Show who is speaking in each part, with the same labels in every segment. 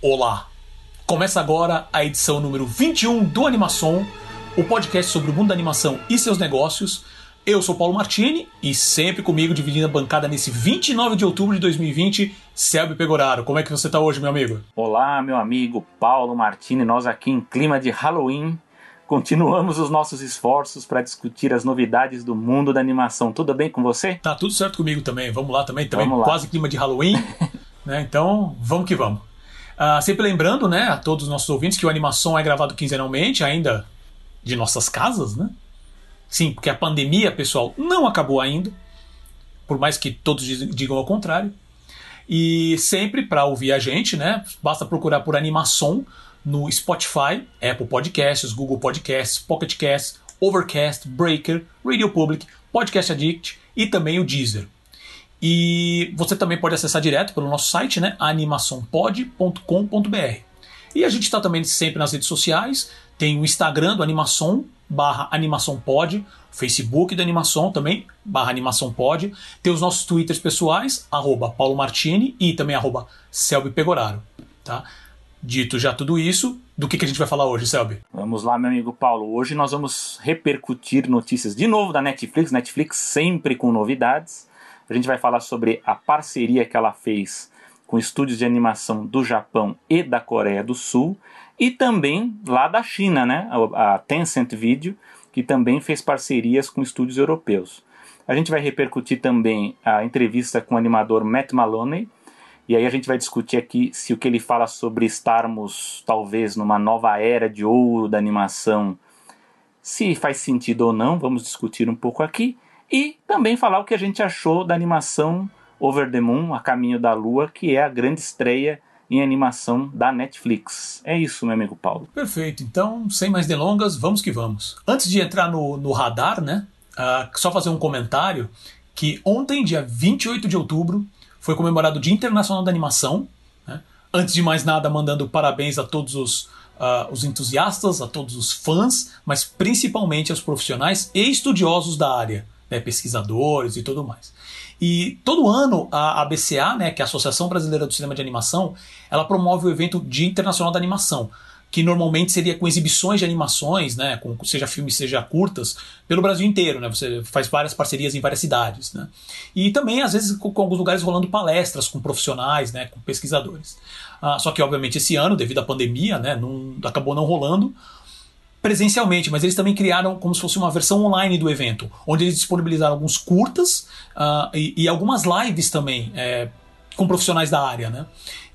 Speaker 1: Olá! Começa agora a edição número 21 do Animação, o podcast sobre o mundo da animação e seus negócios. Eu sou Paulo Martini e sempre comigo dividindo a bancada nesse 29 de outubro de 2020, Selby Pegoraro. Como é que você está hoje, meu amigo?
Speaker 2: Olá, meu amigo Paulo Martini. Nós aqui em clima de Halloween continuamos os nossos esforços para discutir as novidades do mundo da animação. Tudo bem com você?
Speaker 1: Tá tudo certo comigo também. Vamos lá também, também vamos quase lá. clima de Halloween. né? Então, vamos que vamos. Uh, sempre lembrando, né, a todos os nossos ouvintes que o Animação é gravado quinzenalmente, ainda de nossas casas, né? Sim, porque a pandemia, pessoal, não acabou ainda, por mais que todos digam ao contrário. E sempre para ouvir a gente, né, basta procurar por Animação no Spotify, Apple Podcasts, Google Podcasts, Pocket Casts, Overcast, Breaker, Radio Public, Podcast Addict e também o Deezer. E você também pode acessar direto pelo nosso site, né, animaçãopod.com.br. E a gente está também sempre nas redes sociais, tem o Instagram do Animação, barra animaçãopod, Facebook do Animação também, barra animaçãopod, tem os nossos twitters pessoais, arroba Paulo Martini e também arroba Selby Pegoraro, tá? Dito já tudo isso, do que, que a gente vai falar hoje, Selby?
Speaker 2: Vamos lá, meu amigo Paulo. Hoje nós vamos repercutir notícias de novo da Netflix. Netflix sempre com novidades. A gente vai falar sobre a parceria que ela fez com estúdios de animação do Japão e da Coreia do Sul e também lá da China, né? A Tencent Video, que também fez parcerias com estúdios europeus. A gente vai repercutir também a entrevista com o animador Matt Maloney, e aí a gente vai discutir aqui se o que ele fala sobre estarmos talvez numa nova era de ouro da animação, se faz sentido ou não, vamos discutir um pouco aqui e também falar o que a gente achou da animação Over the Moon, A Caminho da Lua, que é a grande estreia em animação da Netflix. É isso, meu amigo Paulo.
Speaker 1: Perfeito. Então, sem mais delongas, vamos que vamos. Antes de entrar no, no radar, né? Uh, só fazer um comentário que ontem, dia 28 de outubro, foi comemorado o Dia Internacional da Animação. Né? Antes de mais nada, mandando parabéns a todos os, uh, os entusiastas, a todos os fãs, mas principalmente aos profissionais e estudiosos da área né, pesquisadores e tudo mais. E todo ano a ABCA, né, que é a Associação Brasileira do Cinema de Animação, ela promove o evento Dia Internacional da Animação, que normalmente seria com exibições de animações, né, com, seja filmes, seja curtas, pelo Brasil inteiro, né, você faz várias parcerias em várias cidades, né, e também às vezes com, com alguns lugares rolando palestras com profissionais, né, com pesquisadores. Ah, só que obviamente esse ano, devido à pandemia, né, não, acabou não rolando, presencialmente, mas eles também criaram como se fosse uma versão online do evento, onde eles disponibilizaram alguns curtas uh, e, e, algumas lives também é, com profissionais da área, né?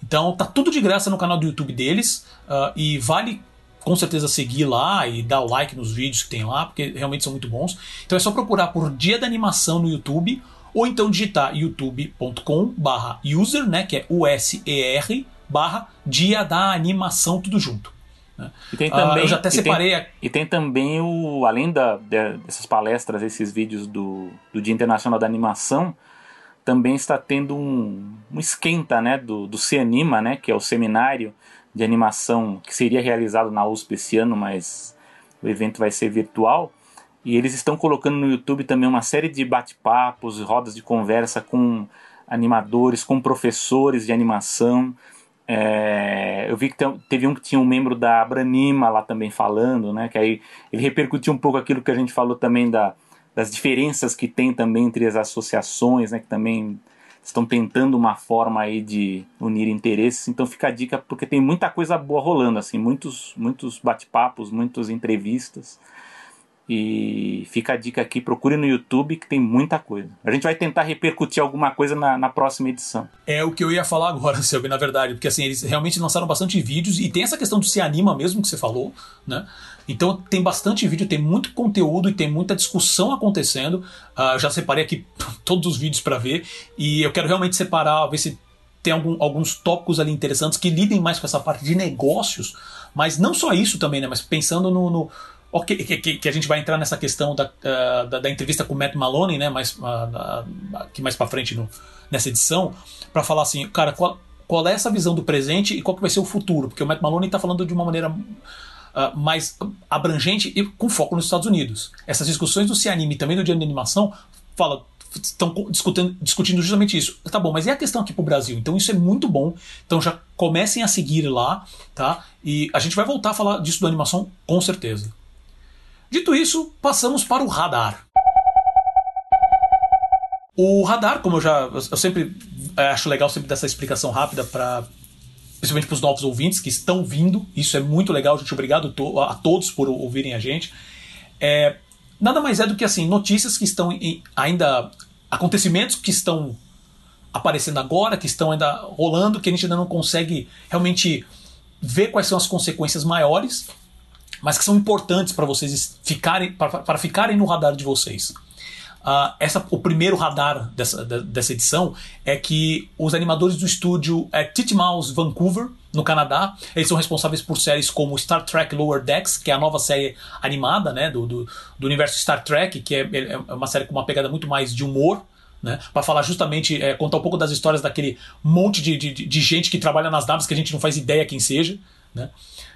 Speaker 1: Então tá tudo de graça no canal do YouTube deles uh, e vale com certeza seguir lá e dar o like nos vídeos que tem lá, porque realmente são muito bons. Então é só procurar por Dia da Animação no YouTube ou então digitar youtube.com/user, né, que é U S E R barra Dia da Animação tudo junto.
Speaker 2: Né? E tem também, uh, eu já até separei. E tem, e tem, também o. Além da, dessas palestras, esses vídeos do, do Dia Internacional da Animação, também está tendo um, um esquenta né, do, do Anima né, que é o seminário de animação que seria realizado na USP esse ano, mas o evento vai ser virtual. E eles estão colocando no YouTube também uma série de bate-papos, rodas de conversa com animadores, com professores de animação. É, eu vi que teve um que tinha um membro da Abranima lá também falando, né? Que aí ele repercutiu um pouco aquilo que a gente falou também da, das diferenças que tem também entre as associações, né? Que também estão tentando uma forma aí de unir interesses. Então fica a dica porque tem muita coisa boa rolando, assim, muitos, muitos bate-papos, muitas entrevistas. E fica a dica aqui, procure no YouTube que tem muita coisa. A gente vai tentar repercutir alguma coisa na, na próxima edição.
Speaker 1: É o que eu ia falar agora, Selby, na verdade, porque assim, eles realmente lançaram bastante vídeos e tem essa questão do se anima mesmo que você falou, né? Então tem bastante vídeo, tem muito conteúdo e tem muita discussão acontecendo. Uh, já separei aqui todos os vídeos para ver e eu quero realmente separar, ver se tem algum, alguns tópicos ali interessantes que lidem mais com essa parte de negócios, mas não só isso também, né? Mas pensando no, no Que, que, que, a gente vai entrar nessa questão da, uh, da, da, entrevista com o Matt Maloney, né, mais, uh, aqui mais para frente no, nessa edição, para falar assim, cara, qual, qual é essa visão do presente e qual que vai ser o futuro? Porque o Matt Maloney está falando de uma maneira uh, mais abrangente e com foco nos Estados Unidos. Essas discussões do Cianime e também do Dia de Animação fala, estão discutindo, discutindo justamente isso. Tá bom, mas e a questão aqui para o Brasil? Então isso é muito bom. Então já comecem a seguir lá, tá? E a gente vai voltar a falar disso da animação com certeza. Dito isso, passamos para o radar. O radar, como eu já. Eu sempre é, acho legal sempre dessa explicação rápida para principalmente para os novos ouvintes que estão vindo. Isso é muito legal, gente. Obrigado a todos por ouvirem a gente. É, nada mais é do que assim notícias que estão em, ainda acontecimentos que estão aparecendo agora, que estão ainda rolando, que a gente ainda não consegue realmente ver quais são as consequências maiores, mas que são importantes para vocês ficarem para ficarem no radar de vocês. Uh, essa, o primeiro radar dessa, dessa edição é que os animadores do estúdio é, Titmouse Vancouver, no Canadá, eles são responsáveis por séries como Star Trek Lower Decks, que é a nova série animada né, do, do, do universo Star Trek, que é, é, é uma série com uma pegada muito mais de humor, né, para falar justamente, é, contar um pouco das histórias daquele monte de, de, de, gente que trabalha nas naves que a gente não faz ideia quem seja. Né.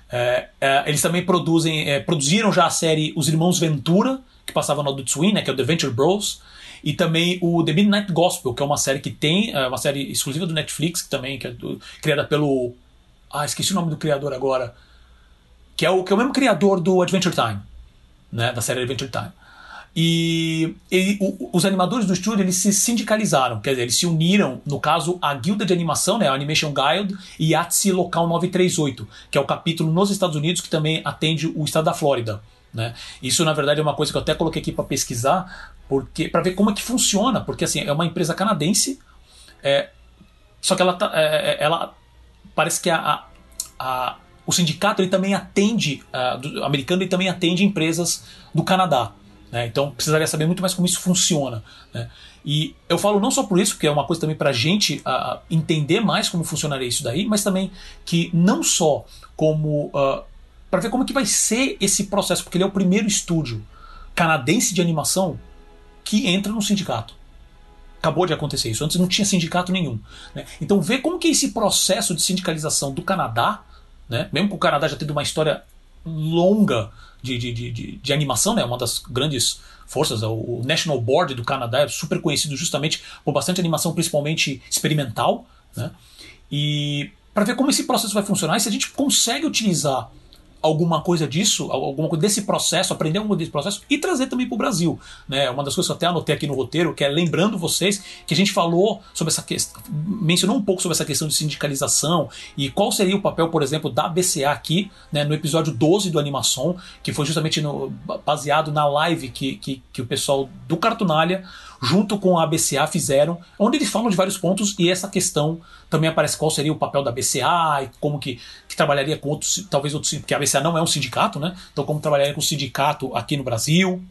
Speaker 1: É, é, eles também produzem, é, produziram já a série Os Irmãos Ventura, que passava no Adult Swim, né, que é o The Venture Bros, e também o The Midnight Gospel, que é uma série que tem, é uma série exclusiva do Netflix, que também que é do, criada pelo ah, esqueci o nome do criador agora, que é o que é o mesmo criador do Adventure Time, né, da série Adventure Time. E, e o, os animadores do estúdio eles se sindicalizaram, quer dizer, eles se uniram, no caso, a guilda de animação, né, a Animation Guild e a ATSI Local 938, que é o capítulo nos Estados Unidos que também atende o estado da Flórida. Né? Isso, na verdade, é uma coisa que eu até coloquei aqui para pesquisar, porque para ver como é que funciona, porque assim, é uma empresa canadense, é, só que ela, tá, é, é ela parece que a, a, a, o sindicato ele também atende, do, americano ele também atende empresas do Canadá. Né? Então precisaria saber muito mais como isso funciona. Né? E eu falo não só por isso, porque é uma coisa também para a gente entender mais como funcionaria isso daí, mas também que não só como uh, para ver como que vai ser esse processo, porque ele é o primeiro estúdio canadense de animação que entra no sindicato. Acabou de acontecer isso. Antes não tinha sindicato nenhum. Né? Então, ver como que é esse processo de sindicalização do Canadá, né? mesmo que o Canadá já tenha uma história longa de, de, de, de, animação, né? uma das grandes forças, o National Board do Canadá é super conhecido justamente por bastante animação, principalmente experimental. Né? E para ver como esse processo vai funcionar e se a gente consegue utilizar alguma coisa disso, alguma coisa desse processo, aprender alguma coisa desse processo e trazer também para o Brasil. Né? Uma das coisas que eu até anotei aqui no roteiro, que é lembrando vocês que a gente falou sobre essa questão, mencionou um pouco sobre essa questão de sindicalização e qual seria o papel, por exemplo, da BCA aqui, né, no episódio 12 do Animação, que foi justamente no, baseado na live que, que, que o pessoal do Cartunália junto com a BCA fizeram, onde eles falam de vários pontos e essa questão também aparece qual seria o papel da BCA e como que, que trabalharia com outros, talvez outros, porque a BCA não é um sindicato, né? Então como trabalharia com o sindicato aqui no Brasil,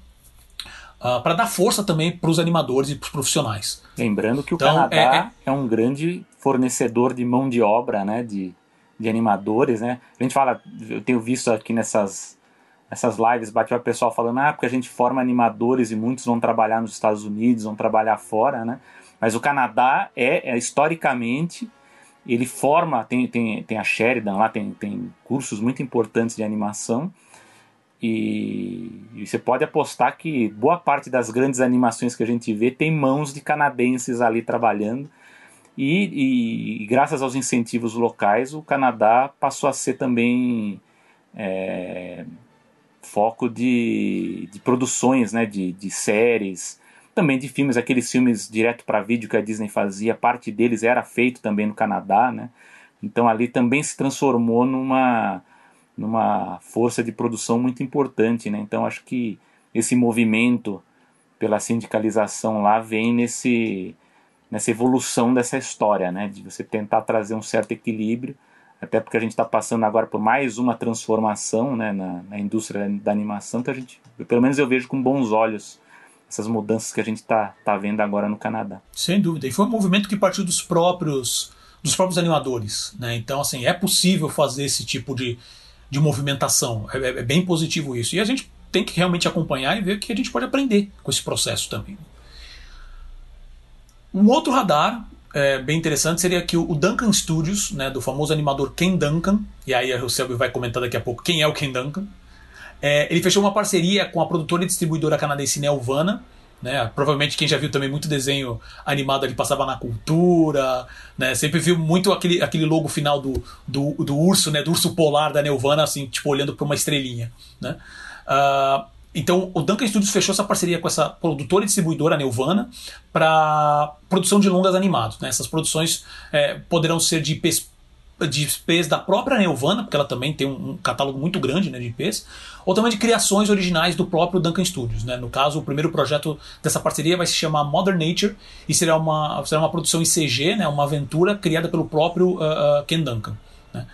Speaker 1: Uh, ah, para dar força também para os animadores e para os profissionais.
Speaker 2: Lembrando que o então, Canadá é, é... é, um grande fornecedor de mão de obra, né, de, de animadores, né. A gente fala, eu tenho visto aqui nessas essas lives, bate o pessoal falando, ah, porque a gente forma animadores e muitos vão trabalhar nos Estados Unidos, vão trabalhar fora, né? Mas o Canadá é, é historicamente, ele forma, tem, tem, tem a Sheridan lá, tem, tem cursos muito importantes de animação, e, e, você pode apostar que boa parte das grandes animações que a gente vê tem mãos de canadenses ali trabalhando. E, e, e graças aos incentivos locais, o Canadá passou a ser também é, foco de, de produções, né, de, de séries, também de filmes, aqueles filmes direto para vídeo que a Disney fazia, parte deles era feito também no Canadá, né? Então ali também se transformou numa numa força de produção muito importante, né? Então acho que esse movimento pela sindicalização lá vem nesse nessa evolução dessa história, né? De você tentar trazer um certo equilíbrio até porque a gente está passando agora por mais uma transformação né, na, na, indústria da animação, que a gente, pelo menos eu vejo com bons olhos essas mudanças que a gente está tá vendo agora no Canadá.
Speaker 1: Sem dúvida, e foi um movimento que partiu dos próprios dos próprios animadores, né? Então, assim, é possível fazer esse tipo de, de movimentação, é, é bem positivo isso. E a gente tem que realmente acompanhar e ver o que a gente pode aprender com esse processo também. Um outro radar é, bem interessante seria que o Duncan Studios, né, do famoso animador Ken Duncan, e aí o Selby vai comentar daqui a pouco quem é o Ken Duncan, é, ele fechou uma parceria com a produtora e distribuidora canadense Nelvana, Né? Provavelmente quem já viu também muito desenho animado ali passava na cultura, né? Sempre viu muito aquele, aquele logo final do, do, do urso, né? Do urso polar da Nelvana, assim, tipo, olhando para uma estrelinha, né? Uh, então, o Duncan Studios fechou essa parceria com essa produtora e distribuidora Nelvana para produção de longas animados. Né? Essas produções é, poderão ser de IPs, de IPs da própria Nelvana, porque ela também tem um, catálogo muito grande né, de IPs, ou também de criações originais do próprio Duncan Studios. Né? No caso, o primeiro projeto dessa parceria vai se chamar Modern Nature e será uma, será uma produção em CG, né, uma aventura criada pelo próprio uh, uh, Ken Duncan. Né?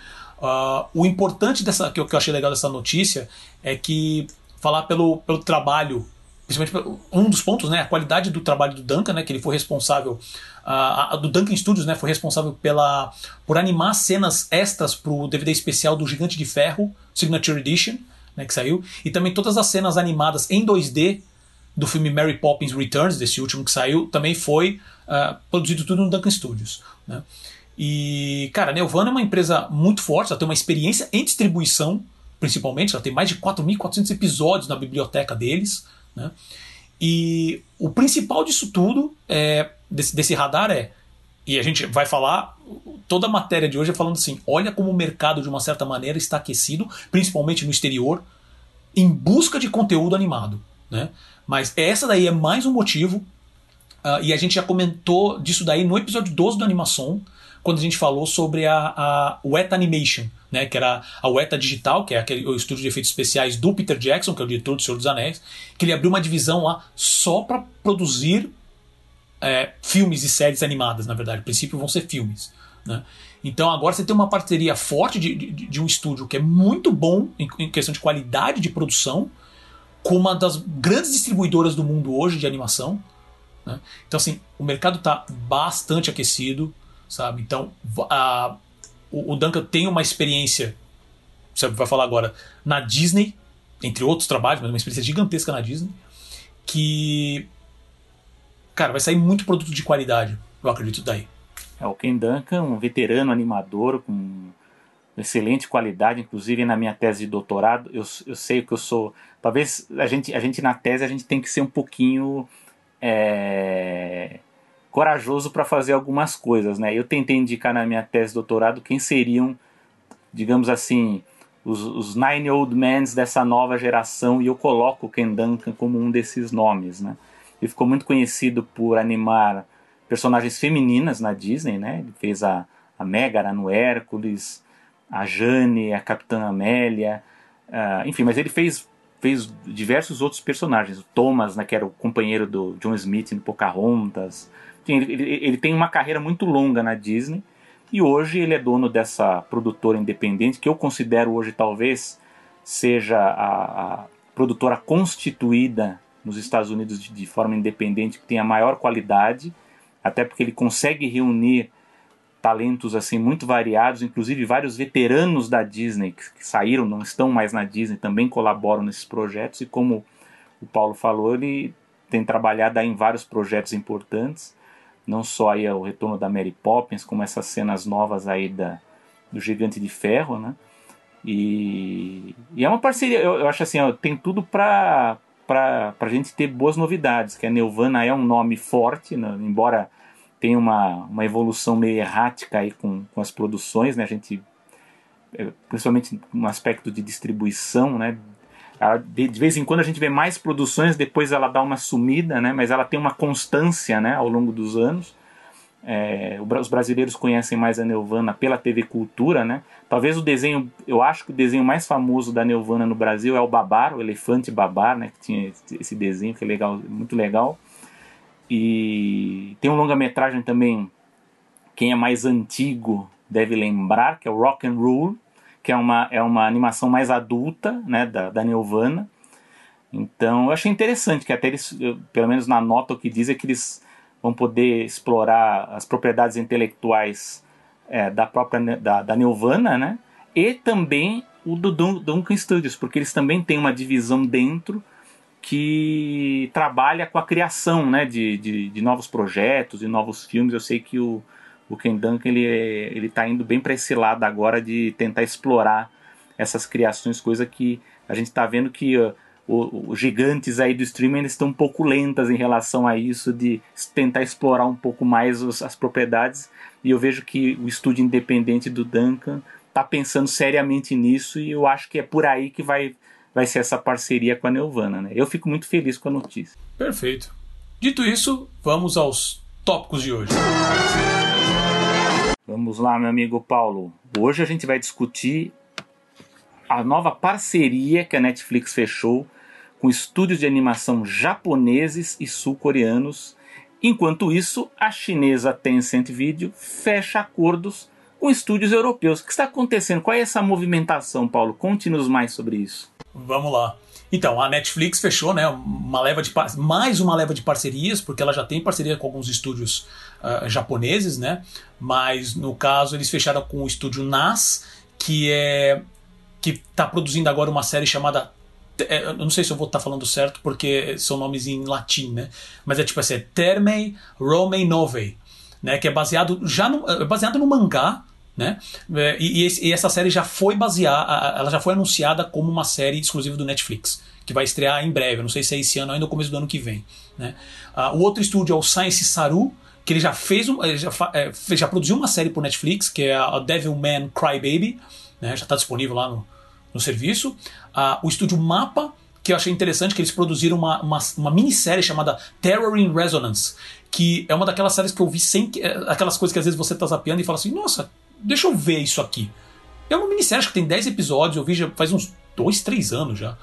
Speaker 1: Uh, o importante dessa que eu, que eu achei legal dessa notícia é que falar pelo, pelo trabalho, principalmente um dos pontos, né, a qualidade do trabalho do Duncan, né, que ele foi responsável, uh, a, do Duncan Studios, né, foi responsável pela, por animar cenas extras para o DVD especial do Gigante de Ferro, Signature Edition, né, que saiu, e também todas as cenas animadas em 2D do filme Mary Poppins Returns, desse último que saiu, também foi uh, produzido tudo no Duncan Studios. Né? E, cara, a Nelvana é uma empresa muito forte, ela tem uma experiência em distribuição principalmente. Ela tem mais de 4.400 episódios na biblioteca deles. Né? E o principal disso tudo, é, desse, desse radar, é. E a gente vai falar, toda a matéria de hoje é falando assim: olha como o mercado, de uma certa maneira, está aquecido, principalmente no exterior, em busca de conteúdo animado. Né? Mas essa daí é mais um motivo, uh, e a gente já comentou disso daí no episódio 12 do Animação, quando a gente falou sobre a, a Weta Animation, né, que era a Weta Digital, que é aquele, o estúdio de efeitos especiais do Peter Jackson, que é o diretor do Senhor dos Anéis, que ele abriu uma divisão lá só para produzir é, filmes e séries animadas, na verdade. No princípio vão ser filmes. Né? Então agora você tem uma parceria forte de, de, de um estúdio que é muito bom em, em, questão de qualidade de produção, com uma das grandes distribuidoras do mundo hoje de animação. Né? Então, assim, o mercado está bastante aquecido sabe? Então, a, o, o Duncan tem uma experiência, você vai falar agora, na Disney, entre outros trabalhos, mas uma experiência gigantesca na Disney, que, cara, vai sair muito produto de qualidade, eu acredito daí.
Speaker 2: É, o Ken Duncan, um veterano animador com excelente qualidade, inclusive na minha tese de doutorado, eu, eu sei que eu sou. Talvez a gente, a gente na tese a gente tem que ser um pouquinho é, corajoso para fazer algumas coisas, né? Eu tentei indicar na minha tese de doutorado quem seriam, digamos assim, os, os Nine Old Men dessa nova geração e eu coloco Ken Duncan como um desses nomes, né? Ele ficou muito conhecido por animar personagens femininas na Disney, né? Ele fez a, a Megara no Hércules, a Jane, a Capitã Amélia, uh, enfim, mas ele fez fez diversos outros personagens. O Thomas, né, que era o companheiro do John Smith no Pocahontas, ele, ele, ele tem uma carreira muito longa na Disney e hoje ele é dono dessa produtora independente que eu considero hoje talvez seja a, a produtora constituída nos Estados Unidos de, de, forma independente que tem a maior qualidade, até porque ele consegue reunir talentos assim muito variados, inclusive vários veteranos da Disney que, que saíram, não estão mais na Disney, também colaboram nesses projetos e como o Paulo falou, ele tem trabalhado em vários projetos importantes não só aí o retorno da Mary Poppins, como essas cenas novas aí da, do Gigante de Ferro, né? E, e é uma parceria, eu, eu acho assim, ó, tem tudo para para a gente ter boas novidades, que a Nelvana é um nome forte, né? embora tenha uma, uma evolução meio errática aí com, com as produções, né? A gente, é, principalmente no aspecto de distribuição, né? De, de, vez em quando a gente vê mais produções, depois ela dá uma sumida, né? Mas ela tem uma constância, né? Ao longo dos anos. É, os brasileiros conhecem mais a Nelvana pela TV Cultura, né? Talvez o desenho, eu acho que o desenho mais famoso da Nelvana no Brasil é o Babar, o Elefante Babar, né? Que tinha esse desenho que é legal, muito legal. E tem um longa-metragem também, quem é mais antigo deve lembrar, que é o Rock and Roll, que é uma, é uma animação mais adulta, né, da, da Nelvana. Então eu achei interessante que até eles, pelo menos na nota o que diz é que eles vão poder explorar as propriedades intelectuais é, da própria da, da Nelvana, né? E também o do Duncan Studios, porque eles também têm uma divisão dentro que trabalha com a criação né, de, de, de novos projetos e novos filmes. Eu sei que o, o Ken Duncan ele é, ele está indo bem para esse lado agora de tentar explorar essas criações, coisa que a gente está vendo que uh, os gigantes aí do streaming estão um pouco lentas em relação a isso de tentar explorar um pouco mais os, as propriedades e eu vejo que o estúdio independente do Duncan está pensando seriamente nisso e eu acho que é por aí que vai, vai ser essa parceria com a Nelvana. Né? Eu fico muito feliz com a notícia.
Speaker 1: Perfeito. Dito isso, vamos aos tópicos de hoje.
Speaker 2: Vamos lá, meu amigo Paulo. Hoje a gente vai discutir a nova parceria que a Netflix fechou com estúdios de animação japoneses e sul-coreanos. Enquanto isso, a chinesa Tencent Video fecha acordos com estúdios europeus. O que está acontecendo? Qual é essa movimentação, Paulo? Conte-nos mais sobre isso.
Speaker 1: Vamos lá. Então, a Netflix fechou né, uma leva de mais uma leva de parcerias, porque ela já tem parceria com alguns estúdios uh, japoneses, né? Mas no caso eles fecharam com o estúdio NAS, que é que está produzindo agora uma série chamada é, eu não sei se eu vou estar tá falando certo porque são nomes em latim, né? Mas é tipo assim, é Termei Rome Nove, né? Que é baseado já no, é baseado no mangá, né? É, e, e, e, essa série já foi baseada, ela já foi anunciada como uma série exclusiva do Netflix, que vai estrear em breve. Eu não sei se é esse ano ainda no começo do ano que vem, né? Uh, o outro estúdio é o Science Saru, que ele já fez, um, já, é, já produziu uma série para Netflix, que é a Devilman Crybaby, né? Já está disponível lá no no serviço. Ah, o estúdio Mapa, que eu achei interessante, que eles produziram uma, uma, uma minissérie chamada Terror in Resonance, que é uma daquelas séries que eu vi sem. É, aquelas coisas que às vezes você tá zapeando e fala assim: nossa, deixa eu ver isso aqui. É uma minissérie, acho que tem 10 episódios, eu vi já faz uns 2, 3 anos já.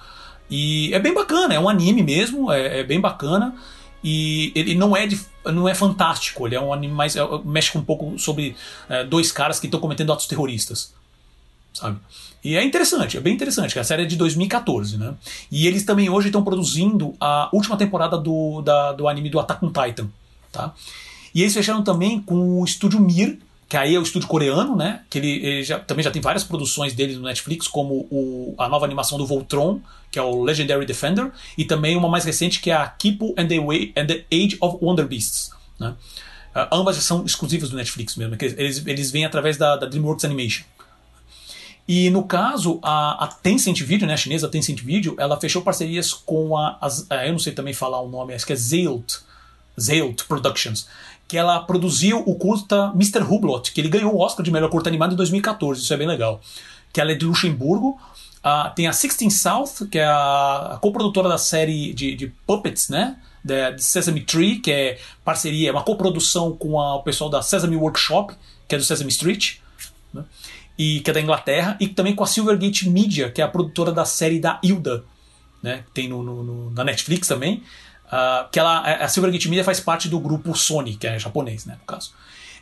Speaker 1: E é bem bacana, é um anime mesmo, é, é bem bacana. E ele não é, de, não é fantástico, ele é um anime mais. É, mexe um pouco sobre é, dois caras que estão cometendo atos terroristas. Sabe? E é interessante, é bem interessante, a série é de 2014, né? E eles também hoje estão produzindo a última temporada do, da, do anime do Attack on Titan, tá? E eles fecharam também com o estúdio Mir, que aí é o estúdio coreano, né? Que ele, ele já, também já tem várias produções dele no Netflix, como o, a nova animação do Voltron, que é o Legendary Defender, e também uma mais recente que é a Kipo and the, Way, and the Age of Wonder Beasts, né? Uh, ambas são exclusivas do Netflix mesmo, eles, eles vêm através da, da DreamWorks Animation. E no caso, a, a Tencent Video, né, a chinesa Tencent Video, ela fechou parcerias com a, as, eu não sei também falar o nome, acho que é Zelt Productions, que ela produziu o curta Mr. Hublot, que ele ganhou o Oscar de melhor curta animado em 2014, isso é bem legal. Que ela é de Luxemburgo. Uh, tem a Sixteen South, que é a, a coprodutora da série de, de Puppets, né? De, Sesame Tree, que é parceria, é uma coprodução com a, o pessoal da Sesame Workshop, que é do Sesame Street. Né? e que é da Inglaterra, e também com a Silvergate Media, que é a produtora da série da Hilda, né? Tem no, no, no na Netflix também. Uh, que ela, a Silvergate Media faz parte do grupo Sony, que é japonês, né, no caso.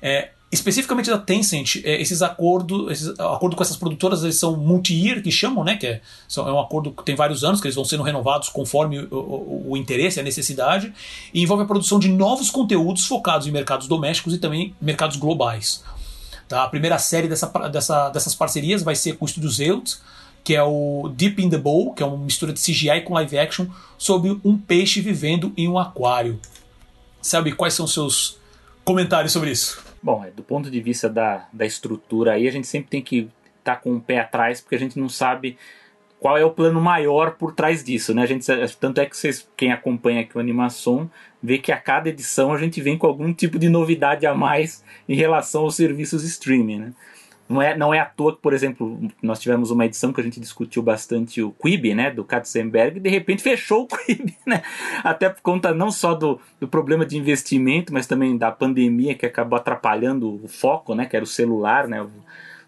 Speaker 1: É, especificamente da Tencent, é, esses acordos, esses acordo com essas produtoras, eles são multi-year, que chamam, né, que é, são, é um acordo que tem vários anos, que eles vão sendo renovados conforme o, o, o interesse, a necessidade, e envolve a produção de novos conteúdos focados em mercados domésticos e também mercados globais. Tá? A primeira série dessa, dessa, dessas parcerias vai ser com o Estúdio Zelt, que é o Deep in the Bowl, que é uma mistura de CGI com live action sobre um peixe vivendo em um aquário. Sabe quais são os seus comentários sobre isso?
Speaker 2: Bom, é, do ponto de vista da, da estrutura aí, a gente sempre tem que estar tá com o pé atrás, porque a gente não sabe qual é o plano maior por trás disso, né? A gente, tanto é que vocês, quem acompanha aqui o Animação, vê que a cada edição a gente vem com algum tipo de novidade a mais em relação aos serviços streaming, né? Não é, não é à toa que, por exemplo, nós tivemos uma edição que a gente discutiu bastante o Quibi, né, do Katzenberg, e de repente fechou o Quibi, né? Até por conta não só do, do problema de investimento, mas também da pandemia que acabou atrapalhando o foco, né, que era o celular, né, o,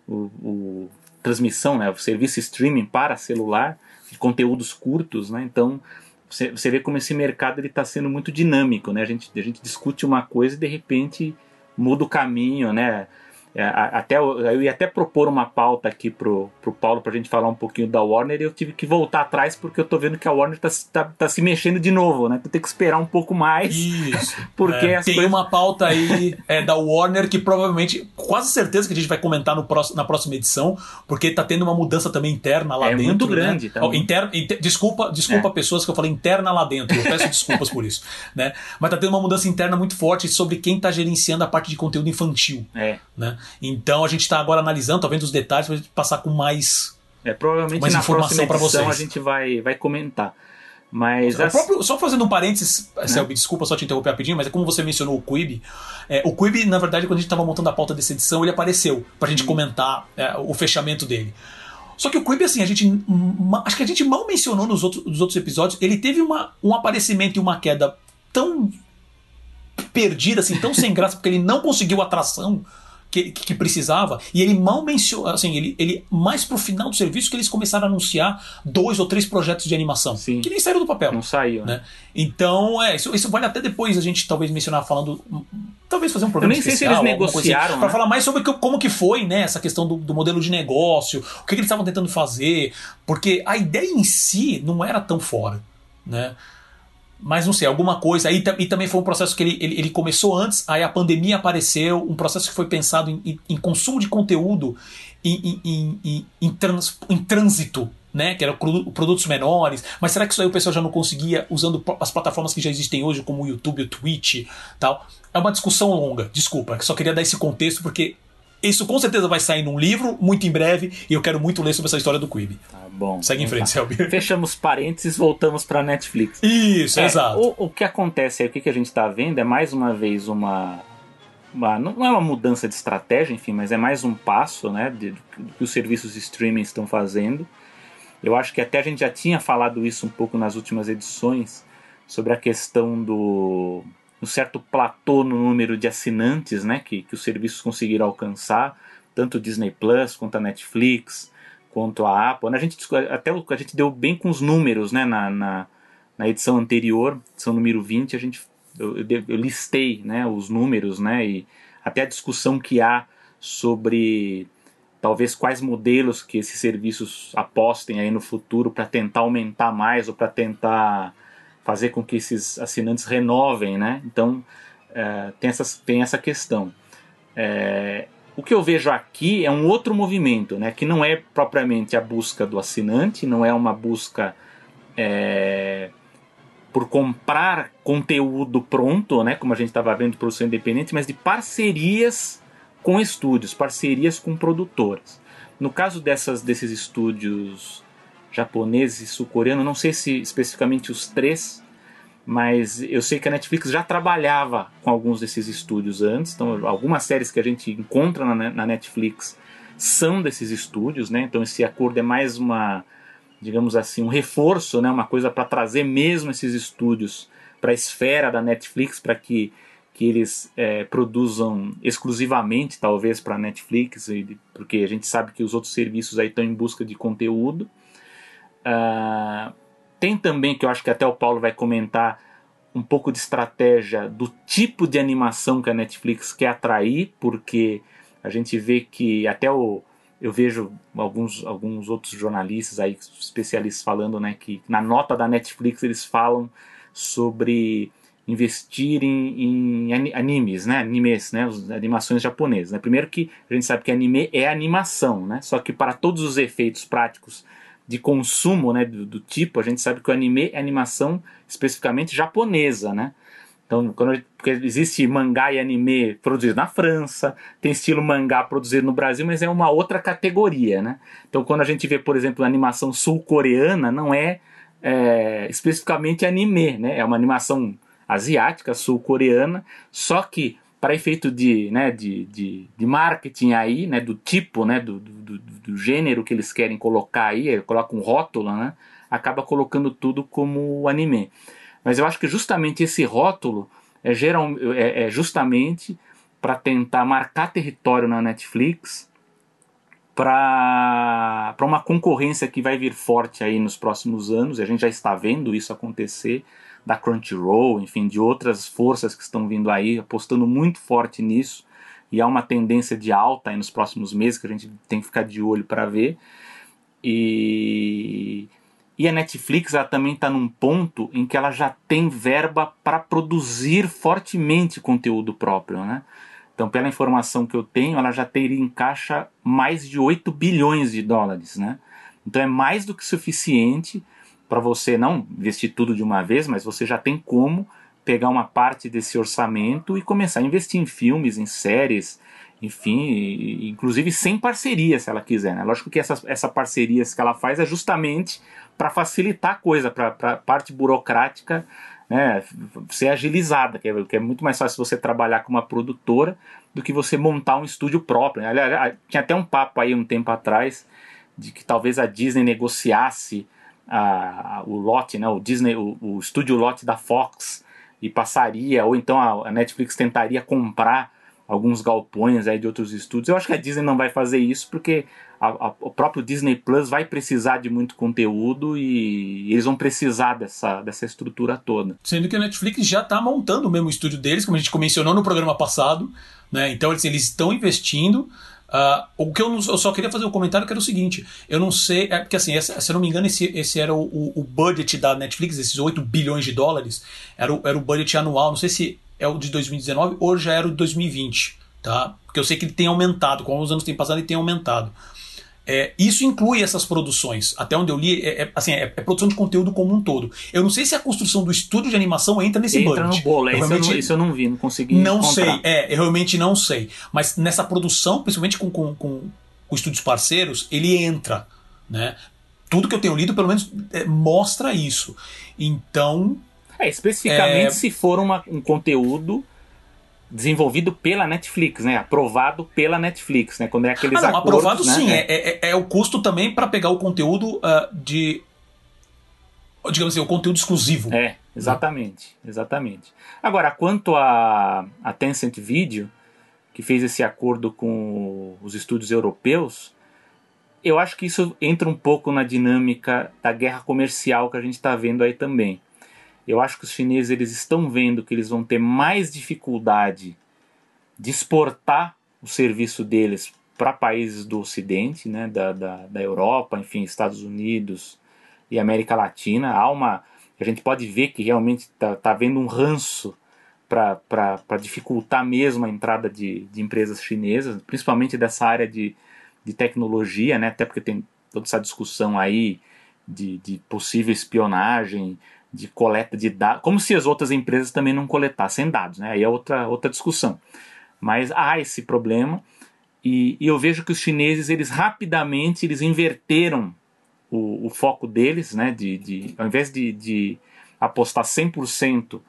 Speaker 2: o, o transmissão, né, o serviço streaming para celular, de conteúdos curtos, né? Então, você, você vê como esse mercado está sendo muito dinâmico, né? A gente, a gente discute uma coisa e de repente muda o caminho, né? É, até, eu ia até propor uma pauta aqui pro, pro Paulo pra gente falar um pouquinho da Warner e eu tive que voltar atrás porque eu tô vendo que a Warner tá, tá, tá se mexendo de novo, né? Tu tem que esperar um pouco mais.
Speaker 1: Isso. Porque é, tem coisas... uma pauta aí é, da Warner que provavelmente, quase certeza que a gente vai comentar no próximo, na próxima edição, porque tá tendo uma mudança também interna lá
Speaker 2: é
Speaker 1: dentro.
Speaker 2: Muito né? grande,
Speaker 1: né? oh, inter, inter, desculpa, desculpa é. pessoas que eu falei interna lá dentro. Eu peço desculpas por isso, né? Mas tá tendo uma mudança interna muito forte sobre quem tá gerenciando a parte de conteúdo infantil.
Speaker 2: É.
Speaker 1: Né? Então a gente está agora analisando, tá vendo os detalhes para passar com mais
Speaker 2: é, provavelmente mais na informação para vocês. A gente vai, vai comentar. Mas
Speaker 1: próprio, só fazendo um parênteses, né? Selby, desculpa só te interromper rapidinho, mas é como você mencionou o Quibi. É, o Quibi, na verdade, quando a gente estava montando a pauta dessa edição, ele apareceu pra gente hum. comentar é, o fechamento dele. Só que o Quibi, assim, a gente. Acho que a gente mal mencionou nos outros, nos outros episódios. Ele teve uma, um aparecimento e uma queda tão perdida, assim, tão sem graça, porque ele não conseguiu atração que, que, precisava, e ele mal mencionou, assim, ele, ele mais pro final do serviço que eles começaram a anunciar dois ou três projetos de animação, Sim. que nem saíram do papel.
Speaker 2: Não saiu, né? né?
Speaker 1: Então, é, isso, isso vale até depois a gente talvez mencionar falando, talvez fazer um programa
Speaker 2: Eu nem sei se eles assim, negociaram, assim,
Speaker 1: né? para falar mais sobre como que foi, né, essa questão do, do modelo de negócio, o que, que eles estavam tentando fazer, porque a ideia em si não era tão fora, né? Mas não sei, alguma coisa. E também foi um processo que ele, ele, ele, começou antes, aí a pandemia apareceu, um processo que foi pensado em, em, em consumo de conteúdo em, em, em, trans, em trânsito, né? Que eram produtos menores. Mas será que isso aí o pessoal já não conseguia usando as plataformas que já existem hoje, como o YouTube, o Twitch tal? É uma discussão longa, desculpa, só queria dar esse contexto porque isso com certeza vai sair num livro muito em breve e eu quero muito ler sobre essa história do Quibi.
Speaker 2: Tá bom.
Speaker 1: Segue em frente, Selby.
Speaker 2: Fechamos parênteses, voltamos para Netflix.
Speaker 1: Isso, é, exato.
Speaker 2: O, o, que acontece aí, o que, que a gente está vendo é mais uma vez uma, uma, Não é uma mudança de estratégia, enfim, mas é mais um passo né, de, de, que os serviços de streaming estão fazendo. Eu acho que até a gente já tinha falado isso um pouco nas últimas edições sobre a questão do um certo platô no número de assinantes né, que, que os serviços conseguiram alcançar, tanto o Disney Plus quanto a Netflix, quanto a Apple. A gente, até a gente deu bem com os números né, na, na, na edição anterior, edição número 20, a gente, eu, eu, eu listei né, os números né, e até a discussão que há sobre talvez quais modelos que esses serviços apostem aí no futuro para tentar aumentar mais ou para tentar fazer com que esses assinantes renovem, né? Então é, tem, essas, tem essa questão. É, o que eu vejo aqui é um outro movimento, né? Que não é propriamente a busca do assinante, não é uma busca é, por comprar conteúdo pronto, né? Como a gente estava vendo produção independente, mas de parcerias com estúdios, parcerias com produtoras. No caso dessas, desses estúdios japoneses e sul-coreano, não sei se especificamente os três, mas eu sei que a Netflix já trabalhava com alguns desses estúdios antes, então algumas séries que a gente encontra na, na Netflix são desses estúdios, né? Então esse acordo é mais uma, digamos assim, um reforço, né? Uma coisa para trazer mesmo esses estúdios para a esfera da Netflix, para que que eles é, produzam exclusivamente, talvez, para a Netflix, porque a gente sabe que os outros serviços aí estão em busca de conteúdo. Uh, tem também, que eu acho que até o Paulo vai comentar, um pouco de estratégia do tipo de animação que a Netflix quer atrair, porque a gente vê que até o eu vejo alguns, alguns outros jornalistas aí, especialistas falando, né, que na nota da Netflix eles falam sobre investir em, em animes, né, animes, né, as animações japonesas. Né? Primeiro que a gente sabe que anime é animação, né, só que para todos os efeitos práticos de consumo né, do, do, tipo, a gente sabe que o anime é animação especificamente japonesa, né? Então, quando, porque existe mangá e anime produzido na França, tem estilo mangá produzido no Brasil, mas é uma outra categoria, né? Então, quando a gente vê, por exemplo, animação sul-coreana, não é, é, especificamente anime, né? É uma animação asiática, sul-coreana, só que para efeito de, né, de, de, de, marketing aí, né, do tipo, né, do, do, do, gênero que eles querem colocar aí, coloca um rótulo, né, acaba colocando tudo como anime. Mas eu acho que justamente esse rótulo é, geral, é, é justamente para tentar marcar território na Netflix para uma concorrência que vai vir forte aí nos próximos anos, e a gente já está vendo isso acontecer, da Crunchyroll, enfim, de outras forças que estão vindo aí, apostando muito forte nisso. E há uma tendência de alta aí nos próximos meses que a gente tem que ficar de olho para ver. E, e a Netflix ela também está num ponto em que ela já tem verba para produzir fortemente conteúdo próprio, né? Então, pela informação que eu tenho, ela já teria em caixa mais de 8 bilhões de dólares, né? Então é mais do que suficiente para você não investir tudo de uma vez, mas você já tem como pegar uma parte desse orçamento e começar a investir em filmes, em séries, enfim, inclusive sem parceria, se ela quiser. Né? Lógico que essas essa parcerias que ela faz é justamente para facilitar a coisa, para a parte burocrática né, ser agilizada, que é, que é, muito mais fácil você trabalhar com uma produtora do que você montar um estúdio próprio. Né? Aliás, tinha até um papo aí um tempo atrás de que talvez a Disney negociasse a, o lote, né, o Disney, o, estúdio lote da Fox e passaria, ou então a, a Netflix tentaria comprar alguns galpões aí de outros estúdios. Eu acho que a Disney não vai fazer isso porque a, o próprio Disney Plus vai precisar de muito conteúdo e eles vão precisar dessa, dessa estrutura toda.
Speaker 1: Sendo que a Netflix já está montando o mesmo estúdio deles, como a gente mencionou no programa passado, né? Então eles, eles estão investindo. Uh, o que eu, não, eu, só queria fazer um comentário que era o seguinte: eu não sei, é porque assim, se eu não me engano, esse, esse era o, o, o, budget da Netflix, esses 8 bilhões de dólares, era o, era o budget anual. Não sei se é o de 2019 ou já era o de 2020, tá? Porque eu sei que ele tem aumentado, com os anos têm passado, ele tem aumentado. É, isso inclui essas produções. Até onde eu li, é, é assim, é, é, produção de conteúdo como um todo. Eu não sei se a construção do estúdio de animação entra nesse
Speaker 2: entra
Speaker 1: budget.
Speaker 2: no bolo, é, isso, eu não, isso eu não vi, não consegui
Speaker 1: Não encontrar. sei, é, eu realmente não sei. Mas nessa produção, principalmente com, com, com, com estúdios parceiros, ele entra, né? Tudo que eu tenho lido, pelo menos, é, mostra isso. Então,
Speaker 2: é, especificamente se for uma, um conteúdo desenvolvido pela Netflix, né? Aprovado pela Netflix, né? Quando é aqueles ah, não, acordos,
Speaker 1: aprovado
Speaker 2: né?
Speaker 1: sim, é, é, é, é, o custo também para pegar o conteúdo uh, de digamos assim, o conteúdo exclusivo.
Speaker 2: É, exatamente, exatamente. Agora, quanto a, a Tencent Video, que fez esse acordo com os estúdios europeus, eu acho que isso entra um pouco na dinâmica da guerra comercial que a gente está vendo aí também. Eu acho que os chineses eles estão vendo que eles vão ter mais dificuldade de exportar o serviço deles para países do Ocidente, né, da, da, da, Europa, enfim, Estados Unidos e América Latina. Há uma, a gente pode ver que realmente está tá havendo um ranço para dificultar mesmo a entrada de, de empresas chinesas, principalmente dessa área de, de tecnologia, né, até porque tem toda essa discussão aí de, de possível espionagem, de coleta de dados, como se as outras empresas também não coletassem dados, né? Aí é outra, outra discussão. Mas há esse problema e, e eu vejo que os chineses, eles rapidamente, eles inverteram o, o foco deles, né? De, de, ao invés de, de apostar 100%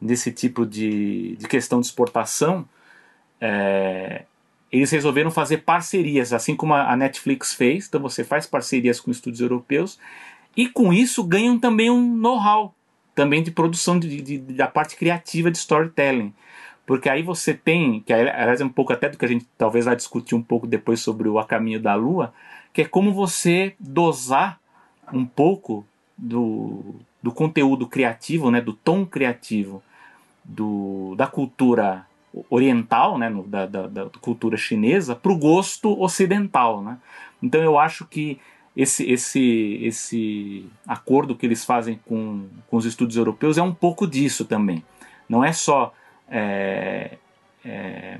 Speaker 2: nesse tipo de, de questão de exportação, é, eles resolveram fazer parcerias, assim como a Netflix fez. Então você faz parcerias com estúdios europeus e com isso ganham também um know-how também de produção de, de, da parte criativa de storytelling. Porque aí você tem, que aliás é um pouco até do que a gente talvez vai discutir um pouco depois sobre o A Caminho da Lua, que é como você dosar um pouco do, do conteúdo criativo, né, do tom criativo do, da cultura oriental, né, no, da, da, da cultura chinesa, para o gosto ocidental. Né? Então eu acho que esse, esse, esse acordo que eles fazem com, com os estúdios europeus é um pouco disso também. Não é só é, é,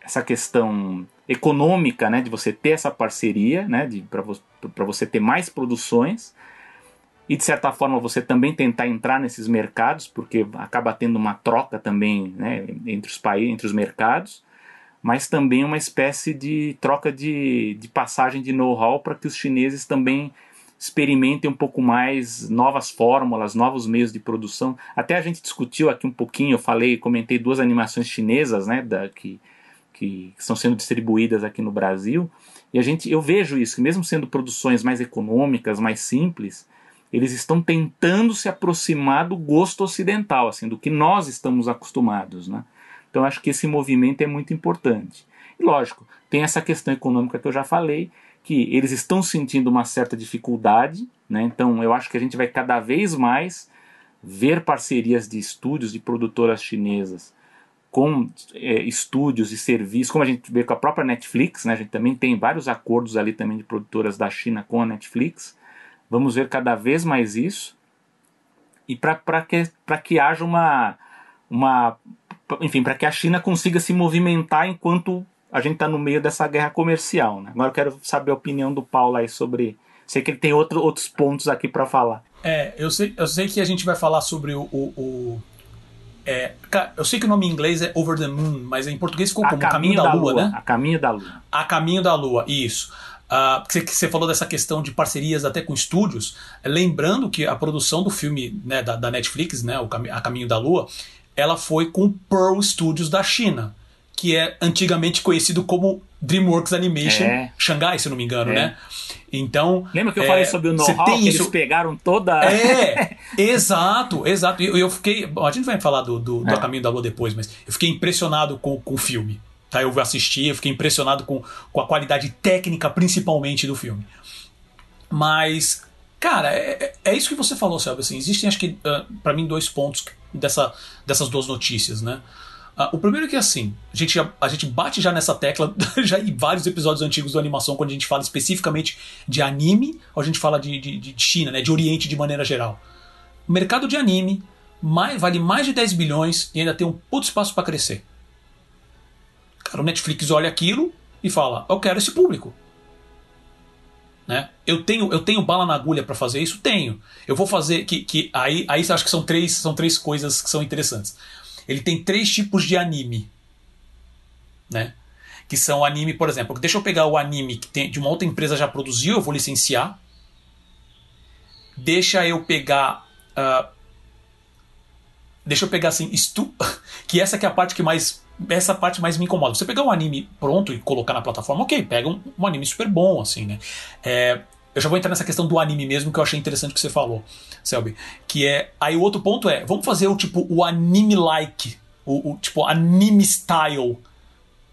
Speaker 2: essa questão econômica, né, de você ter essa parceria, né, para vo você ter mais produções e de certa forma você também tentar entrar nesses mercados, porque acaba tendo uma troca também né, entre os países, entre os mercados mas também uma espécie de troca de, de passagem de know-how para que os chineses também experimentem um pouco mais novas fórmulas, novos meios de produção. Até a gente discutiu aqui um pouquinho, eu falei, comentei duas animações chinesas, né, da, que, que estão sendo distribuídas aqui no Brasil, e a gente, eu vejo isso, que mesmo sendo produções mais econômicas, mais simples, eles estão tentando se aproximar do gosto ocidental, assim, do que nós estamos acostumados, né? Então acho que esse movimento é muito importante. E lógico, tem essa questão econômica que eu já falei, que eles estão sentindo uma certa dificuldade, né? então eu acho que a gente vai cada vez mais ver parcerias de estúdios de produtoras chinesas com é, estúdios e serviços, como a gente vê com a própria Netflix, né? a gente também tem vários acordos ali também de produtoras da China com a Netflix. Vamos ver cada vez mais isso. E para que, que haja uma, uma enfim, para que a China consiga se movimentar enquanto a gente está no meio dessa guerra comercial. Né? Agora eu quero saber a opinião do Paulo aí sobre. Sei que ele tem outro, outros pontos aqui para falar.
Speaker 1: É, eu sei, eu sei que a gente vai falar sobre o, o, o, É, eu sei que o nome em inglês é Over the Moon, mas em português ficou
Speaker 2: a
Speaker 1: como
Speaker 2: Caminho,
Speaker 1: Caminho da,
Speaker 2: da
Speaker 1: Lua,
Speaker 2: Lua,
Speaker 1: né?
Speaker 2: A Caminho da Lua.
Speaker 1: A Caminho da Lua, isso. Uh, você, você falou dessa questão de parcerias até com estúdios. Lembrando que a produção do filme né, da, da Netflix, né, o Cam A Caminho da Lua, ela foi com Pearl Studios da China, que é antigamente conhecido como DreamWorks Animation é. Xangai, se não me engano, é. né? Então.
Speaker 2: Lembra que eu é, falei sobre o know-how que isso... eles pegaram toda.
Speaker 1: É, exato, exato. E eu, eu, fiquei. A gente vai falar do, do, do é. Caminho da Lua depois, mas eu fiquei impressionado com, com o filme. Tá, eu assisti, eu fiquei impressionado com, com a qualidade técnica, principalmente, do filme. Mas, cara, é, é, é isso que você falou, sabe? Assim, existem, acho que, uh, ah, para mim, dois pontos dessa, dessas duas notícias, né? Uh, o primeiro é que assim, a gente, a gente bate já nessa tecla já em vários episódios antigos do animação, quando a gente fala especificamente de anime, ou a gente fala de, de, de China, né, de Oriente de maneira geral. O mercado de anime mais, vale mais de 10 bilhões e ainda tem um puto espaço para crescer. Cara, o Netflix olha aquilo e fala: Eu quero esse público. Né? Eu tenho eu tenho bala na agulha para fazer isso, tenho. Eu vou fazer que, que aí aí acho que são três são três coisas que são interessantes. Ele tem três tipos de anime, né? Que são anime, por exemplo, deixa eu pegar o anime que tem, de uma outra empresa já produziu, eu vou licenciar. Deixa eu pegar. Uh, deixa eu pegar assim, estu, que essa que é a parte que mais. Essa parte mais me incomoda. Você pegar um anime pronto e colocar na plataforma, ok, pega um, um anime super bom, assim, né? É, eu já vou entrar nessa questão do anime mesmo, que eu achei interessante que você falou, Selby. Que é. Aí o outro ponto é, vamos fazer o tipo o anime-like, o, o, tipo anime style,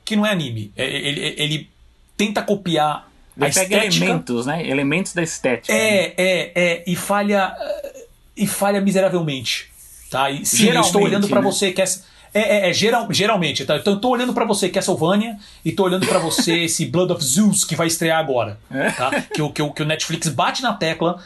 Speaker 1: que não é anime. É, ele, ele tenta copiar
Speaker 2: Ele a pega estética. elementos, né? Elementos da estética.
Speaker 1: É, né? é, é. E falha. E falha miseravelmente. Tá? E sim, eu estou olhando para né? você que é. É, é, é geral, geralmente. Tá? Então eu tô olhando para você Castlevania e tô olhando para você esse Blood of Zeus que vai estrear agora. É? Tá? Que, que, o, que o Netflix bate na tecla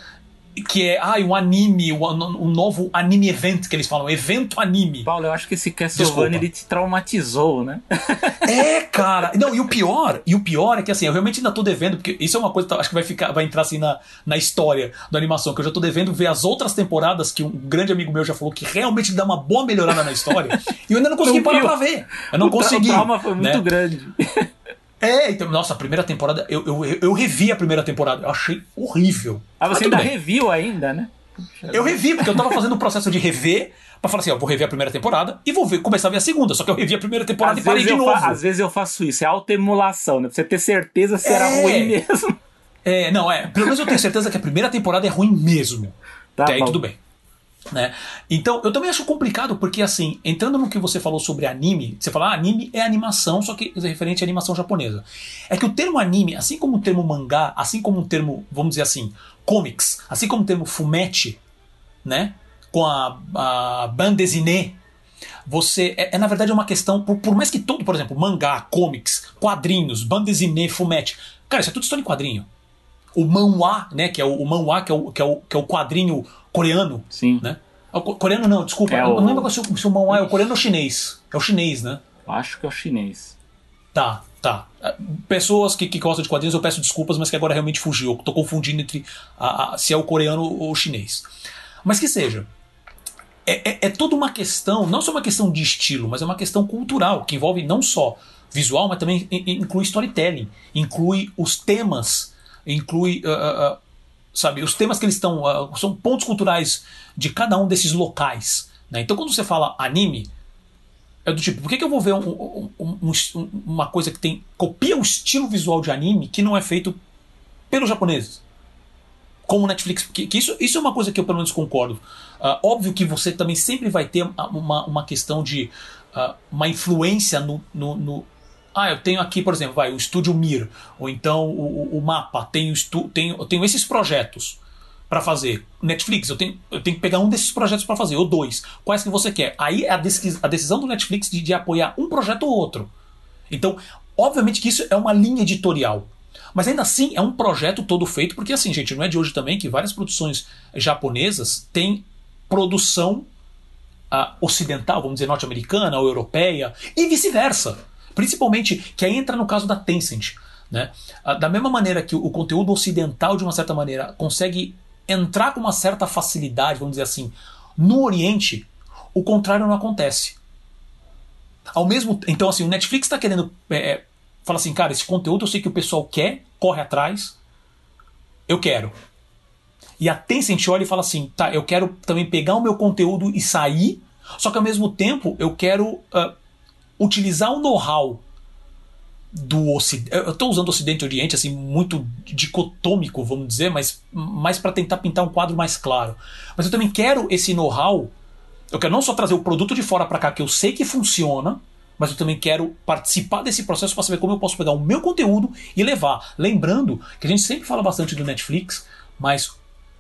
Speaker 1: que é ah, um anime, um, um, novo anime event que eles falam, evento anime.
Speaker 2: Paulo, eu acho que esse Castlevania ele te traumatizou, né?
Speaker 1: é, cara. Não, e o pior, e o pior é que assim, eu realmente ainda tô devendo, porque isso é uma coisa que acho que vai ficar, vai entrar assim na, na história da animação, que eu já tô devendo ver as outras temporadas que um grande amigo meu já falou que realmente dá uma boa melhorada na história, e eu ainda não consegui parar pra ver. Eu não o consegui. O
Speaker 2: trauma foi muito né? grande.
Speaker 1: É, então, nossa, a primeira temporada, eu, eu, eu revi a primeira temporada, eu achei horrível.
Speaker 2: Ah, você ainda bem. reviu ainda, né?
Speaker 1: Eu revi, porque eu tava fazendo o processo de rever, pra falar assim, ó, vou rever a primeira temporada e vou ver, começar a ver a segunda. Só que eu revi a primeira temporada às e parei de novo.
Speaker 2: Às vezes eu faço isso, é autoemulação, né? Pra você ter certeza se é... era ruim mesmo.
Speaker 1: É, não, é. Pelo menos eu tenho certeza que a primeira temporada é ruim mesmo. Tá Até aí tudo bem. Né? Então, eu também acho complicado porque, assim, entrando no que você falou sobre anime, você fala, ah, anime é animação, só que é referente à animação japonesa. É que o termo anime, assim como o termo mangá, assim como o termo, vamos dizer assim, comics, assim como o termo fumetti, né? Com a, a bande você é, é, na verdade uma questão por, por, mais que todo, por exemplo, mangá, comics, quadrinhos, bande fumetti, cara, isso é tudo história em quadrinho. O manhwa, né, que é o, o manhwa, que é o, que é o, que é o quadrinho coreano.
Speaker 2: Sim.
Speaker 1: Né? O coreano não, desculpa. É o... não lembro se o, se o manhwa é o coreano ou chinês. É o chinês, né?
Speaker 2: Acho que é o chinês.
Speaker 1: Tá, tá. É, pessoas que, que gostam de quadrinhos, eu peço desculpas, mas que agora realmente fugiu. Eu tô confundindo entre a, a, se é o coreano ou o chinês. Mas que seja. É, é, é, toda uma questão, não só uma questão de estilo, mas é uma questão cultural, que envolve não só visual, mas também inclui storytelling, inclui os temas, inclui uh, uh, sabe? Os temas que eles estão. Uh, são pontos culturais de cada um desses locais. Né? Então quando você fala anime, é do tipo, por que, que eu vou ver um, um, um, uma coisa que tem. copia o estilo visual de anime que não é feito pelos japoneses? Como Netflix. Que, que isso, isso é uma coisa que eu pelo menos concordo. Uh, óbvio que você também sempre vai ter uma, uma questão de. Uh, uma influência no, no ah, eu tenho aqui, por exemplo, vai, o Estúdio Mir, ou então o, o mapa, tenho, tenho, tenho esses projetos para fazer. Netflix, eu tenho, eu tenho que pegar um desses projetos para fazer, ou dois. Quais que você quer? Aí é a, a decisão do Netflix de, de apoiar um projeto ou outro. Então, obviamente que isso é uma linha editorial. Mas ainda assim é um projeto todo feito, porque assim, gente, não é de hoje também que várias produções japonesas têm produção uh, ocidental, vamos dizer, norte-americana ou europeia, e vice-versa. Principalmente, que aí entra no caso da Tencent. Né? Ah, da mesma maneira que o conteúdo ocidental, de uma certa maneira, consegue entrar com uma certa facilidade, vamos dizer assim, no Oriente, o contrário não acontece. Ao mesmo então assim o Netflix está querendo é, é, fala assim cara esse conteúdo eu sei que o pessoal quer corre atrás eu quero e a Tencent olha e fala assim tá eu quero também pegar o meu conteúdo e sair só que ao mesmo tempo eu quero uh, utilizar o know-how do Ocidente. Eu estou usando Ocidente e Oriente assim muito dicotômico, vamos dizer, mas mais para tentar pintar um quadro mais claro. Mas eu também quero esse know-how. Eu quero não só trazer o produto de fora para cá que eu sei que funciona, mas eu também quero participar desse processo para saber como eu posso pegar o meu conteúdo e levar. Lembrando que a gente sempre fala bastante do Netflix, mas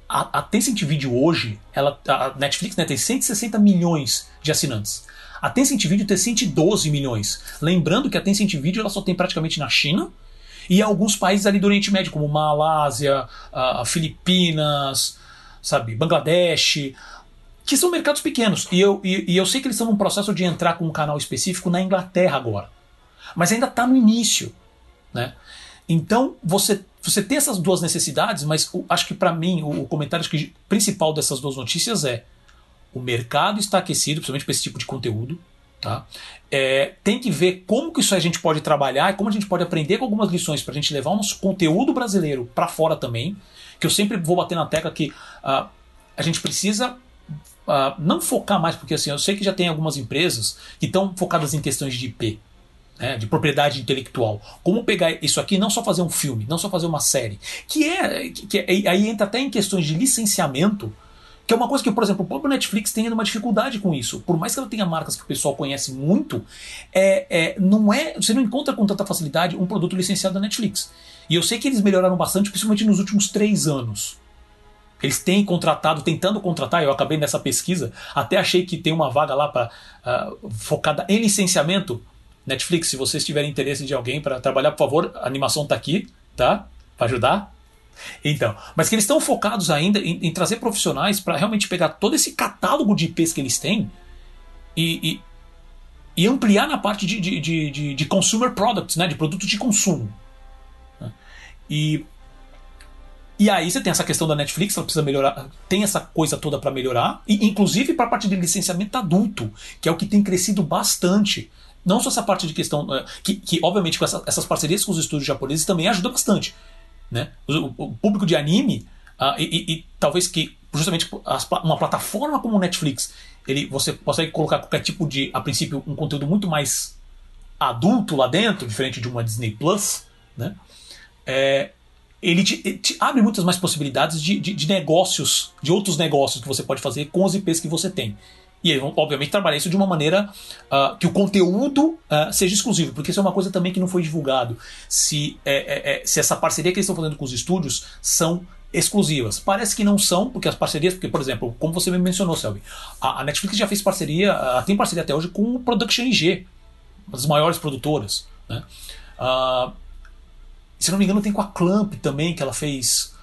Speaker 1: a, a Tencent Video hoje, ela, a Netflix né, tem 160 milhões de assinantes. A Tencent Video tem 112 milhões. Lembrando que a Tencent Video ela só tem praticamente na China e alguns países ali do Oriente Médio, como Malásia, uh, Filipinas, sabe, Bangladesh, que são mercados pequenos. E eu, e, e eu sei que eles estão num processo de entrar com um canal específico na Inglaterra agora. Mas ainda está no início. Né? Então, você, você tem essas duas necessidades, mas acho que para mim o, o comentário que, principal dessas duas notícias é o mercado está aquecido, principalmente para esse tipo de conteúdo. Tá? É, tem que ver como que isso a gente pode trabalhar e como a gente pode aprender com algumas lições para a gente levar o nosso conteúdo brasileiro para fora também. Que eu sempre vou bater na tecla que uh, a gente precisa uh, não focar mais, porque assim, eu sei que já tem algumas empresas que estão focadas em questões de IP. Né, de propriedade intelectual. Como pegar isso aqui, não só fazer um filme, não só fazer uma série, que é, que é aí entra até em questões de licenciamento que é uma coisa que, por exemplo, o próprio Netflix tem uma dificuldade com isso. Por mais que ela tenha marcas que o pessoal conhece muito, é, é, não é, você não encontra com tanta facilidade um produto licenciado da Netflix. E eu sei que eles melhoraram bastante, principalmente nos últimos três anos. Eles têm contratado, tentando contratar, eu acabei nessa pesquisa, até achei que tem uma vaga lá para uh, ah, focada em licenciamento. Netflix, se vocês tiverem interesse de alguém para trabalhar, por favor, a animação está aqui, tá? Para ajudar. Então, mas que eles estão focados ainda em, em trazer profissionais para realmente pegar todo esse catálogo de IPs que eles têm e, e, e ampliar na parte de, de, de, de, consumer products, né, de produtos de consumo. Né. E, e aí você tem essa questão da Netflix, ela precisa melhorar, tem essa coisa toda para melhorar, e inclusive para a parte de licenciamento adulto, que é o que tem crescido bastante. Não só essa parte de questão. Eh, que, que obviamente, com essa, essas parcerias com os estúdios japoneses também ajuda bastante. Né? O, o público de anime, uh, e, e, e, talvez que justamente as, uma plataforma como o Netflix, ele, você consegue colocar qualquer tipo de, a princípio, um conteúdo muito mais adulto lá dentro, diferente de uma Disney Plus, né? É, ele te, te, abre muitas mais possibilidades de, de, de, negócios, de outros negócios que você pode fazer com os IPs que você tem. E obviamente, trabalhar isso de uma maneira uh, que o conteúdo uh, seja exclusivo, porque isso é uma coisa também que não foi divulgado. Se, é, é, é, se essa parceria que eles estão fazendo com os estúdios são exclusivas. Parece que não são, porque as parcerias, porque, por exemplo, como você me mencionou, Selby, a, a Netflix já fez parceria, uh, tem parceria até hoje com o Production IG, uma das maiores produtoras. Né? se não me engano, tem com a Clamp também, que ela fez.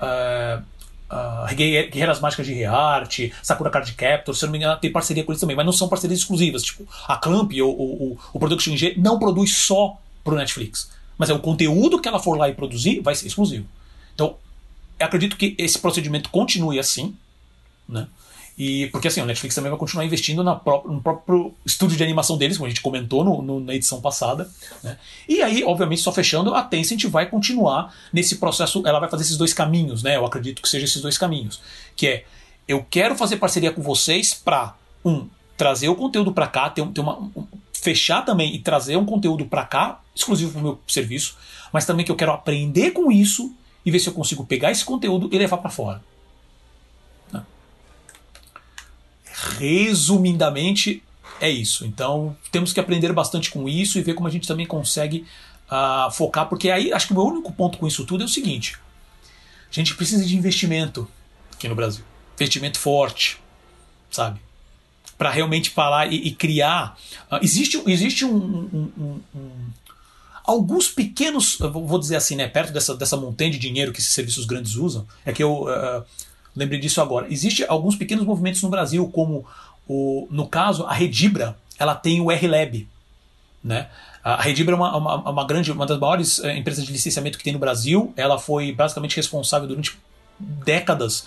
Speaker 1: Uh, uh, Guerreiras Mágicas de Rearte, Sakura Card Captor, se eu não me engano, tem parceria com eles também, mas não são parcerias exclusivas. Tipo, a Clamp ou o, o Production G não produz só pro Netflix. Mas é o conteúdo que ela for lá e produzir vai ser exclusivo. Então, eu acredito que esse procedimento continue assim, né? E porque assim, o Netflix também vai continuar investindo na pró no próprio estúdio de animação deles, como a gente comentou no, no, na edição passada. Né? E aí, obviamente, só fechando, a Tencent vai continuar nesse processo, ela vai fazer esses dois caminhos, né? Eu acredito que seja esses dois caminhos. Que é, eu quero fazer parceria com vocês para, um, trazer o conteúdo para cá, ter, ter uma, um, fechar também e trazer um conteúdo para cá, exclusivo para o meu serviço, mas também que eu quero aprender com isso e ver se eu consigo pegar esse conteúdo e levar para fora. Resumidamente, é isso. Então, temos que aprender bastante com isso e ver como a gente também consegue uh, focar, porque aí acho que o meu único ponto com isso tudo é o seguinte: a gente precisa de investimento aqui no Brasil, investimento forte, sabe? Para realmente falar e, e criar. Uh, existe existe um, um, um, um, alguns pequenos, vou dizer assim, né, perto dessa, dessa montanha de dinheiro que esses serviços grandes usam, é que eu. Uh, lembrei disso agora. Existem alguns pequenos movimentos no Brasil, como o, no caso, a Redibra, ela tem o RLab. Né? A Redibra é uma, uma, uma, grande, uma das maiores é, empresas de licenciamento que tem no Brasil. Ela foi basicamente responsável durante décadas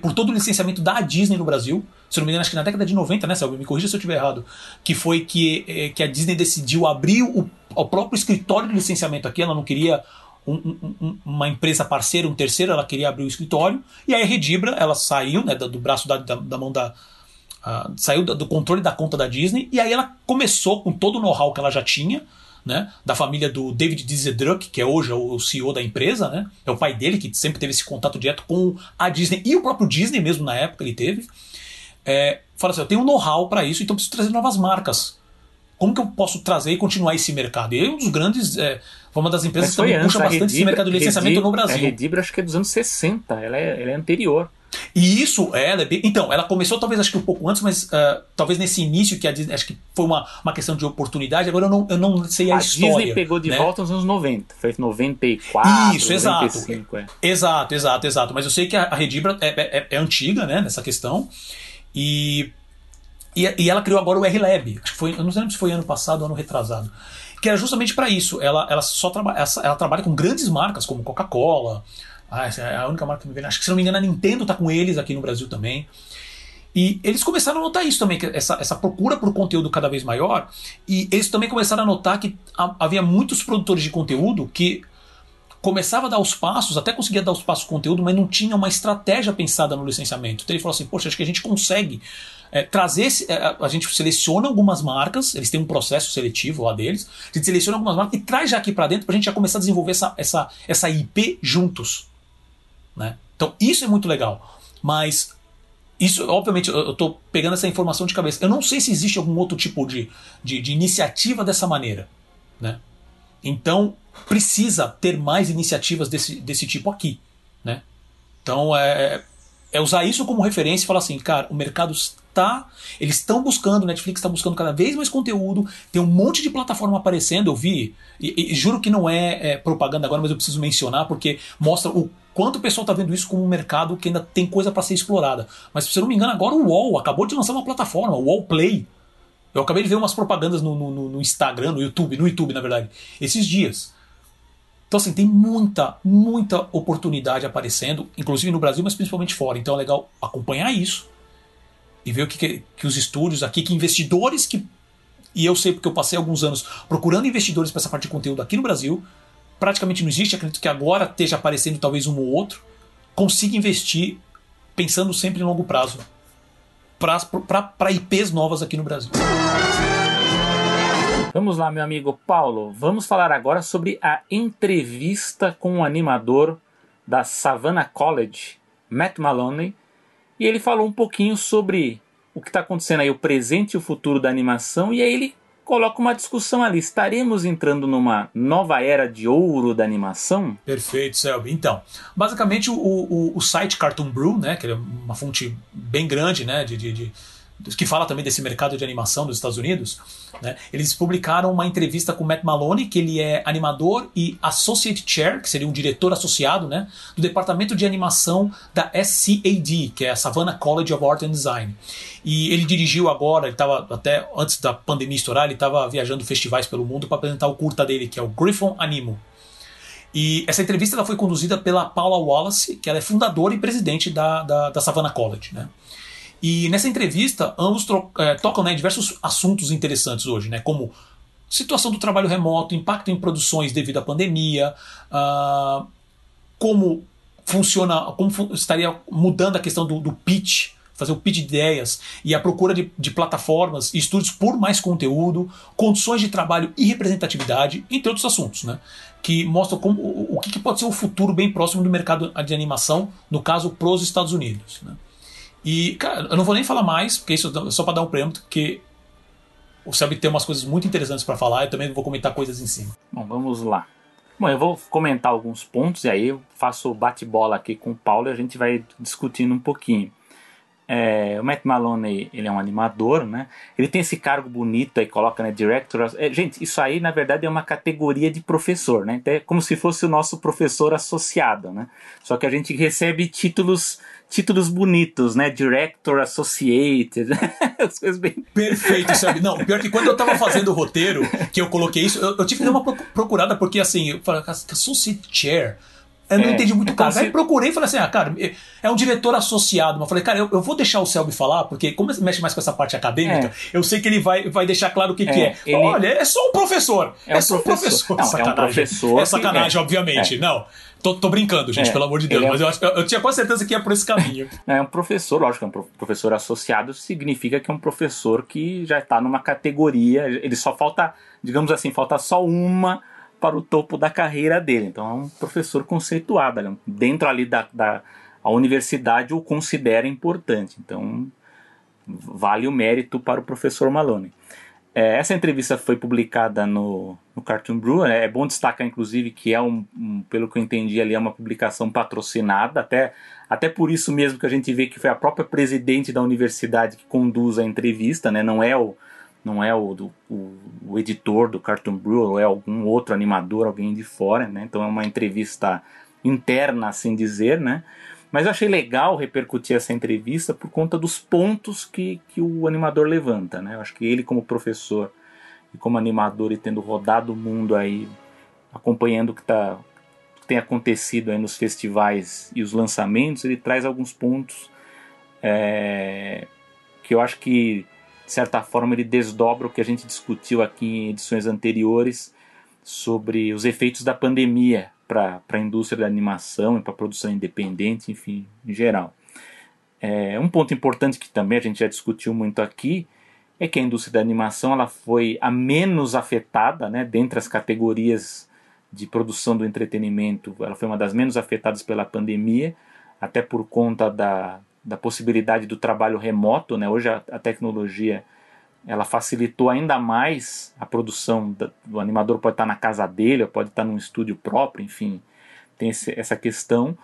Speaker 1: por todo o licenciamento da Disney no Brasil. Se não me engano, acho que na década de 90, né, Selby? Me corrija se eu estiver errado. Que foi que, eh, que a Disney decidiu abrir o, o próprio escritório de licenciamento aqui. Ela não queria um, um, uma empresa parceira, um terceiro, ela queria abrir o escritório. E aí a Redibra, ela saiu né, do braço da, da, da mão da. Uh, saiu do controle da conta da Disney. E aí ela começou com todo o know-how que ela já tinha né, da família do David Dizedruck, que é hoje o CEO da empresa, né, é o pai dele que sempre teve esse contato direto com a Disney e o próprio Disney mesmo na época ele teve. É, fala assim, eu tenho um know-how para isso, então preciso trazer novas marcas. Como que eu posso trazer e continuar esse mercado? E é um dos grandes, é, uma das empresas que também puxa bastante Redibra, esse mercado de licenciamento Redibra, no Brasil.
Speaker 2: A Redibra acho que é dos anos 60, ela é, ela é anterior.
Speaker 1: E isso, ela é bem, então, ela começou talvez acho que um pouco antes, mas uh, talvez nesse início que a Disney, acho que foi uma, uma questão de oportunidade, agora eu não, eu não sei a, a história. A Disney
Speaker 2: pegou de né? volta nos anos 90, foi 94,
Speaker 1: Isso, 95, exato. É. Exato, exato, exato. Mas eu sei que a, a Redibra é, é, é, antiga, né, nessa questão, e, e, e ela criou agora o R-Lab, acho que foi, eu não lembro se foi ano passado ou ano retrasado, que era justamente para isso, ela, ela só trabalha, ela, trabalha com grandes marcas como Coca-Cola, ah, é a única marca que me vem. Acho que se não me engano a Nintendo tá com eles aqui no Brasil também. E eles começaram a notar isso também, essa, essa procura por conteúdo cada vez maior. E eles também começaram a notar que havia muitos produtores de conteúdo que começava a dar os passos, até conseguia dar os passos conteúdo, mas não tinha uma estratégia pensada no licenciamento. Então ele falou assim: Poxa, acho que a gente consegue é, trazer. Esse, é, a gente seleciona algumas marcas, eles têm um processo seletivo lá deles, a gente seleciona algumas marcas e traz já aqui para dentro para a gente já começar a desenvolver essa, essa, essa IP juntos. Né? Então isso é muito legal. Mas isso, obviamente, eu estou pegando essa informação de cabeça. Eu não sei se existe algum outro tipo de, de, de iniciativa dessa maneira. Né? Então precisa ter mais iniciativas desse, desse tipo aqui. Né? Então é, é usar isso como referência e falar assim, cara, o mercado está. Eles estão buscando, Netflix está buscando cada vez mais conteúdo, tem um monte de plataforma aparecendo, eu vi, e, e juro que não é, é, propaganda agora, mas eu preciso mencionar, porque mostra o quanto o pessoal está vendo isso como um mercado que ainda tem coisa para ser explorada. Mas se eu não me engano, agora o UOL acabou de lançar uma plataforma, o UOL Play. Eu acabei de ver umas propagandas no, no, no Instagram, no YouTube, no YouTube, na verdade, esses dias. Então, assim, tem muita, muita oportunidade aparecendo, inclusive no Brasil, mas principalmente fora. Então é legal acompanhar isso e ver o que, que, que os estúdios aqui, que investidores que. E eu sei porque eu passei alguns anos procurando investidores para essa parte de conteúdo aqui no Brasil, praticamente não existe, acredito que agora esteja aparecendo talvez um ou outro, consiga investir pensando sempre em longo prazo para IPs novas aqui no Brasil.
Speaker 2: Vamos lá, meu amigo Paulo. Vamos falar agora sobre a entrevista com o animador da Savannah College, Matt Maloney. E ele falou um pouquinho sobre o que está acontecendo aí, o presente e o futuro da animação. E aí ele coloca uma discussão ali. Estaremos entrando numa nova era de ouro da animação?
Speaker 1: Perfeito, Selby. Então, basicamente o, o, o site Cartoon Brew, né, que é uma fonte bem grande né, de, de, de que fala também desse mercado de animação dos Estados Unidos, né, eles publicaram uma entrevista com Matt Maloney, que ele é animador e Associate Chair, que seria um diretor associado, né, do departamento de animação da SCAD, que é a Savannah College of Art and Design. E ele dirigiu agora, ele estava até antes da pandemia estourar, ele estava viajando festivais pelo mundo para apresentar o curta dele, que é o Griffon Animo. E essa entrevista ela foi conduzida pela Paula Wallace, que ela é fundadora e presidente da, da, da Savannah College, né. E nessa entrevista, ambos é, tocam né, diversos assuntos interessantes hoje, né, como situação do trabalho remoto, impacto em produções devido à pandemia, uh, como funciona, como estaria mudando a questão do, do pitch, fazer o pitch de ideias e a procura de, de, plataformas e estúdios por mais conteúdo, condições de trabalho e representatividade, entre outros assuntos, né? Que mostram como, o, o que pode ser o futuro bem próximo do mercado de animação, no caso, para os Estados Unidos. Né? E, cara, eu não vou nem falar mais, porque isso é só para dar um preâmbulo, porque o Selby tem umas coisas muito interessantes para falar e também vou comentar coisas em cima.
Speaker 2: Bom, vamos lá. Bom, eu vou comentar alguns pontos e aí eu faço bate-bola aqui com o Paulo e a gente vai discutindo um pouquinho. É, o Matt Malone ele é um animador, né? Ele tem esse cargo bonito aí, coloca, né? Director. É, gente, isso aí na verdade é uma categoria de professor, né? Então, é como se fosse o nosso professor associado, né? Só que a gente recebe títulos títulos bonitos, né? Director Associated. As
Speaker 1: coisas bem. Perfeito, sabe? Não, pior que quando eu tava fazendo o roteiro, que eu coloquei isso, eu, eu tive que dar uma procurada, porque assim, eu falei, Associate Chair. Eu não é, entendi muito então, Aí procurei e falei assim: ah, cara, é um diretor associado. Mas falei, cara, eu, eu vou deixar o Selby falar, porque como mexe mais com essa parte acadêmica, é. eu sei que ele vai, vai deixar claro o que é. Que é. Ele... Olha, é só um professor. É, um só um professor.
Speaker 2: Não, é um professor.
Speaker 1: É sacanagem, obviamente. Não. Tô, tô, brincando, gente, é, pelo amor de Deus, é mas eu, acho, eu, eu, tinha quase certeza que ia por esse caminho.
Speaker 2: É um professor, lógico, é um professor associado significa que é um professor que já está numa categoria, ele só falta, digamos assim, falta só uma para o topo da carreira dele. Então é um professor conceituado, é dentro ali da, da a universidade o considera importante. Então vale o mérito para o professor Malone. É, essa entrevista foi publicada no, no Cartoon Brew. Né? É bom destacar, inclusive, que é um, um, pelo que eu entendi ali, é uma publicação patrocinada. Até, até por isso mesmo que a gente vê que foi a própria presidente da universidade que conduz a entrevista, né? Não é o não é o, do, o, o, editor do Cartoon Brew, ou é algum outro animador, alguém de fora, né? Então é uma entrevista interna, assim dizer, né? Mas eu achei legal repercutir essa entrevista por conta dos pontos que, que o animador levanta, né? Eu acho que ele como professor e como animador e tendo rodado o mundo aí, acompanhando o que, tá, que tem acontecido aí nos festivais e os lançamentos, ele traz alguns pontos é, que eu acho que, de certa forma, ele desdobra o que a gente discutiu aqui em edições anteriores sobre os efeitos da pandemia para a indústria da animação e para a produção independente, enfim, em geral. É, um ponto importante que também a gente já discutiu muito aqui é que a indústria da animação ela foi a menos afetada, né, dentre as categorias de produção do entretenimento, ela foi uma das menos afetadas pela pandemia, até por conta da, da possibilidade do trabalho remoto. Né? Hoje a, a tecnologia ela facilitou ainda mais a produção. do animador pode estar na casa dele, pode estar num estúdio próprio, enfim, tem esse, essa questão.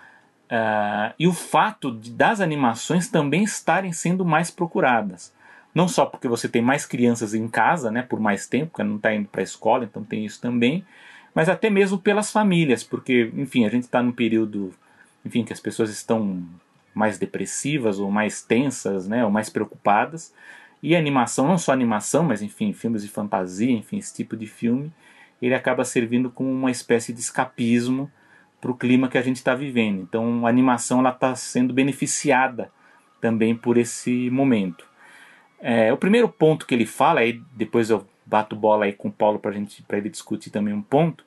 Speaker 2: Uh, e o fato de, das animações também estarem sendo mais procuradas. Não só porque você tem mais crianças em casa, né, por mais tempo, porque não está indo para a escola, então tem isso também, mas até mesmo pelas famílias, porque, enfim, a gente está num período, enfim, que as pessoas estão mais depressivas ou mais tensas, né, ou mais preocupadas, e animação, não só animação, mas enfim, filmes de fantasia, enfim, esse tipo de filme, ele acaba servindo como uma espécie de escapismo para o clima que a gente está vivendo. Então a animação está sendo beneficiada também por esse momento. É, o primeiro ponto que ele fala, aí depois eu bato bola aí com o Paulo para ele discutir também um ponto,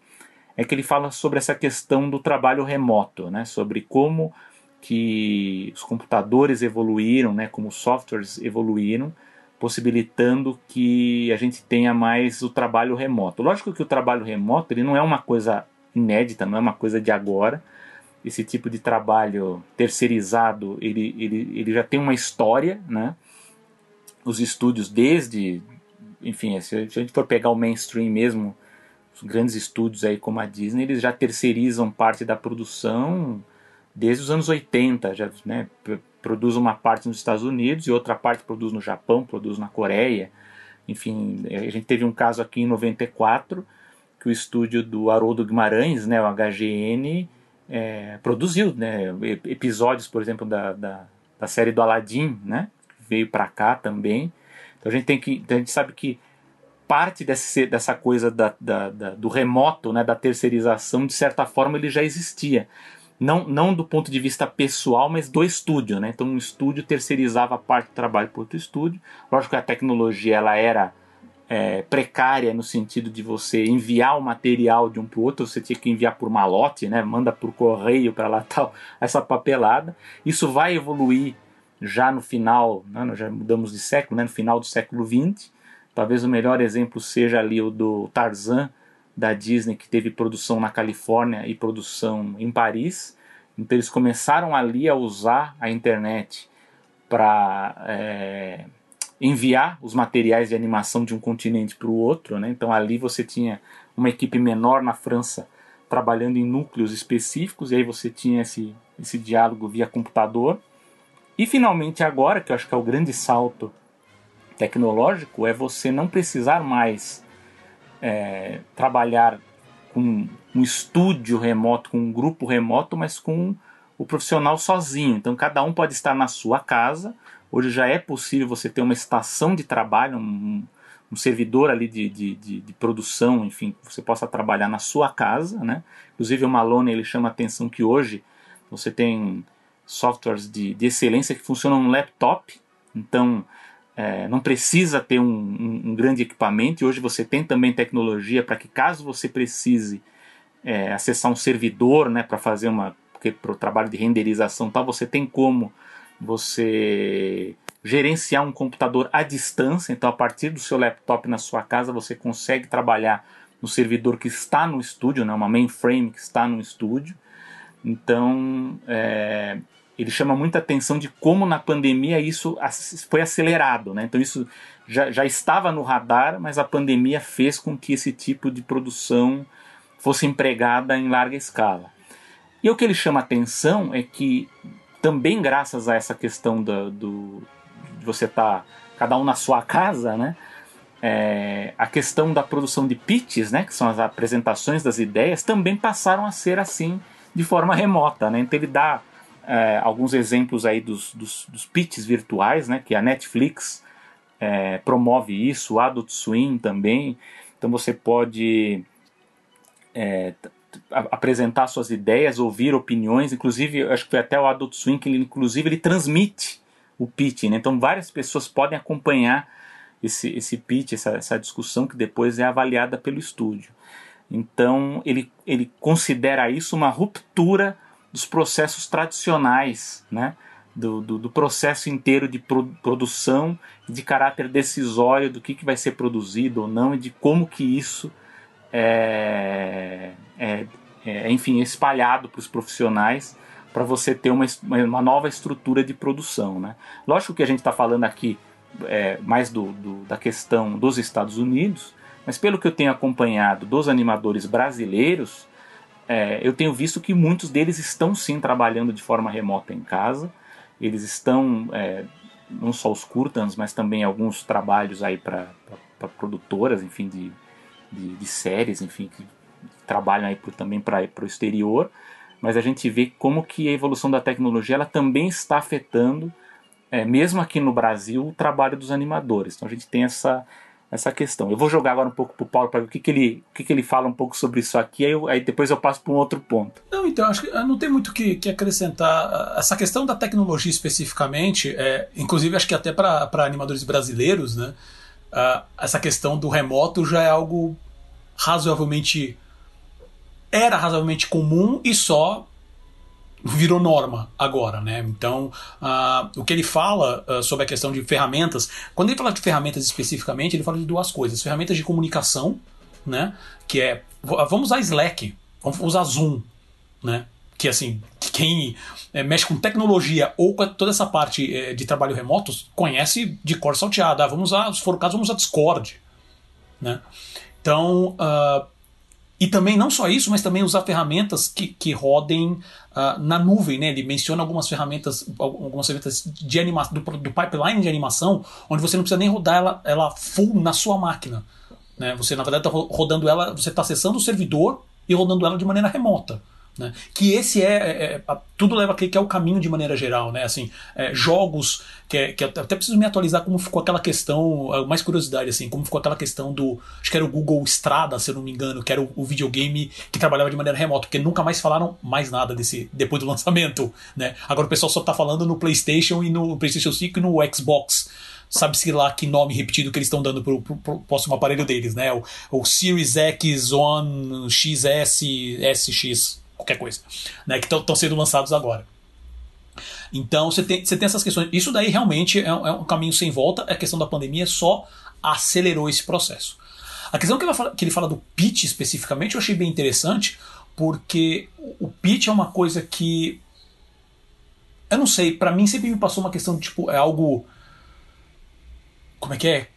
Speaker 2: é que ele fala sobre essa questão do trabalho remoto, né, sobre como que os computadores evoluíram, né, como os softwares evoluíram, possibilitando que a gente tenha mais o trabalho remoto. Lógico que o trabalho remoto ele não é uma coisa inédita, não é uma coisa de agora. Esse tipo de trabalho terceirizado, ele, ele, ele já tem uma história, né? Os estúdios desde, enfim, se a gente for pegar o mainstream mesmo, os grandes estúdios aí como a Disney, eles já terceirizam parte da produção desde os anos 80, já, né, produz uma parte nos Estados Unidos e outra parte produz no Japão, produz na Coreia. Enfim, a gente teve um caso aqui em 94 que o estúdio do Haroldo Guimarães, né, o HGN, é, produziu né, episódios, por exemplo, da, da, da série do Aladdin, né, veio para cá também. Então a gente tem que, então a gente sabe que parte desse, dessa coisa da, da, da, do remoto, né, da terceirização, de certa forma ele já existia não, não do ponto de vista pessoal, mas do estúdio, né? Então um estúdio terceirizava parte do trabalho para outro estúdio. Lógico que a tecnologia ela era é, precária no sentido de você enviar o material de um para o outro, você tinha que enviar por malote, né? Manda por correio para lá tal, essa papelada. Isso vai evoluir já no final, né? já mudamos de século, né? no final do século XX. Talvez o melhor exemplo seja ali o do Tarzan, da Disney que teve produção na Califórnia e produção em Paris. Então eles começaram ali a usar a internet para é, enviar os materiais de animação de um continente para o outro. Né? Então ali você tinha uma equipe menor na França trabalhando em núcleos específicos e aí você tinha esse, esse diálogo via computador. E finalmente agora, que eu acho que é o grande salto tecnológico, é você não precisar mais é, trabalhar com um estúdio remoto, com um grupo remoto, mas com o profissional sozinho. Então cada um pode estar na sua casa. Hoje já é possível você ter uma estação de trabalho, um, um servidor ali de, de, de, de, produção, enfim, você possa trabalhar na sua casa, né? Inclusive o Malone ele chama a atenção que hoje você tem softwares de, de excelência que funcionam no laptop, então é, não precisa ter um, um, um, grande equipamento e hoje você tem também tecnologia para que caso você precise é, acessar um servidor, né, para fazer uma para o trabalho de renderização, tal, você tem como você gerenciar um computador à distância, então a partir do seu laptop na sua casa você consegue trabalhar no servidor que está no estúdio, né, uma mainframe que está no estúdio. Então é, ele chama muita atenção de como na pandemia isso foi acelerado. Né? Então isso já, já estava no radar, mas a pandemia fez com que esse tipo de produção fosse empregada em larga escala. E o que ele chama atenção é que também graças a essa questão do, do de você estar tá, cada um na sua casa, né? É, a questão da produção de pitches, né, que são as apresentações das ideias, também passaram a ser assim de forma remota. Né? Então ele dá é, alguns exemplos aí dos, dos, dos, pitches virtuais, né, que a Netflix é, promove isso, o Adult Swim também. Então você pode é, apresentar suas ideias, ouvir opiniões, inclusive acho que foi até o Adult Swim que ele, inclusive ele transmite o pitch, né? então várias pessoas podem acompanhar esse, esse pitch, essa, essa discussão que depois é avaliada pelo estúdio. Então ele, ele considera isso uma ruptura dos processos tradicionais, né? Do, do, do, processo inteiro de pro, produção de caráter decisório do que, que vai ser produzido ou não e de como que isso é, é, é enfim, espalhado para os profissionais para você ter uma, uma nova estrutura de produção. Né? Lógico que a gente está falando aqui é, mais do, do, da questão dos Estados Unidos, mas pelo que eu tenho acompanhado dos animadores brasileiros, é, eu tenho visto que muitos deles estão sim trabalhando de forma remota em casa. Eles estão, é, não só os curtans, mas também alguns trabalhos aí para produtoras, enfim, de, de, de, séries, enfim, que trabalham aí também para o exterior. Mas a gente vê como que a evolução da tecnologia ela também está afetando, é, mesmo aqui no Brasil, o trabalho dos animadores. Então a gente tem essa, essa questão. Eu vou jogar agora um pouco para o Paulo para ver o que, que, ele, o que, que ele fala um pouco sobre isso aqui, aí, eu, aí depois eu passo para um outro ponto.
Speaker 1: Não, então, acho que não tem muito que, que acrescentar. Essa questão da tecnologia especificamente, é, inclusive acho que até para animadores brasileiros, né, uh, essa questão do remoto já é algo razoavelmente. Era razoavelmente comum e só virou norma agora, né? Então, uh, o que ele fala uh, sobre a questão de ferramentas, quando ele fala de ferramentas especificamente, ele fala de duas coisas: ferramentas de comunicação, né? Que é vamos usar Slack, vamos usar Zoom, né? Que assim, quem é, mexe com tecnologia ou com toda essa parte é, de trabalho remoto conhece de cor salteada. Ah, vamos usar, se for o caso, vamos usar Discord, né? Então, uh, e também não só isso, mas também usar ferramentas que, que rodem uh, na nuvem. Né? Ele menciona algumas ferramentas, algumas ferramentas de anima do, do pipeline de animação, onde você não precisa nem rodar ela, ela full na sua máquina. Né? Você, na verdade, está rodando ela, você está acessando o servidor e rodando ela de maneira remota. Né? Que esse é, é, é, tudo leva a que é o caminho de maneira geral, né? Assim, é, jogos que, é, que até preciso me atualizar como ficou aquela questão, mais curiosidade assim, como ficou aquela questão do, acho que era o Google Strada, se eu não me engano, que era o, o videogame que trabalhava de maneira remota, porque nunca mais falaram mais nada desse depois do lançamento, né? Agora o pessoal só está falando no PlayStation e no PlayStation 5 e no Xbox sabe-se lá que nome repetido que eles estão dando pro, pro, pro, próximo aparelho deles, né? O, o Series X, One, XS, SX, qualquer coisa, né, que estão sendo lançados agora. Então você tem, você tem essas questões. Isso daí realmente é um, é um caminho sem volta. A questão da pandemia só acelerou esse processo. A questão que, fala, que ele fala do pitch especificamente eu achei bem interessante, porque o pitch é uma coisa que. Eu não sei, para mim sempre me passou uma questão tipo, é algo. Como é que é?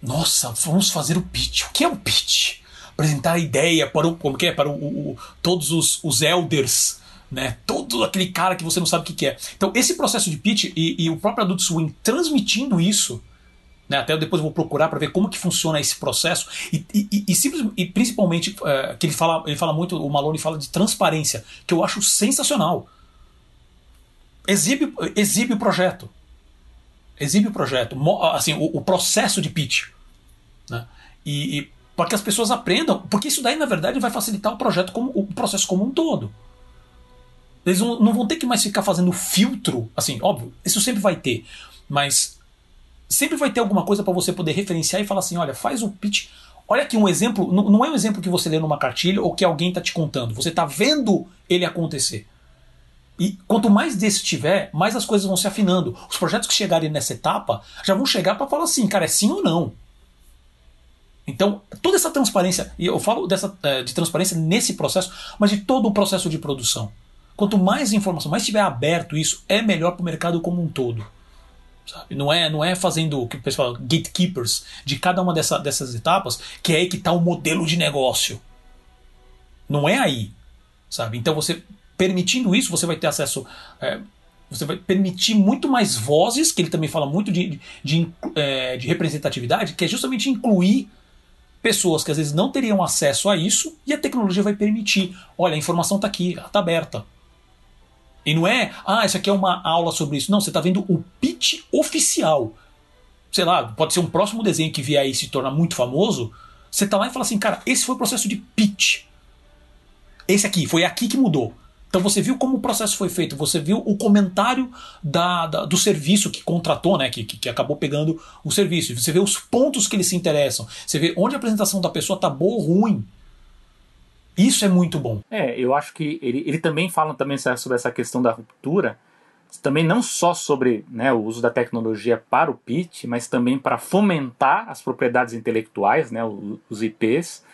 Speaker 1: Nossa, vamos fazer o pitch. O que é o pitch? Apresentar a ideia para o, como que é, para o, o, todos os, os elders, né? Todo aquele cara que você não sabe o que, que é. Então, esse processo de pitch e, e o próprio Adult Swim transmitindo isso, né? Até depois eu vou procurar para ver como que funciona esse processo e, e, e, e principalmente é, que ele fala, ele fala muito, o Malone fala de transparência, que eu acho sensacional. Exibe, exibe o projeto. Exibe o projeto. Assim, o, o processo de pitch. Né? E para que as pessoas aprendam, porque isso daí na verdade vai facilitar o projeto como o processo como um todo. Eles não, vão ter que mais ficar fazendo filtro, assim, óbvio, isso sempre vai ter, mas sempre vai ter alguma coisa para você poder referenciar e falar assim, olha, faz o pitch. Olha aqui um exemplo, não é um exemplo que você lê numa cartilha ou que alguém está te contando, você está vendo ele acontecer. E quanto mais desse tiver, mais as coisas vão se afinando. Os projetos que chegarem nessa etapa já vão chegar para falar assim, cara, é sim ou não. Então, toda essa transparência, e eu falo dessa, eh, de transparência nesse processo, mas de todo o processo de produção. Quanto mais informação, mais estiver aberto isso, é melhor para o mercado como um todo. Sabe? Não é não é fazendo o que o pessoal fala, gatekeepers de cada uma dessa, dessas etapas, que é aí que está o modelo de negócio. Não é aí. sabe? Então você permitindo isso, você vai ter acesso. É, você vai permitir muito mais vozes, que ele também fala muito de, de, de, é, de representatividade, que é justamente incluir pessoas que às vezes não teriam acesso a isso e a tecnologia vai permitir. Olha, a informação está aqui, está aberta. E não é, ah, isso aqui é uma aula sobre isso. Não, você está vendo o pitch oficial. Sei lá, pode ser um próximo desenho que vier aí e se tornar muito famoso. Você está lá e fala assim, cara, esse foi o processo de pitch. Esse aqui, foi aqui que mudou. Então você viu como o processo foi feito, você viu o comentário da, da do serviço que contratou, né, que, que, acabou pegando o serviço. Você vê os pontos que eles se interessam. Você vê onde a apresentação da pessoa está boa ou ruim. Isso é muito bom.
Speaker 2: É, eu acho que ele, ele também fala também sobre essa questão da ruptura, também não só sobre né, o uso da tecnologia para o pitch, mas também para fomentar as propriedades intelectuais, né, os IPs,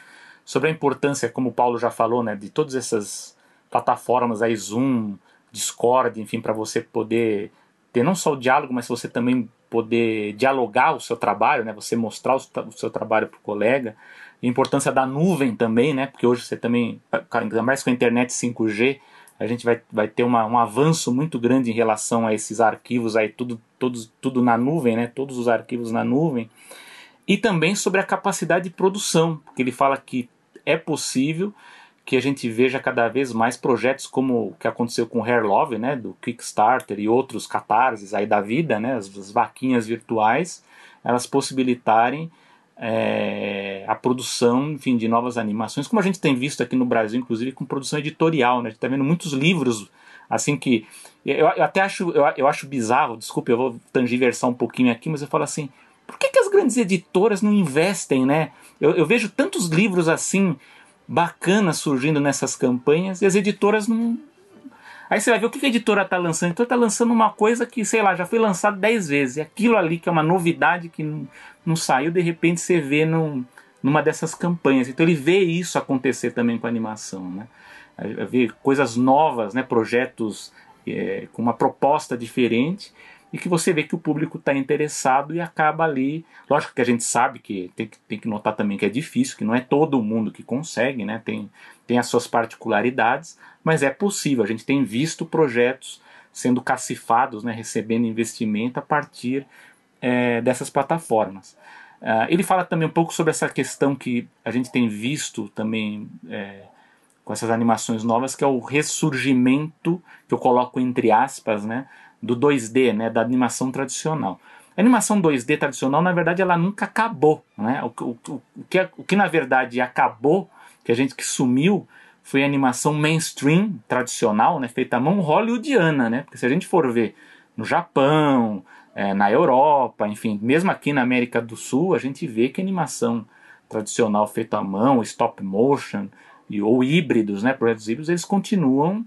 Speaker 2: sobre a importância, como o Paulo já falou, né, de todas essas plataformas aí, Zoom, Discord, enfim, para você poder ter não só o diálogo, mas você também poder dialogar o seu trabalho, né, você mostrar o seu trabalho para o colega a importância da nuvem também, né? Porque hoje você também, ainda mais com a internet 5G, a gente vai, vai ter uma, um avanço muito grande em relação a esses arquivos aí, tudo, todos, tudo na nuvem, né? Todos os arquivos na nuvem. E também sobre a capacidade de produção, porque ele fala que é possível que a gente veja cada vez mais projetos como o que aconteceu com o Hair Love, né, do Kickstarter e outros catarses aí da vida, né, as, as vaquinhas virtuais, elas possibilitarem é, a produção, enfim, de novas animações, como a gente tem visto aqui no Brasil, inclusive com produção editorial, né? A gente está vendo muitos livros assim que eu, eu até acho eu, eu, acho bizarro, desculpe, eu vou tangiversar um pouquinho aqui, mas eu falo assim, por que, que as grandes editoras não investem, né? Eu, eu vejo tantos livros assim bacanas surgindo nessas campanhas e as editoras não Aí você vai ver o que a editora está lançando. Então está lançando uma coisa que, sei lá, já foi lançado 10 vezes. Aquilo ali que é uma novidade que não, não saiu, de repente você vê num, numa dessas campanhas. Então ele vê isso acontecer também com a animação, né? Ver coisas novas, né? projetos é, com uma proposta diferente e que você vê que o público está interessado e acaba ali. Lógico que a gente sabe que tem, que tem que notar também que é difícil, que não é todo mundo que consegue, né? tem, tem as suas particularidades, mas é possível. A gente tem visto projetos sendo cacifados, né? recebendo investimento a partir é, dessas plataformas. Uh, ele fala também um pouco sobre essa questão que a gente tem visto também é, com essas animações novas, que é o ressurgimento, que eu coloco entre aspas, né, do 2D, né, da animação tradicional. A animação 2D tradicional, na verdade, ela nunca acabou. Né? O, o, o, o, que, o que na verdade acabou, que a gente que sumiu, foi a animação mainstream tradicional, né, feita à mão hollywoodiana, né? Porque se a gente for ver no Japão, é, na Europa, enfim, mesmo aqui na América do Sul, a gente vê que a animação tradicional feita à mão, stop motion e, ou híbridos, né, projetos híbridos, eles continuam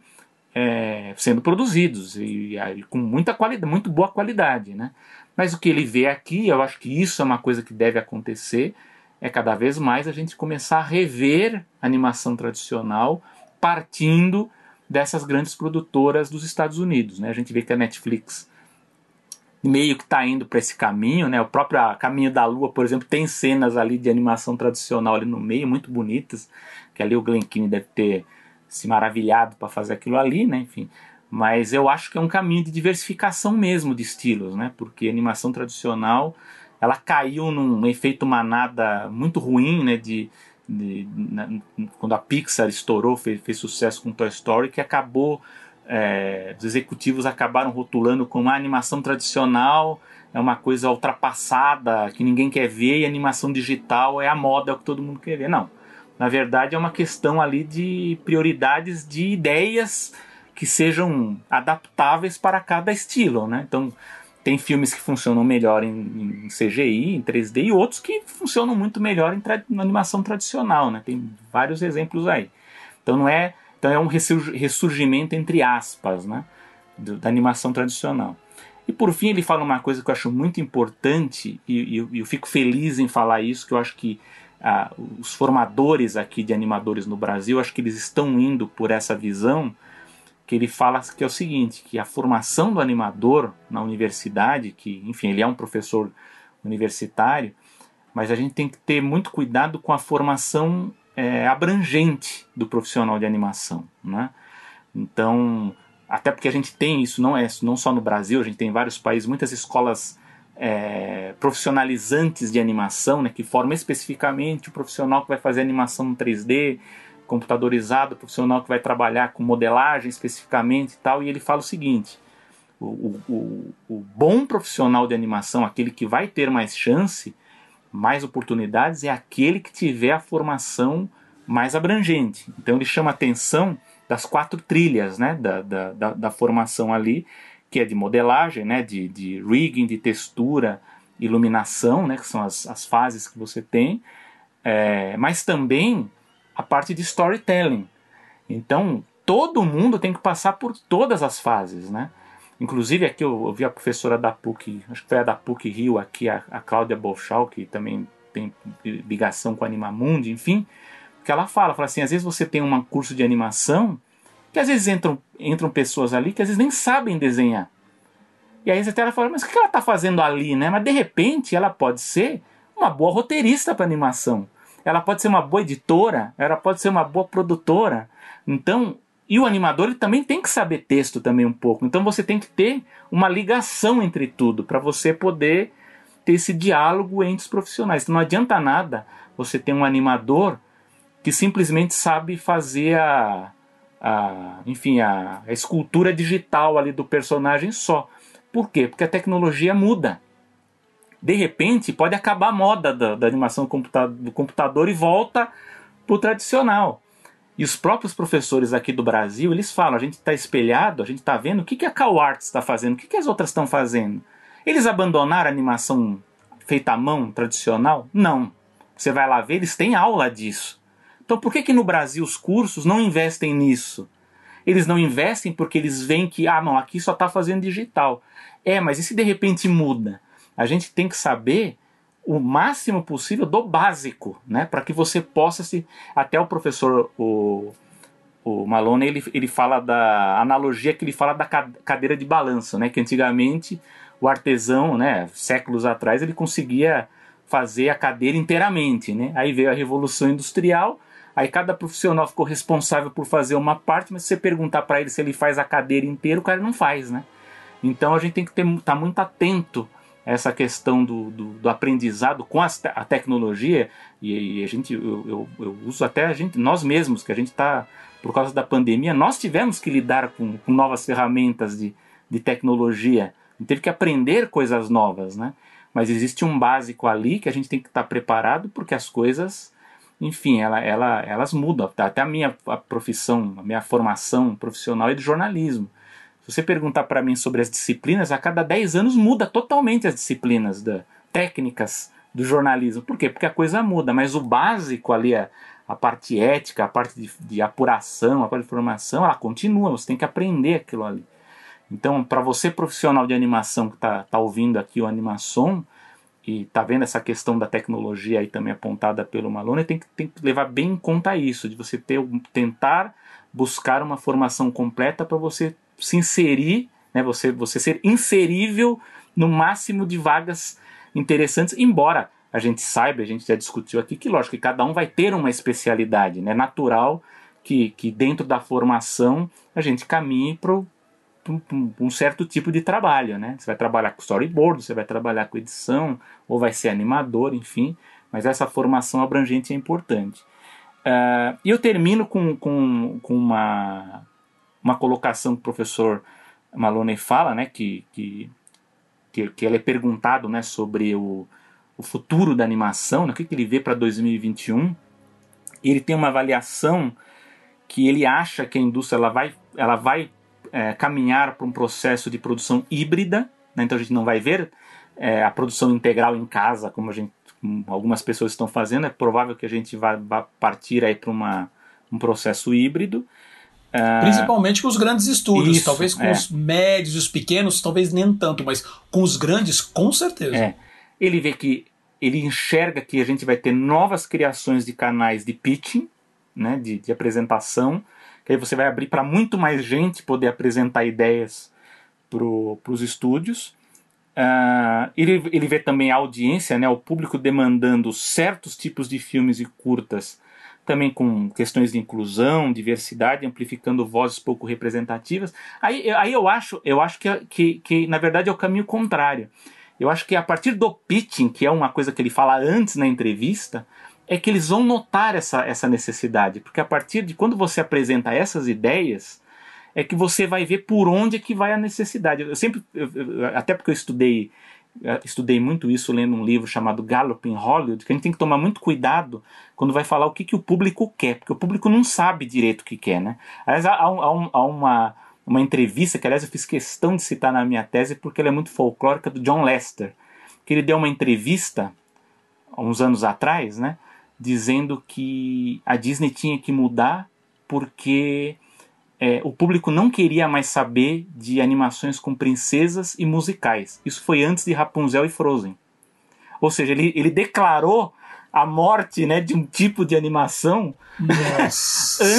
Speaker 2: é, sendo produzidos e, e, com muita qualidade, muito boa qualidade, né? Mas o que ele vê aqui, eu acho que isso é uma coisa que deve acontecer, é cada vez mais a gente começar a rever a animação tradicional partindo dessas grandes produtoras dos Estados Unidos, né? A gente vê que a Netflix meio que está indo para esse caminho, né? O próprio Caminho da Lua, por exemplo, tem cenas ali de animação tradicional ali no meio, muito bonitas, que ali o Glen Keane deve ter se maravilhado para fazer aquilo ali, né? Enfim, mas eu acho que é um caminho de diversificação mesmo de estilos, né? Porque animação tradicional ela caiu num efeito manada muito ruim, né? De, de quando a Pixar estourou, fez, fez sucesso com Toy Story, que acabou é, os executivos acabaram rotulando como a animação tradicional é uma coisa ultrapassada, que ninguém quer ver, e animação digital é a moda, é o que todo mundo quer ver. Não. Na verdade, é uma questão ali de prioridades de ideias que sejam adaptáveis para cada estilo, né? Então, tem filmes que funcionam melhor em, em CGI, em 3D, e outros que funcionam muito melhor em, em animação tradicional, né? Tem vários exemplos aí. Então, não é, então é um ressurgimento entre aspas, né? da animação tradicional. E por fim, ele fala uma coisa que eu acho muito importante, e, e eu fico feliz em falar isso, que eu acho que ah, os formadores aqui de animadores no Brasil, acho que eles estão indo por essa visão, que ele fala que é o seguinte, que a formação do animador na universidade, que enfim, ele é um professor universitário, mas a gente tem que ter muito cuidado com a formação é, abrangente do profissional de animação, né? Então, até porque a gente tem isso, não é não só no Brasil, a gente tem em vários países muitas escolas é, profissionalizantes de animação, né, que formam especificamente o profissional que vai fazer animação em 3D, computadorizado, profissional que vai trabalhar com modelagem especificamente e tal, e ele fala o seguinte, o, o, o bom profissional de animação, aquele que vai ter mais chance, mais oportunidades, é aquele que tiver a formação mais abrangente. Então ele chama atenção das quatro trilhas né, da, da, da, da formação ali, que é de modelagem, né, de, de rigging, de textura, iluminação, né, que são as, as fases que você tem, é, mas também a parte de storytelling. Então, todo mundo tem que passar por todas as fases, né? Inclusive, aqui eu, eu vi a professora da PUC, acho que foi a da PUC Rio, aqui, a, a Cláudia Bolchal, que também tem ligação com a Animamundi, enfim, que ela fala, fala assim, às vezes você tem um curso de animação que às vezes entram, entram pessoas ali que às vezes nem sabem desenhar. E aí você até fala, mas o que ela está fazendo ali, né? Mas de repente ela pode ser uma boa roteirista para animação. Ela pode ser uma boa editora, ela pode ser uma boa produtora. Então, e o animador ele também tem que saber texto também um pouco. Então você tem que ter uma ligação entre tudo para você poder ter esse diálogo entre os profissionais. Então, não adianta nada você ter um animador que simplesmente sabe fazer a, a enfim, a, a escultura digital ali do personagem só. Por quê? Porque a tecnologia muda. De repente, pode acabar a moda da, da animação do computador e volta para o tradicional. E os próprios professores aqui do Brasil, eles falam, a gente está espelhado, a gente está vendo o que, que a CalArts está fazendo, o que, que as outras estão fazendo. Eles abandonaram a animação feita à mão, tradicional? Não. Você vai lá ver, eles têm aula disso. Então por que, que no Brasil os cursos não investem nisso? Eles não investem porque eles veem que, ah, não, aqui só está fazendo digital. É, mas e se de repente muda? A gente tem que saber o máximo possível do básico, né? Para que você possa se. Até o professor, o, o Malone, ele, ele fala da analogia que ele fala da cadeira de balanço, né? Que antigamente o artesão, né, séculos atrás, ele conseguia fazer a cadeira inteiramente, né? Aí veio a revolução industrial, Aí cada profissional ficou responsável por fazer uma parte, mas se você perguntar para ele se ele faz a cadeira inteira, o cara não faz, né? Então a gente tem que estar tá muito atento a essa questão do, do, do aprendizado com a, tecnologia. E, e, a gente eu, eu, eu, uso até a gente nós mesmos que a gente está por causa da pandemia nós tivemos que lidar com, com novas ferramentas de, de tecnologia. Teve que aprender coisas novas né? Mas existe um básico ali que a gente tem que estar tá preparado porque as coisas enfim, ela, ela, elas mudam. Até a minha profissão, a minha formação profissional é de jornalismo. Se você perguntar para mim sobre as disciplinas, a cada 10 anos muda totalmente as disciplinas da técnicas do jornalismo. Por quê? Porque a coisa muda, mas o básico ali, a, a parte ética, a parte de, de apuração, a parte de formação, ela continua, você tem que aprender aquilo ali. Então, para você profissional de animação que está tá ouvindo aqui o Animação, e tá vendo essa questão da tecnologia aí também apontada pelo Malone, tem que, tem que levar bem em conta isso, de você ter, tentar buscar uma formação completa para você se inserir, né, você, você ser inserível no máximo de vagas interessantes, embora a gente saiba, a gente já discutiu aqui, que lógico que cada um vai ter uma especialidade, né, natural que, que dentro da formação a gente caminhe para um certo tipo de trabalho, né? Você vai trabalhar com storyboard, você vai trabalhar com edição, ou vai ser animador, enfim. Mas essa formação abrangente é importante. Uh, e eu termino com, com, com uma, uma colocação que o professor Maloney fala, né? Que, que que, que ele é perguntado né, sobre o, o futuro da animação, né, o que, que ele vê para 2021, ele tem uma avaliação que ele acha que a indústria ela vai, ela vai é, caminhar para um processo de produção híbrida, né, então a gente não vai ver é, a produção integral em casa, como gente, como algumas pessoas estão fazendo, é provável que a gente vá, vá partir aí para um processo híbrido.
Speaker 1: Uh, Principalmente com os grandes estúdios, isso, talvez com é. os médios, os pequenos, talvez nem tanto, mas com os grandes, com certeza.
Speaker 2: É. Ele vê que ele enxerga que a gente vai ter novas criações de canais de pitching, né, de, de apresentação, aí você vai abrir para muito mais gente poder apresentar ideias para os estúdios. Uh, ele, ele vê também a audiência, né, o público demandando certos tipos de filmes e curtas também com questões de inclusão, diversidade, amplificando vozes pouco representativas. Aí, aí eu acho, eu acho que, que, que, na verdade é o caminho contrário. Eu acho que a partir do pitching, que é uma coisa que ele fala antes na entrevista, é que eles vão notar essa, essa necessidade. Porque a partir de quando você apresenta essas ideias, é que você vai ver por onde é que vai a necessidade. Eu sempre, eu, até porque eu estudei estudei muito isso lendo um livro chamado Gallup in Hollywood, que a gente tem que tomar muito cuidado quando vai falar o que, que o público quer, porque o público não sabe direito o que quer, né? Aliás, há, há, há uma, uma entrevista, que aliás eu fiz questão de citar na minha tese, porque ela é muito folclórica, do John Lester, que ele deu uma entrevista, uns anos atrás, né? Dizendo que a Disney tinha que mudar porque é, o público não queria mais saber de animações com princesas e musicais. Isso foi antes de Rapunzel e Frozen. Ou seja, ele, ele declarou a morte né, de um tipo de animação antes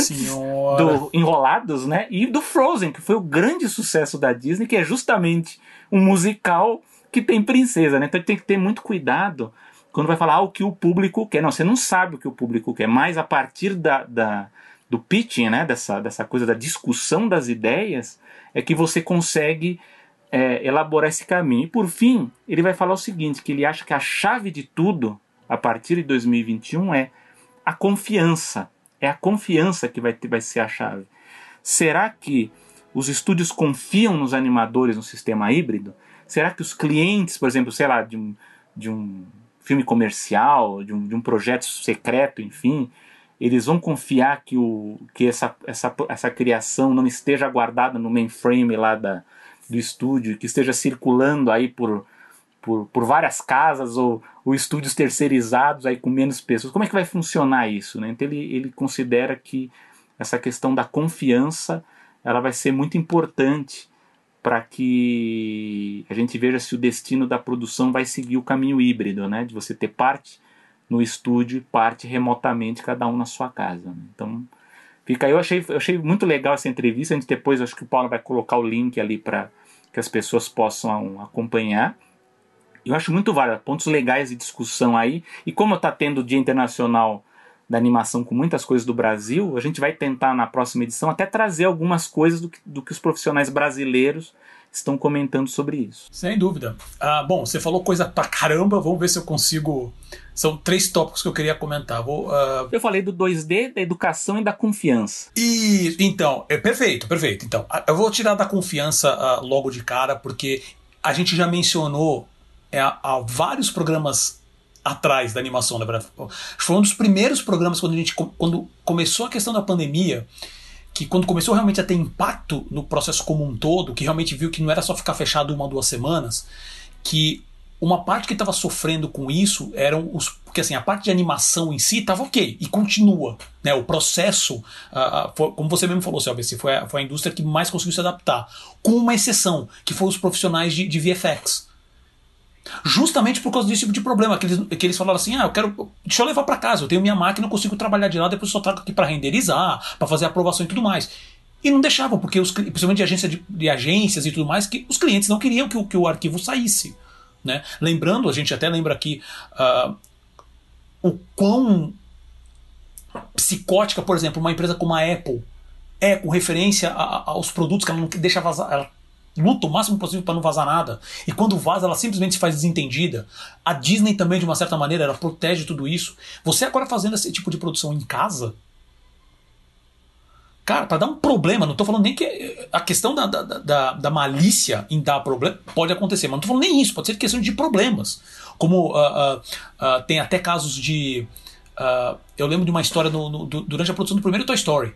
Speaker 2: senhora. do Enrolados né, e do Frozen, que foi o grande sucesso da Disney, que é justamente um musical que tem princesa. Né? Então tem que ter muito cuidado quando vai falar o que o público quer. Não, você não sabe o que o público quer, mas a partir da, da do pitching, né, dessa, dessa coisa da discussão das ideias, é que você consegue é, elaborar esse caminho. E por fim, ele vai falar o seguinte: que ele acha que a chave de tudo, a partir de 2021, é a confiança. É a confiança que vai, ter, vai ser a chave. Será que os estúdios confiam nos animadores no sistema híbrido? Será que os clientes, por exemplo, sei lá, de um, de um filme comercial, de um, de um projeto secreto, enfim, eles vão confiar que, o, que essa, essa, essa criação não esteja guardada no mainframe lá da, do estúdio, que esteja circulando aí por, por, por várias casas ou, ou estúdios terceirizados aí com menos pessoas. Como é que vai funcionar isso? Né? Então ele, ele considera que essa questão da confiança ela vai ser muito importante para que a gente veja se o destino da produção vai seguir o caminho híbrido, né? de você ter parte no estúdio e parte remotamente, cada um na sua casa. Né? Então, fica aí. Eu achei, eu achei muito legal essa entrevista. A gente depois, acho que o Paulo vai colocar o link ali para que as pessoas possam acompanhar. Eu acho muito válido, pontos legais de discussão aí. E como está tendo o Dia Internacional da Animação com muitas coisas do Brasil, a gente vai tentar na próxima edição até trazer algumas coisas do que, do que os profissionais brasileiros estão comentando sobre isso.
Speaker 1: Sem dúvida. Ah, bom, você falou coisa pra caramba, vamos ver se eu consigo. São três tópicos que eu queria comentar. Vou, uh...
Speaker 2: Eu falei do 2D, da educação e da confiança.
Speaker 1: E então, é perfeito, perfeito. Então, eu vou tirar da confiança uh, logo de cara, porque a gente já mencionou é, há vários programas atrás da animação, na verdade. Foi um dos primeiros programas quando a gente quando começou a questão da pandemia que quando começou realmente a ter impacto no processo como um todo, que realmente viu que não era só ficar fechado uma ou duas semanas, que uma parte que estava sofrendo com isso eram os porque assim a parte de animação em si estava ok e continua né o processo foi, como você mesmo falou Selveci, foi a, foi a indústria que mais conseguiu se adaptar com uma exceção que foi os profissionais de, de VFX Justamente por causa desse tipo de problema, que eles, que eles falaram assim: ah, eu quero. Deixa eu levar para casa, eu tenho minha máquina, eu consigo trabalhar de lá, depois só trago aqui para renderizar, para fazer aprovação e tudo mais. E não deixavam, porque os, principalmente de, agência de, de, agências e tudo mais, que os clientes não queriam que, que o arquivo saísse. Né? Lembrando, a gente até lembra aqui uh, o quão psicótica, por exemplo, uma empresa como a Apple é com referência a, a, aos produtos que ela não deixa vazar. Ela luta o máximo possível para não vazar nada. E quando vaza, ela simplesmente se faz desentendida. A Disney também, de uma certa maneira, ela protege tudo isso. Você agora fazendo esse tipo de produção em casa, Cara, para dar um problema, não tô falando nem que a questão da, da, da, da, malícia em dar problema pode acontecer, mas não tô falando nem isso, pode ser questão de problemas. Como uh, uh, uh, tem até casos de. eu lembro de uma história no, no, durante a produção do primeiro Toy Story,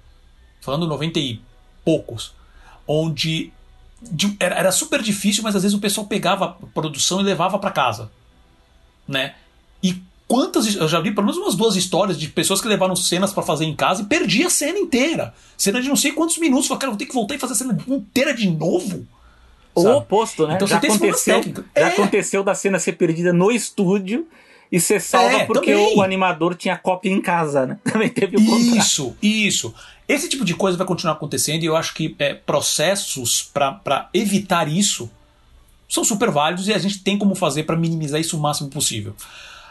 Speaker 1: falando 90 e poucos, onde de, era, era, super difícil, mas às vezes o pessoal pegava a produção e levava para casa. Né? E Quantas. Eu já vi pelo menos umas duas histórias de pessoas que levaram cenas para fazer em casa e perdi a cena inteira. Cena de não sei quantos minutos. Falei, cara, vou ter que voltar e fazer a cena inteira de novo.
Speaker 2: O oposto, né? Então, já aconteceu, já é. aconteceu da cena ser perdida no estúdio e ser salva é, porque também. o animador tinha cópia em casa, né? Também teve o
Speaker 1: Isso, isso. Esse tipo de coisa vai continuar acontecendo e eu acho que é, processos para evitar isso são super válidos e a gente tem como fazer para minimizar isso o máximo possível.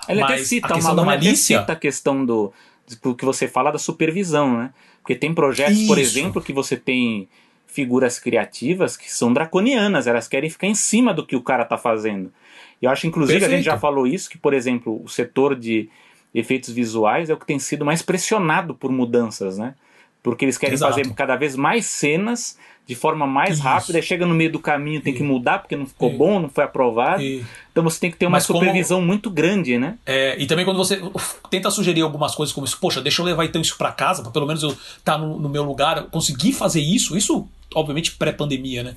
Speaker 2: Ele Mas até cita, a questão uma, da malícia... cita a questão do, do que você fala da supervisão, né? Porque tem projetos, Isso. por exemplo, que você tem figuras criativas que são draconianas, elas querem ficar em cima do que o cara está fazendo. E eu acho, inclusive, Perfeito. a gente já falou isso, que, por exemplo, o setor de efeitos visuais é o que tem sido mais pressionado por mudanças, né? Porque eles querem Exato. fazer cada vez mais cenas de forma mais Isso. rápida, chega no meio do caminho, tem que mudar porque não ficou bom, não foi aprovado. Então você tem que ter uma Mas supervisão como... muito grande, né?
Speaker 1: É, e também quando você tenta sugerir algumas coisas como isso, poxa, deixa eu levar então isso para casa, para pelo menos eu estar tá no, no, meu lugar, conseguir fazer isso, isso obviamente pré-pandemia, né?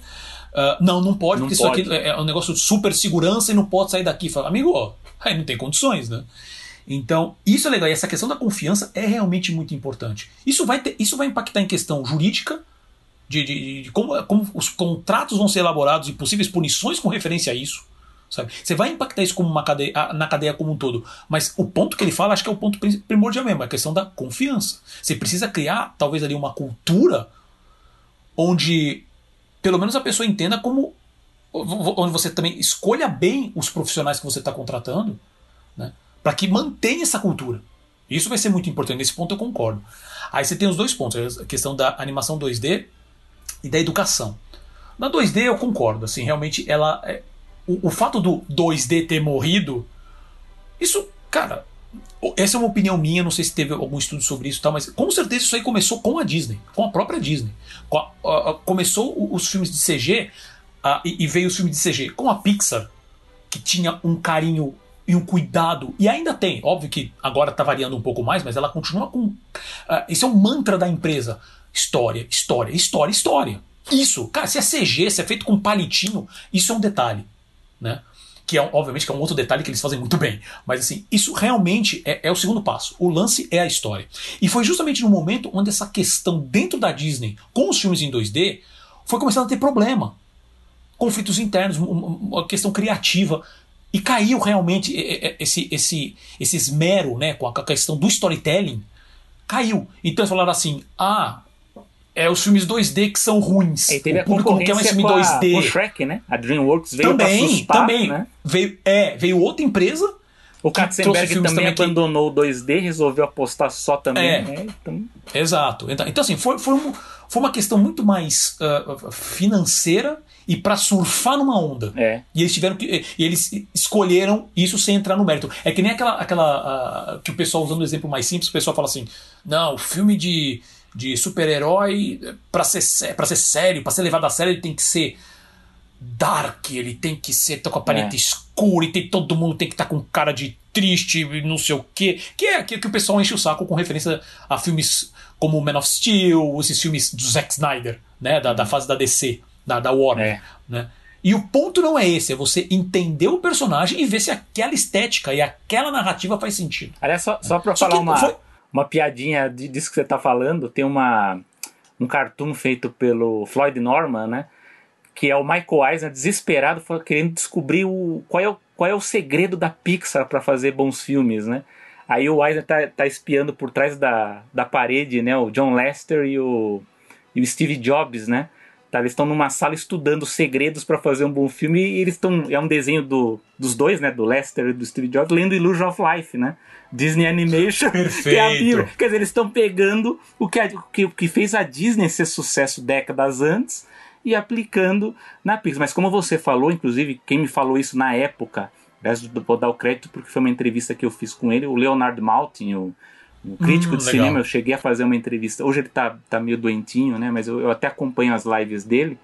Speaker 1: Uh, não, não pode, não porque pode. isso aqui é um negócio de super segurança e não pode sair daqui. Fala, amigo, ó, aí não tem condições, né? Então, isso é legal. E essa questão da confiança é realmente muito importante. Isso vai, ter, isso vai impactar em questão jurídica, de, de, de como, como, os contratos vão ser elaborados e possíveis punições com referência a isso. Sabe? Você vai impactar isso como uma cadeia, na cadeia como um todo. Mas o ponto que ele fala, acho que é o ponto primordial mesmo, é a questão da confiança. Você precisa criar, talvez, ali uma cultura onde pelo menos a pessoa entenda como. onde você também escolha bem os profissionais que você está contratando, né? para que mantenha essa cultura. Isso vai ser muito importante, nesse ponto eu concordo. Aí você tem os dois pontos, a questão da animação 2D e da educação. Na 2D eu concordo, assim, realmente ela. É, o, o fato do 2D ter morrido, isso, cara, essa é uma opinião minha, não sei se teve algum estudo sobre isso, tal, mas com certeza isso aí começou com a Disney, com a própria Disney. Começou os filmes de CG e, veio os filmes de CG com a Pixar, que tinha um carinho e um cuidado, e ainda tem, óbvio que agora está variando um pouco mais, mas ela continua com. Esse é um mantra da empresa. História, história, história, história. Isso, cara, se é CG, se é feito com palitinho, isso é um detalhe, né? Que é, obviamente, que é um outro detalhe que eles fazem muito bem. Mas assim, isso realmente é, é o segundo passo. O lance é a história. E foi justamente no momento onde essa questão dentro da Disney, com os filmes em 2D, foi começando a ter problema. Conflitos internos, uma questão criativa. E caiu realmente esse, esse, esse esmero né, com a questão do storytelling. Caiu. Então eles falaram assim: ah, é os filmes 2D que são ruins.
Speaker 2: E teve o público não quer mais filme 2D. Com o Shrek, né? A DreamWorks veio também, assustar, também. Né?
Speaker 1: Veio, é, veio outra empresa.
Speaker 2: O Katzenberg também, também abandonou o 2D, resolveu apostar só também. É, né?
Speaker 1: então... Exato. Então, então assim, foi, foi, um, foi uma questão muito mais uh, financeira e para surfar numa onda.
Speaker 2: É.
Speaker 1: E eles tiveram que. E eles escolheram isso sem entrar no mérito. É que nem aquela. aquela uh, que o pessoal, usando o exemplo mais simples, o pessoal fala assim: não, o filme de de super-herói, para ser, pra ser sério, para ser levado a sério, ele tem que ser dark, ele tem que ser tá com a paleta é. escura, e tem, todo mundo tem que estar tá com cara de triste, não sei o quê. Que é aquilo que o pessoal enche o saco com referência a filmes como Man of Steel, esses filmes do Zack Snyder, né? Da, da fase da DC, da, da Warner. É. Né? E o ponto não é esse, é você entender o personagem e ver se aquela estética e aquela narrativa faz sentido.
Speaker 2: Aliás, só, só pra só falar uma. Foi uma piadinha disso que você está falando. Tem uma, um cartoon feito pelo Floyd Norman, né? Que é o Michael Eisner desesperado querendo descobrir o, qual, é o, qual é o segredo da Pixar para fazer bons filmes, né? Aí o Eisner tá, tá espiando por trás da, da parede, né? O John Lester e o, e o Steve Jobs, né? Tá, eles estão numa sala estudando segredos para fazer um bom filme e eles estão. É um desenho do, dos dois, né? Do Lester e do Steve Jobs, lendo Illusion of Life, né? Disney Animation.
Speaker 1: Perfeito. Que é a.
Speaker 2: Quer dizer, eles estão pegando o que, a, que, que fez a Disney ser sucesso décadas antes e aplicando na Pixar. Mas como você falou, inclusive, quem me falou isso na época, vou dar o crédito porque foi uma entrevista que eu fiz com ele, o Leonard Maltin, o, um crítico hum, de legal. cinema. Eu cheguei a fazer uma entrevista. Hoje ele tá, tá meio doentinho, né? Mas eu, eu até acompanho as lives dele.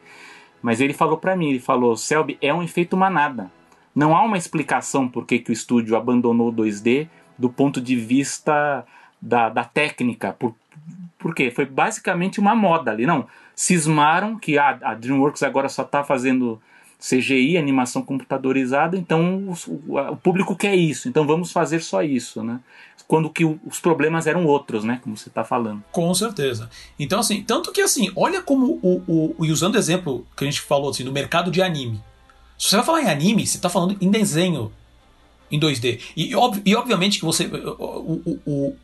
Speaker 2: Mas ele falou para mim, ele falou, Selby, é um efeito manada. Não há uma explicação por que, que o estúdio abandonou o 2D do ponto de vista da, da técnica. Por, por quê? Foi basicamente uma moda ali. Não, cismaram que ah, a DreamWorks agora só está fazendo CGI, animação computadorizada, então o, público quer isso, então vamos fazer só isso, né? Quando que os problemas eram outros, né? Como você está falando.
Speaker 1: Com certeza. Então, assim, tanto que assim, olha como o, o, e usando o exemplo que a gente falou assim, do mercado de anime. Se você vai falar em anime, você está falando em desenho em 2D. E, e obviamente que você. O, o,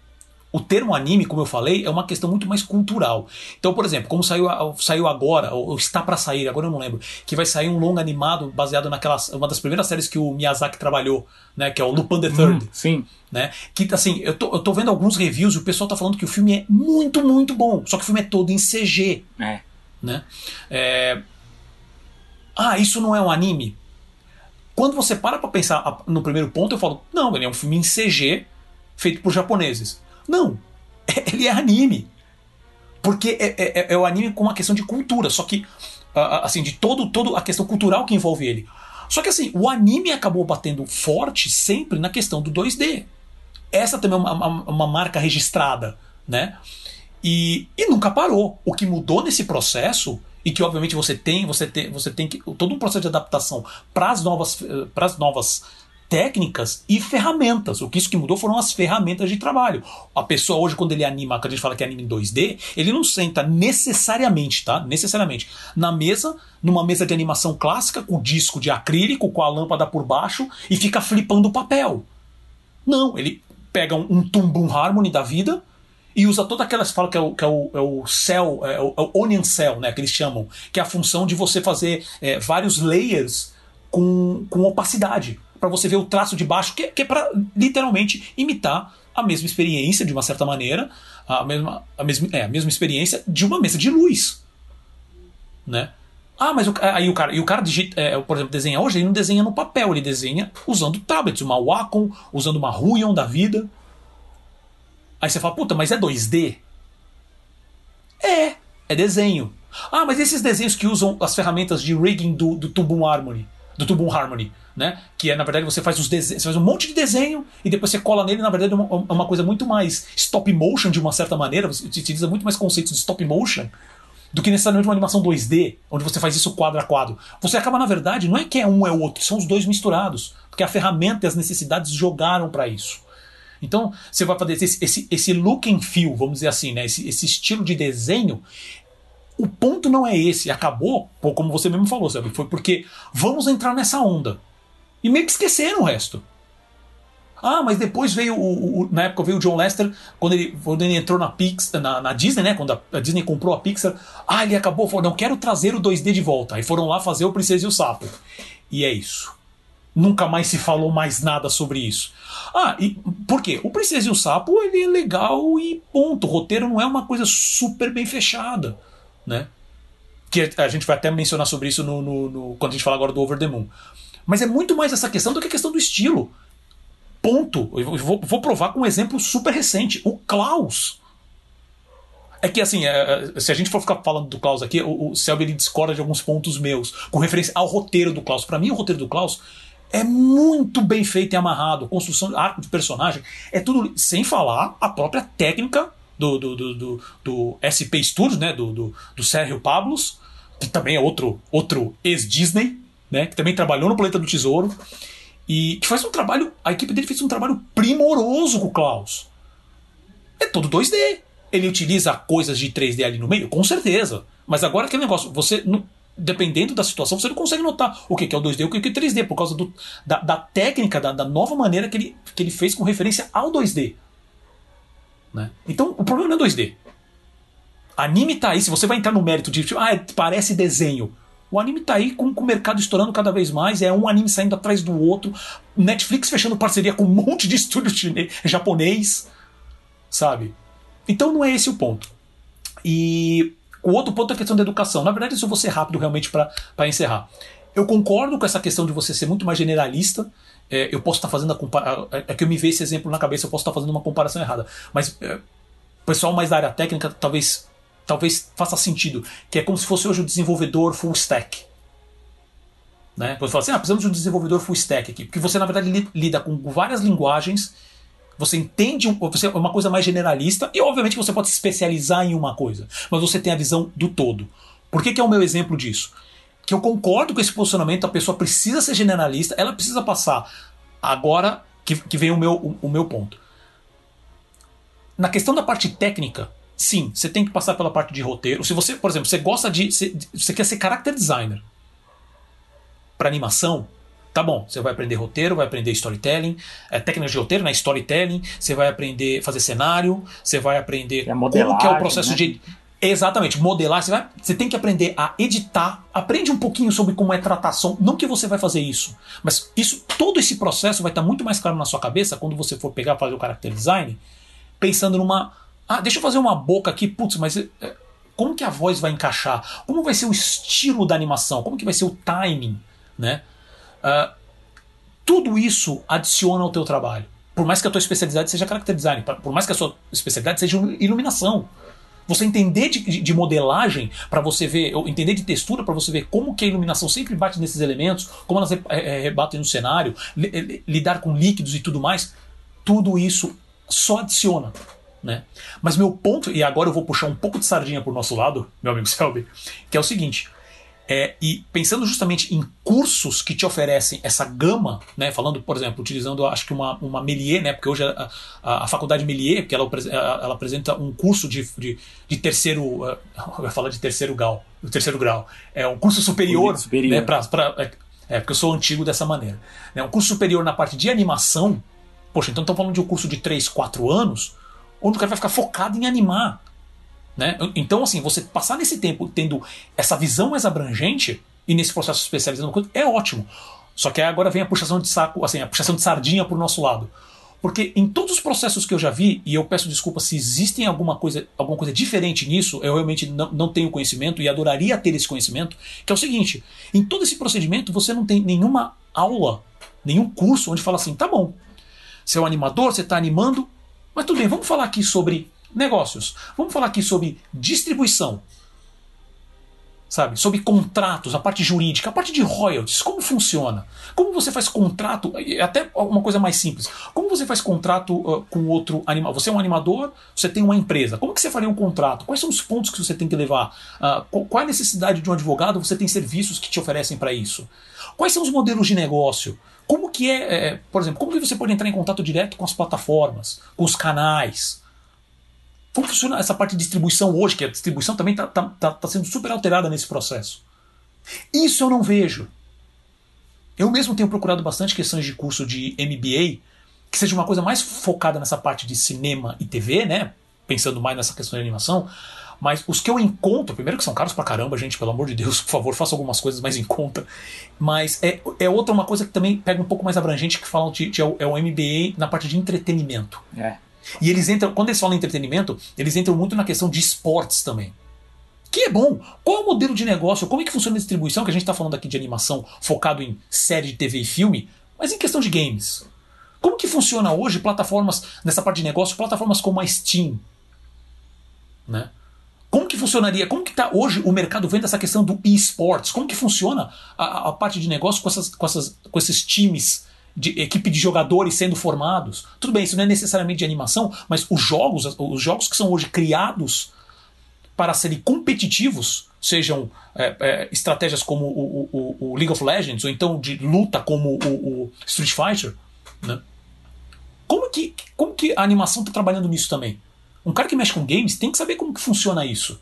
Speaker 1: o termo anime, como eu falei, é uma questão muito mais cultural. Então, por exemplo, como saiu, saiu agora, ou está para sair, agora eu não lembro, que vai sair um longa animado baseado naquela uma das primeiras séries que o Miyazaki trabalhou, né, que é o Lupin the hum, Third. Hum,
Speaker 2: sim.
Speaker 1: Né? Que assim, eu tô, eu tô vendo alguns reviews e o pessoal tá falando que o filme é muito, muito bom. Só que o filme é todo em CG.
Speaker 2: É.
Speaker 1: Né? É... Ah, isso não é um anime? Quando você para pra pensar no primeiro ponto, eu falo, não, ele é um filme em CG feito por japoneses. Não. Ele é anime. Porque é, é, é, é o anime com uma questão de cultura, só que, assim, de todo, todo a questão cultural que envolve ele. Só que assim, o anime acabou batendo forte sempre na questão do 2D. Essa também é uma, uma, uma marca registrada, né? E, e nunca parou. O que mudou nesse processo e que obviamente você tem, você tem, você tem que todo um processo de adaptação para as novas, para as novas técnicas e ferramentas. O que isso que mudou foram as ferramentas de trabalho. A pessoa hoje, quando ele anima, quando a gente fala que anima em 2D, ele não senta necessariamente, tá? Necessariamente. Na mesa, numa mesa de animação clássica, com disco de acrílico, com a lâmpada por baixo, e fica flipando o papel. Não, ele pega um, um Tumbum Harmony da vida e usa toda aquelas fala que é o, que é o, é o cell, é o, é o, onion cell, né, que eles chamam, que é a função de você fazer é, vários layers com, com opacidade para você ver o traço de baixo, que, que é para literalmente imitar a mesma experiência, de uma certa maneira, a mesma, a mesma, é, a mesma experiência de uma mesa de luz. Né? Ah, mas o, aí o cara, e o cara digita, é, por exemplo, desenha hoje, ele não desenha no papel, ele desenha usando tablets, uma Wacom, usando uma Ruion da vida. Aí você fala, puta, mas é 2D? É, é desenho. Ah, mas esses desenhos que usam as ferramentas de rigging do, do Tubum Harmony, do Tubum Harmony, né? Que é, na verdade, você faz desenhos, você faz um monte de desenho e depois você cola nele, na verdade, é uma, é uma coisa muito mais stop motion, de uma certa maneira, você utiliza muito mais conceitos de stop motion do que necessariamente uma animação 2D, onde você faz isso quadro a quadro. Você acaba, na verdade, não é que é um é o outro, são os dois misturados, porque a ferramenta e as necessidades jogaram para isso. Então, você vai fazer esse, esse, esse look and feel, vamos dizer assim, né? esse, esse estilo de desenho, o ponto não é esse, acabou, como você mesmo falou, sabe? Foi porque vamos entrar nessa onda. E meio que esqueceram o resto. Ah, mas depois veio o, o, na época veio o John Lester quando ele, quando ele entrou na Pixar, na, na Disney, né? Quando a, a, Disney comprou a Pixar, ah, ele acabou, falou, não quero trazer o 2D de volta. Aí foram lá fazer o Princesa e o Sapo. E é isso. Nunca mais se falou mais nada sobre isso. Ah, e por quê? O Princesa e o Sapo ele é legal e ponto. O roteiro não é uma coisa super bem fechada né? Que a gente vai até mencionar sobre isso no, no, no, quando a gente fala agora do Over the Moon. Mas é muito mais essa questão do que a questão do estilo. Ponto. Eu vou, vou provar com um exemplo super recente. O Klaus. É que assim, é, é se a gente for ficar falando do Klaus aqui, o, o Selby ele discorda de alguns pontos meus, com referência ao roteiro do Klaus. Para mim, o roteiro do Klaus é muito bem feito e amarrado. Construção, arco de personagem, é tudo. Sem falar a própria técnica do, do, do, do, do SP Studios, né? Do, do, do Sérgio Pablos, que também é outro, outro ex-Disney, né? Que também trabalhou no Planeta do Tesouro. E que faz um trabalho. A equipe dele fez um trabalho primoroso com o Klaus. É todo 2D. Ele utiliza coisas de 3D ali no meio? Com certeza. Mas agora aquele negócio, você. dependendo da situação, você não consegue notar o que é o 2D e o que é 3D, por causa do, da, da técnica, da, da, nova maneira que ele, que ele fez com referência ao 2D. Né? Então o problema não é 2D. Anime tá aí, se você vai entrar no mérito de tipo, ah, parece desenho. O anime tá aí com, o mercado estourando cada vez mais, é um anime saindo atrás do outro, Netflix fechando parceria com um monte de estúdio chinês, japonês, sabe? Então não é esse o ponto. E o outro ponto é a questão da educação. Na verdade, isso eu vou ser rápido realmente para encerrar. eu concordo com essa questão de você ser muito mais generalista. É, eu posso estar fazendo a comparação. É, é que eu me vejo esse exemplo na cabeça, eu posso estar fazendo uma comparação errada. Mas é, pessoal mais da área técnica talvez, talvez faça sentido. Que é como se fosse hoje o desenvolvedor full stack. Né? Você fala assim, ah, precisamos de um desenvolvedor full stack aqui. Porque você, na verdade, lida com várias linguagens, você entende, você é uma coisa mais generalista, e obviamente você pode se especializar em uma coisa, mas você tem a visão do todo. Por que, que é o meu exemplo disso? Que eu concordo com esse posicionamento, a pessoa precisa ser generalista, ela precisa passar. Agora que, que vem o meu, o, o meu ponto. Na questão da parte técnica, sim, você tem que passar pela parte de roteiro. Se você, por exemplo, você gosta de. Você, você quer ser character designer para animação, tá bom, você vai aprender roteiro, vai aprender storytelling, é, técnicas de roteiro, né, storytelling, você vai aprender a fazer cenário, você vai aprender
Speaker 2: é como que
Speaker 1: é o processo né? de Exatamente, modelar, você, vai, você tem que aprender a editar, aprende um pouquinho sobre como é tratação, não que você vai fazer isso, mas isso, todo esse processo vai estar muito mais claro na sua cabeça quando você for pegar fazer o character design, pensando numa, ah, deixa eu fazer uma boca aqui, putz, mas é, como que a voz vai encaixar? Como vai ser o estilo da animação? Como que vai ser o timing? né? Uh, tudo isso adiciona ao teu trabalho. Por mais que a tua especialidade seja character design, por mais que a sua especialidade seja iluminação. Você entender de, de modelagem para você ver, entender de textura para você ver como que a iluminação sempre bate nesses elementos, como elas rebatem no cenário, lidar com líquidos e tudo mais, tudo isso só adiciona. Né? Mas meu ponto, e agora eu vou puxar um pouco de sardinha pro nosso lado, meu amigo Selby, que é o seguinte: é, e pensando justamente em cursos que te oferecem essa gama, né, falando, por exemplo, utilizando acho que uma, uma Melier, né, porque hoje a, a, a faculdade Melier, porque ela, ela apresenta um curso de, de, de terceiro, uh, eu ia falar de terceiro grau, terceiro grau, é um curso superior, superior. Né, pra, pra, é, é, porque eu sou antigo dessa maneira, né, um curso superior na parte de animação, poxa, então estamos falando de um curso de 3, 4 anos, onde o cara vai ficar focado em animar, né? Então, assim, você passar nesse tempo tendo essa visão mais abrangente e nesse processo especializando é ótimo. Só que agora vem a puxação de saco, assim, a puxação de sardinha pro nosso lado. Porque em todos os processos que eu já vi, e eu peço desculpa se existem alguma coisa, alguma coisa diferente nisso, eu realmente não, não tenho conhecimento e adoraria ter esse conhecimento, que é o seguinte: em todo esse procedimento você não tem nenhuma aula, nenhum curso onde fala assim, tá bom, você é um animador, você está animando, mas tudo bem, vamos falar aqui sobre negócios. Vamos falar aqui sobre distribuição. Sabe? Sobre contratos, a parte jurídica, a parte de royalties, como funciona? Como você faz contrato, até uma coisa mais simples. Como você faz contrato uh, com outro animal? Você é um animador, você tem uma empresa. Como que você faria um contrato? Quais são os pontos que você tem que levar? Uh, qual é a necessidade de um advogado? Você tem serviços que te oferecem para isso? Quais são os modelos de negócio? Como que é, é, por exemplo, como que você pode entrar em contato direto com as plataformas, com os canais? Como funciona essa parte de distribuição hoje, que a distribuição também está tá, tá, tá sendo super alterada nesse processo? Isso eu não vejo. Eu mesmo tenho procurado bastante questões de curso de MBA, que seja uma coisa mais focada nessa parte de cinema e TV, né? Pensando mais nessa questão de animação. Mas os que eu encontro, primeiro que são caros pra caramba, gente, pelo amor de Deus, por favor, faça algumas coisas mais em conta. Mas é, é outra uma coisa que também pega um pouco mais abrangente, que falam de, de, é o MBA na parte de entretenimento.
Speaker 2: É.
Speaker 1: E eles entram, quando eles falam em entretenimento, eles entram muito na questão de esportes também. Que é bom. Qual é o modelo de negócio? Como é que funciona a distribuição? Que a gente está falando aqui de animação focado em série de TV e filme, mas em questão de games. Como que funciona hoje plataformas, nessa parte de negócio, plataformas como a Steam? Né? Como que funcionaria? Como que está hoje o mercado vendo essa questão do esportes? Como que funciona a, a parte de negócio com, essas, com, essas, com esses times de equipe de jogadores sendo formados. Tudo bem, isso não é necessariamente de animação, mas os jogos, os jogos que são hoje criados para serem competitivos, sejam é, é, estratégias como o, o, o, League of Legends, ou então de luta como o, o Street Fighter, né? Como que, como que a animação está trabalhando nisso também? Um cara que mexe com games tem que saber como que funciona isso,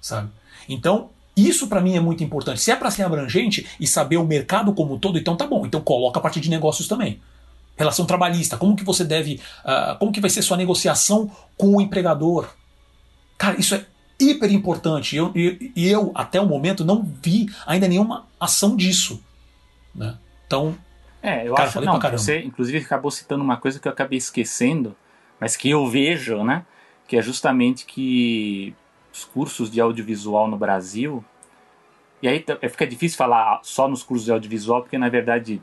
Speaker 1: sabe? Então, isso para mim é muito importante. Se é para ser abrangente e saber o mercado como um todo, então tá bom. Então coloca a parte de negócios também. Relação trabalhista, como que você deve, uh, como que vai ser sua negociação com o empregador? Cara, isso é hiper importante. E eu, eu, eu, até o momento, não vi ainda nenhuma ação disso. Né? Então.
Speaker 2: É, eu cara, acho não, você inclusive acabou citando uma coisa que eu acabei esquecendo, mas que eu vejo, né? Que é justamente que os cursos de audiovisual no Brasil E aí fica difícil falar só nos cursos de audiovisual, porque na verdade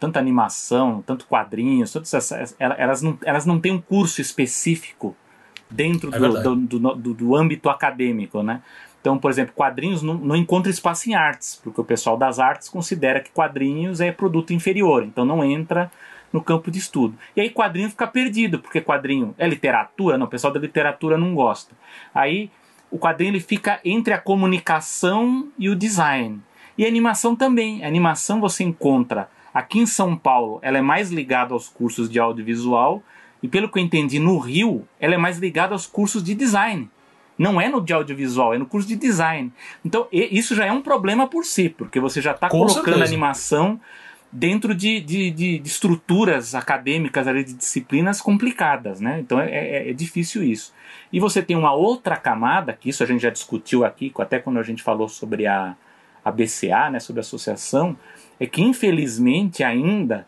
Speaker 2: tanta animação, tanto quadrinhos, todas essas, elas, não, elas não têm um curso específico dentro é do, do, do, do, âmbito acadêmico, né? Então, por exemplo, quadrinhos não, não encontra espaço em artes, porque o pessoal das artes considera que quadrinhos é produto inferior, então não entra no campo de estudo. E aí quadrinho fica perdido, porque quadrinho é literatura, não, o pessoal da literatura não gosta. Aí o quadrinho ele fica entre a comunicação e o design. E a animação também. A animação você encontra aqui em São Paulo, ela é mais ligada aos cursos de audiovisual e pelo que eu entendi no Rio, ela é mais ligada aos cursos de design. Não é no de audiovisual, é no curso de design. Então, isso já é um problema por si, porque você já está colocando certeza. animação dentro de, de, de, de, estruturas acadêmicas, de disciplinas complicadas, né? Então é, é, é, difícil isso. E você tem uma outra camada, que isso a gente já discutiu aqui, até quando a gente falou sobre a, a BCA, né, sobre a associação, é que infelizmente ainda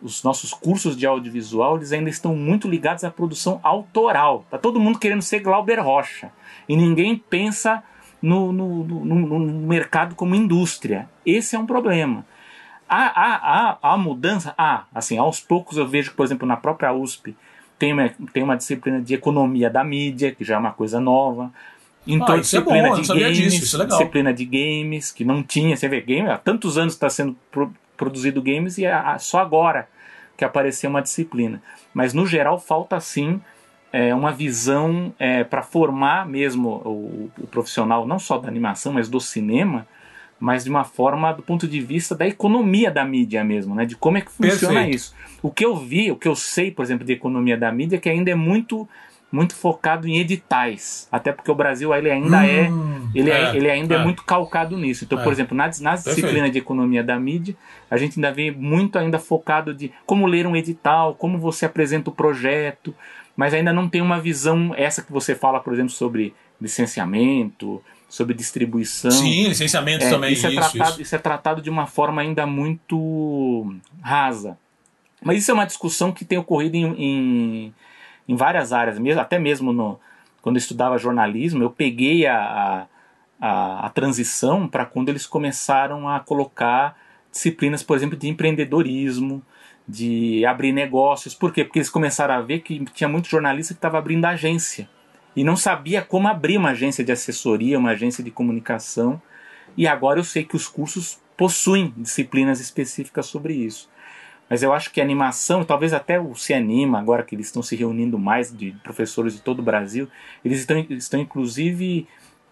Speaker 2: os nossos cursos de audiovisual eles ainda estão muito ligados à produção autoral. Tá todo mundo querendo ser Glauber Rocha e ninguém pensa no, no, no, no mercado como indústria. Esse é um problema. Há, há, há, há mudança? Há. Assim, aos poucos eu vejo que, por exemplo, na própria USP tem uma, tem uma disciplina de economia da mídia, que já é uma coisa nova. Então, ah, disciplina é bom, de games, disso, é disciplina de games, que não tinha, você vê, game, há tantos anos está sendo pro, produzido games e é só agora que apareceu uma disciplina. Mas no geral falta sim é, uma visão é, para formar mesmo o, o, profissional, não só da animação, mas do cinema, mas de uma forma do ponto de vista da economia da mídia mesmo, né? De como é que funciona Perfeito. isso. O que eu vi, o que eu sei, por exemplo, de economia da mídia, é que ainda é muito muito focado em editais, até porque o Brasil ele ainda é, hum, é, ele, é, ele ainda é. é. muito calcado nisso. Então, é. por exemplo, nas, nas disciplinas de economia da mídia, a gente ainda vê muito ainda focado de como ler um edital, como você apresenta o projeto, mas ainda não tem uma visão essa que você fala, por exemplo, sobre licenciamento, sobre distribuição.
Speaker 1: Sim, licenciamento é, também.
Speaker 2: Isso, é tratado, isso. isso é tratado de uma forma ainda muito rasa. Mas isso é uma discussão que tem ocorrido em, em em várias áreas, mesmo, até mesmo no, quando eu estudava jornalismo, eu peguei a, a, a transição para quando eles começaram a colocar disciplinas, por exemplo, de empreendedorismo, de abrir negócios. Por quê? Porque eles começaram a ver que tinha muito jornalista que estava abrindo agência e não sabia como abrir uma agência de assessoria, uma agência de comunicação. E agora eu sei que os cursos possuem disciplinas específicas sobre isso. Mas eu acho que a animação, talvez até o Se Anima, agora que eles estão se reunindo mais de professores de todo o Brasil, eles estão, estão inclusive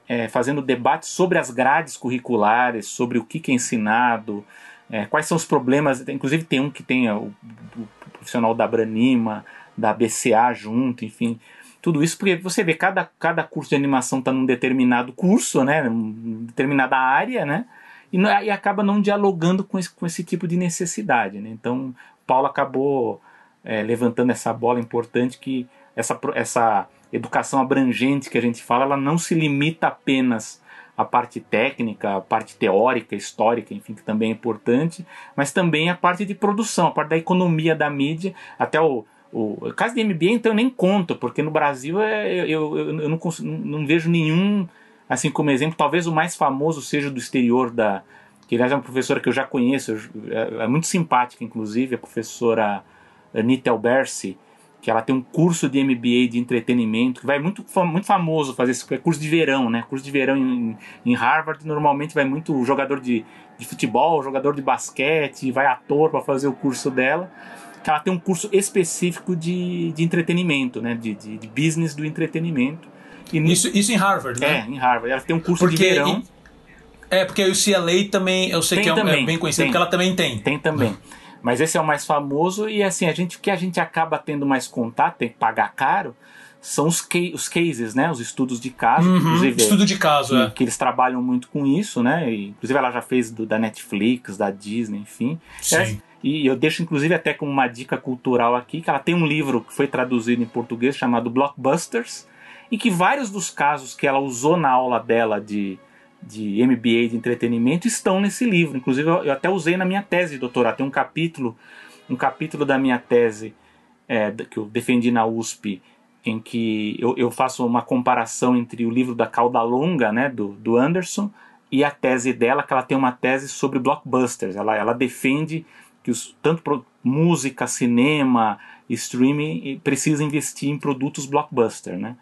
Speaker 2: é, fazendo debates sobre as grades curriculares, sobre o que, que é ensinado, é, quais são os problemas. Inclusive tem um que tem o, o profissional da Branima, da BCA junto, enfim. Tudo isso porque você vê, cada, cada curso de animação está num determinado curso, né, numa determinada área, né? e, e acaba não dialogando com esse, com esse tipo de necessidade. Né? Então, Paulo acabou é, levantando essa bola importante que essa, essa educação abrangente que a gente fala, ela não se limita apenas à parte técnica, à parte teórica, histórica, enfim, que também é importante, mas também a parte de produção, a parte da economia da mídia, até o, o, caso de MBA, então eu nem conto, porque no Brasil é, eu, eu, eu não, não vejo nenhum assim como exemplo, talvez o mais famoso seja do exterior da que aliás é uma professora que eu já conheço, é, é muito simpática inclusive, a professora Anita Elbersi, que ela tem um curso de MBA de entretenimento, que vai muito, muito famoso fazer esse é curso de verão, né? Curso de verão em, em Harvard, normalmente vai muito jogador de, de futebol, jogador de basquete, vai ator para fazer o curso dela. Que ela tem um curso específico de, de entretenimento, né? De, de, de business do entretenimento.
Speaker 1: E isso, isso em Harvard,
Speaker 2: né? É, em Harvard. Ela tem um curso porque, de verão.
Speaker 1: É, porque a UCLA também, eu sei tem que é, é também, é, bem conhecido, tem, porque ela também tem.
Speaker 2: Tem também. Mas esse é o mais famoso e assim, a gente que a gente acaba tendo mais contato, tem que pagar caro, são os, os cases, né? Os estudos de caso.
Speaker 1: Uhum, estudo de caso,
Speaker 2: que,
Speaker 1: é.
Speaker 2: Que eles trabalham muito com isso, né? E, inclusive ela já fez do, da Netflix, da Disney, enfim.
Speaker 1: Sim. É,
Speaker 2: e eu deixo inclusive até como uma dica cultural aqui, que ela tem um livro que foi traduzido em português chamado Blockbusters, e que vários dos casos que ela usou na aula dela de, de MBA de entretenimento estão nesse livro. Inclusive, eu, eu até usei na minha tese de doutorado. Tem um capítulo, um capítulo da minha tese é, que eu defendi na USP, em que eu, eu, faço uma comparação entre o livro da Cauda Longa, né, do, do Anderson, e a tese dela, que ela tem uma tese sobre blockbusters. Ela, ela defende que os, tanto música, cinema, streaming precisa investir em produtos blockbuster, né?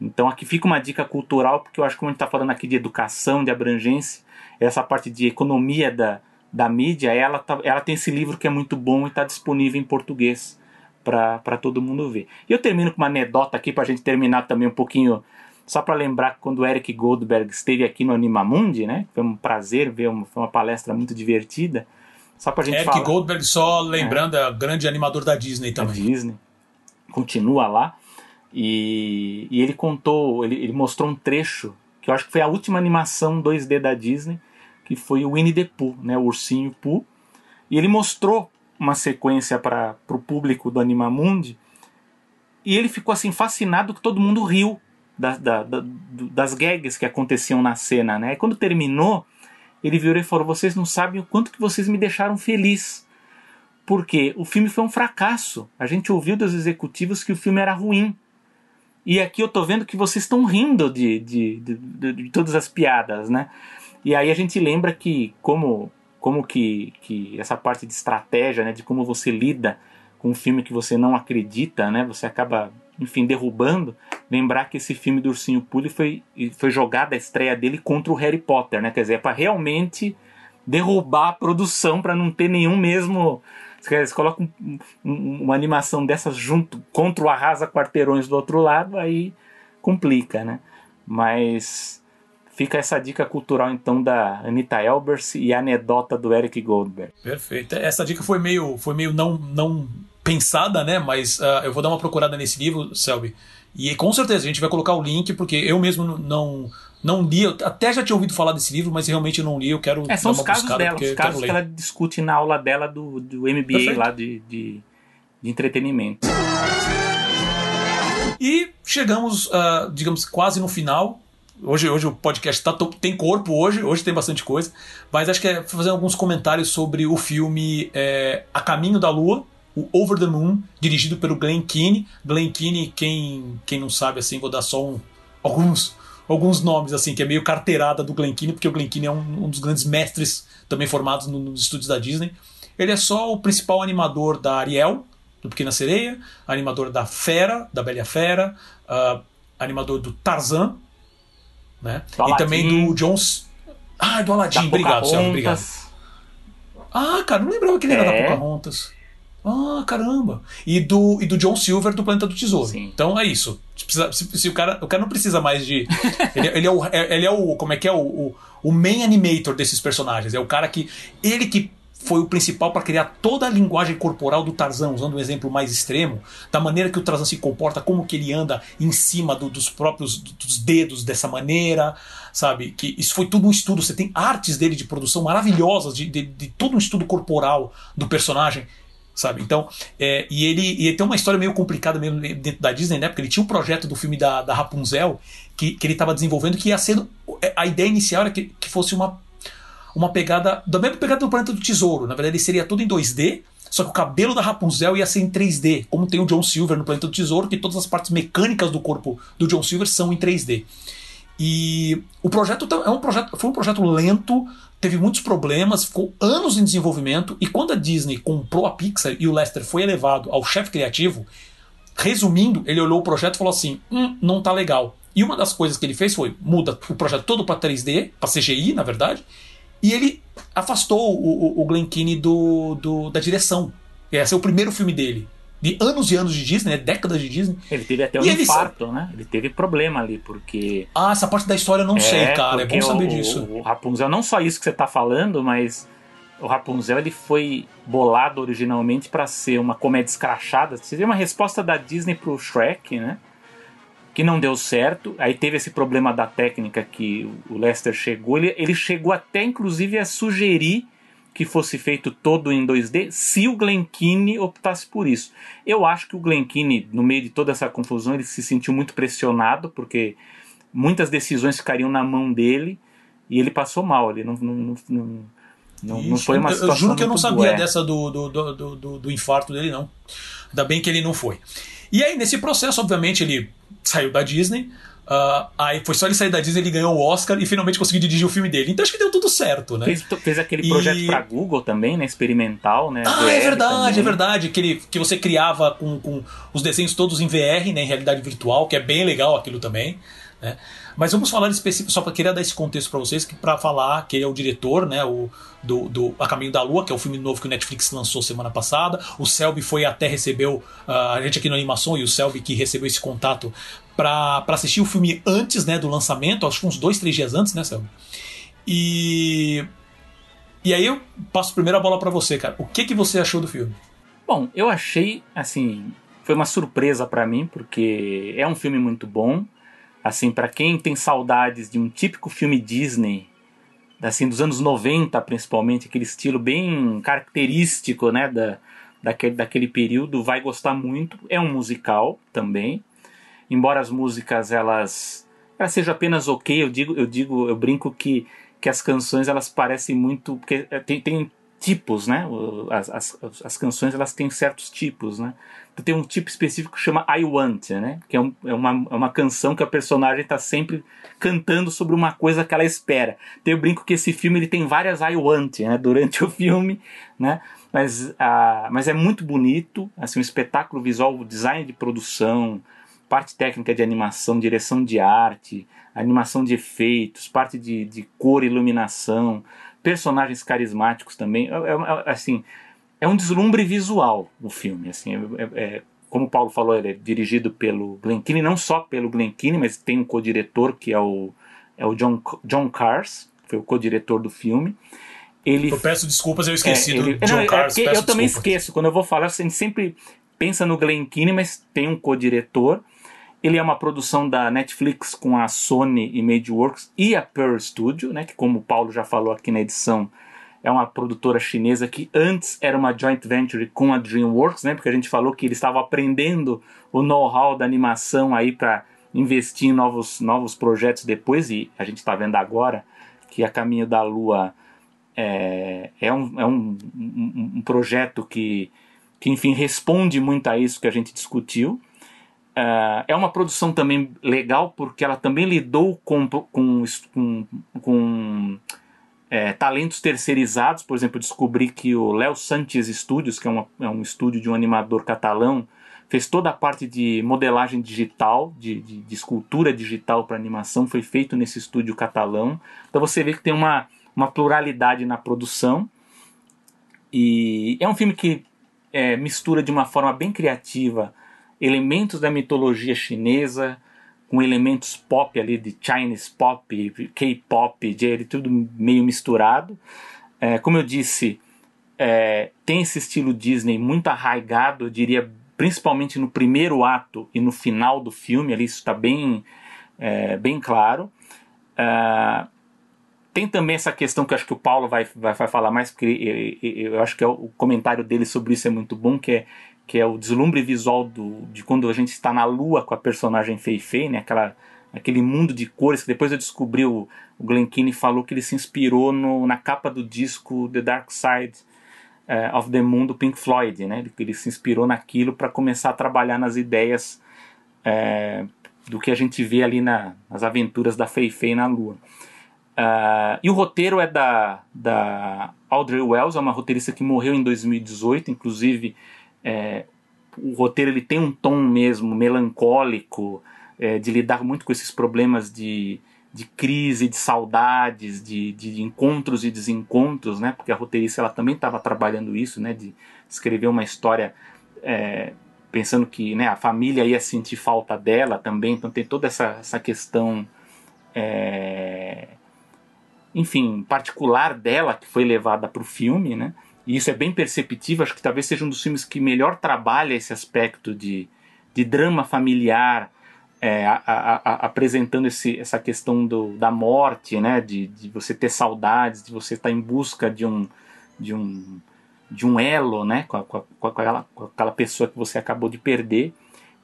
Speaker 2: Então aqui fica uma dica cultural, porque eu acho que como a gente está falando aqui de educação, de abrangência, essa parte de economia da, da mídia, ela, tá, ela tem esse livro que é muito bom e está disponível em português para todo mundo ver. E eu termino com uma anedota aqui para a gente terminar também um pouquinho, só para lembrar que quando o Eric Goldberg esteve aqui no Animamundi, né? Foi um prazer ver, uma, foi uma palestra muito divertida. Só pra gente
Speaker 1: Eric
Speaker 2: falar.
Speaker 1: Goldberg, só lembrando, é, é grande animador da Disney também.
Speaker 2: Da Disney. Continua lá. E, e ele contou, ele, ele mostrou um trecho que eu acho que foi a última animação 2D da Disney, que foi o Winnie the Pooh, né, o ursinho Pooh. E ele mostrou uma sequência para o público do Animamundi e ele ficou assim fascinado que todo mundo riu da, da, da, das gags que aconteciam na cena, né? E quando terminou, ele virou e falou: "Vocês não sabem o quanto que vocês me deixaram feliz, porque o filme foi um fracasso. A gente ouviu dos executivos que o filme era ruim." E aqui eu tô vendo que vocês estão rindo de, de, de, de, todas as piadas, né? E aí a gente lembra que como como que, que essa parte de estratégia, né, de como você lida com um filme que você não acredita, né, você acaba, enfim, derrubando. Lembrar que esse filme do Ursinho Pulli foi, foi jogada a estreia dele contra o Harry Potter, né, quer dizer, é para realmente derrubar a produção, para não ter nenhum mesmo. Você coloca um, um, uma animação dessas junto contra o Arrasa Quarteirões do outro lado, aí complica, né? Mas Fica essa dica cultural então da Anita Elbers e a anedota do Eric Goldberg.
Speaker 1: Perfeito. Essa dica foi meio, foi meio não, não pensada, né? Mas uh, eu vou dar uma procurada nesse livro, Selby. E com certeza a gente vai colocar o link, porque eu mesmo não não li, eu até já tinha ouvido falar desse livro, mas realmente não li, eu quero
Speaker 2: é, são os casos dela, os casos que ela discute na aula dela do, do MBA Perfeito. lá de, de, de, entretenimento.
Speaker 1: E chegamos, uh, digamos, quase no final. Hoje, hoje o podcast tá, tem corpo hoje, hoje tem bastante coisa. Mas acho que é fazer alguns comentários sobre o filme é, A Caminho da Lua, o Over the Moon, dirigido pelo Glenn Keane. Glenn Keane, quem, quem não sabe, assim, vou dar só um, alguns, alguns nomes, assim, que é meio carteirada do Glenn Keane, porque o Glenn Keane é um, um dos grandes mestres também formados no, nos estúdios da Disney. Ele é só o principal animador da Ariel, do Pequena Sereia, animador da Fera, da Bela Fera, uh, animador do Tarzan, né? e também do Jones. Ah, do Aladdin, obrigado, obrigado. Ah, cara, não lembrava que ele é. era da é. Pocahontas. Ah, caramba. E do, e do John Silver do Planeta do Tesouro. Sim. Então é isso. Se, se, se, o, cara, o cara não precisa mais de. ele, ele, é o, é, ele é o. Como é que é? O, o, o main animator desses personagens. É o cara que. Ele que foi o principal para criar toda a linguagem corporal do Tarzan, usando um exemplo mais extremo, da maneira que o Tarzan se comporta, como que ele anda em cima do, dos próprios dos dedos dessa maneira, sabe? Que isso foi tudo um estudo. Você tem artes dele de produção maravilhosas, de, de, de todo um estudo corporal do personagem sabe? Então, é, e, ele, e ele tem uma história meio complicada mesmo dentro da Disney, né? Porque ele tinha um projeto do filme da, da Rapunzel que, que ele estava desenvolvendo que ia ser. A ideia inicial era que, que fosse uma uma pegada, da mesma pegada do Planeta do Tesouro. Na verdade, ele seria tudo em 2D, só que o cabelo da Rapunzel ia ser em 3D, como tem o John Silver no Planeta do Tesouro, que todas as partes mecânicas do corpo do John Silver são em 3D. E o projeto é um projeto, foi um projeto lento, teve muitos problemas, ficou anos em desenvolvimento, e quando a Disney comprou a Pixar e o Lester foi elevado ao chefe criativo, resumindo, ele olhou o projeto e falou assim: hum, não tá legal. E uma das coisas que ele fez foi muda o projeto todo para 3D, para CGI, na verdade, e ele afastou o, o, Glenn Keane do, do, da direção. Esse é o primeiro filme dele. De anos e anos de Disney, né? décadas de Disney.
Speaker 2: Ele teve até um e infarto, ele... né? Ele teve problema ali, porque.
Speaker 1: Ah, essa parte da história eu não é, sei, cara. É bom saber
Speaker 2: o,
Speaker 1: disso.
Speaker 2: O Rapunzel, não só isso que você tá falando, mas o Rapunzel ele foi bolado originalmente para ser uma comédia escrachada. Seria uma resposta da Disney pro Shrek, né? que não deu certo. Aí teve esse problema da técnica que o Lester chegou. Ele, ele chegou até, inclusive, a sugerir que fosse feito todo em 2D se o Glen Keane optasse por isso. Eu acho que o Glen Keane, no meio de toda essa confusão, ele se sentiu muito pressionado, porque muitas decisões ficariam na mão dele e ele passou mal. Ele não, não, não, não, não foi uma situação.
Speaker 1: Eu juro que eu não sabia boa. dessa do, do, do, do, do infarto dele, não. Ainda bem que ele não foi. E aí, nesse processo, obviamente, ele saiu da Disney. Uh, aí foi só ele sair da Disney, ele ganhou o Oscar e finalmente conseguiu dirigir o filme dele. Então acho que deu tudo certo, né?
Speaker 2: Fez, fez aquele projeto e... pra Google também, né? Experimental, né?
Speaker 1: Ah, é verdade, também. é verdade. Aquele que você criava com, com os desenhos todos em VR, né? Em realidade virtual, que é bem legal aquilo também. Né? Mas vamos falar específico, só para querer dar esse contexto para vocês, que para falar que ele é o diretor, né, o, do, do A Caminho da Lua, que é o filme novo que o Netflix lançou semana passada. O Selby foi até recebeu uh, a gente aqui no Animação e o Selby que recebeu esse contato para assistir o filme antes, né, do lançamento, acho que uns dois, três dias antes, né, Selby? E e aí eu passo primeiro a bola para você, cara. O que que você achou do filme?
Speaker 2: Bom, eu achei assim, foi uma surpresa para mim, porque é um filme muito bom. Assim, para quem tem saudades de um típico filme Disney, assim, dos anos 90 principalmente, aquele estilo bem característico, né, da, daquele, daquele período, vai gostar muito. É um musical também, embora as músicas elas, elas sejam apenas ok, eu digo, eu digo, eu brinco que, que as canções elas parecem muito, porque eh, tem, tem tipos, né, as, as, as canções elas têm certos tipos, né, tem um tipo específico que chama I Want, né? Que é, um, é, uma, é uma canção que a personagem está sempre cantando sobre uma coisa que ela espera. Então eu brinco que esse filme ele tem várias I Want, né? Durante o filme, né? Mas, ah, mas é muito bonito, assim, um espetáculo visual, design de produção, parte técnica de animação, direção de arte, animação de efeitos, parte de, de cor iluminação, personagens carismáticos também. É, é, é assim, é um deslumbre visual o filme. Assim, é, é, é, como o Paulo falou, ele é dirigido pelo Glen Keane, não só pelo Glen Keane, mas tem um co-diretor que é o, é o John, John Cars, foi o co-diretor do filme.
Speaker 1: Ele, eu peço desculpas, eu esqueci ele, do John não, Cars.
Speaker 2: Eu
Speaker 1: desculpas.
Speaker 2: também esqueço, quando eu vou falar, a gente sempre pensa no Glen Keane, mas tem um co-diretor. Ele é uma produção da Netflix com a Sony Imageworks e a Pearl Studio, né, que como o Paulo já falou aqui na edição, é uma produtora chinesa que antes era uma joint venture com a DreamWorks, né? Porque a gente falou que eles estavam aprendendo o know-how da animação aí para investir em novos, novos projetos depois e a gente está vendo agora que a Caminho da Lua é, é, um, é um, um, um projeto que, que, enfim, responde muito a isso que a gente discutiu. É uma produção também legal porque ela também lidou com, com, com, com é, talentos terceirizados, por exemplo, descobri que o Léo Sanches Studios, que é, uma, é, um estúdio de um animador catalão, fez toda a parte de modelagem digital, de, de, de escultura digital para animação, foi feito nesse estúdio catalão. Então você vê que tem uma, uma pluralidade na produção. E é um filme que é, mistura de uma forma bem criativa elementos da mitologia chinesa, com elementos pop ali de Chinese pop, K-pop, tudo meio misturado. É, como eu disse, é, tem esse estilo Disney muito arraigado, eu diria, principalmente no primeiro ato e no final do filme, ali isso está bem, é, bem claro. É, tem também essa questão que eu acho que o Paulo vai, vai, vai falar mais, porque eu, eu acho que é o comentário dele sobre isso é muito bom, que é que é o deslumbre visual do, de quando a gente está na lua com a personagem Fei Fei, né? Aquela, aquele mundo de cores que depois eu descobri, o, o Glen Keane falou que ele se inspirou no, na capa do disco The Dark Side uh, of the Moon do Pink Floyd, né? Ele, ele se inspirou naquilo para começar a trabalhar nas ideias uh, do que a gente vê ali na, nas aventuras da Fei Fei na lua. Uh, e o roteiro é da, da Audrey Wells, é uma roteirista que morreu em 2018, inclusive é, o roteiro ele tem um tom mesmo melancólico, é, de lidar muito com esses problemas de, de crise, de saudades, de, de encontros e desencontros, né? Porque a roteirista ela também estava trabalhando isso, né? De escrever uma história é, pensando que né, a família ia sentir falta dela também, então tem toda essa, essa questão, é, enfim, particular dela que foi levada para o filme, né? E isso é bem perceptível, acho que talvez seja um dos filmes que melhor trabalha esse aspecto de, de drama familiar, é, a, a, a, apresentando esse, essa questão do, da morte, né, de, de você ter saudades, de você estar em busca de um, de um, de um elo né, com, com, com, aquela, com aquela pessoa que você acabou de perder.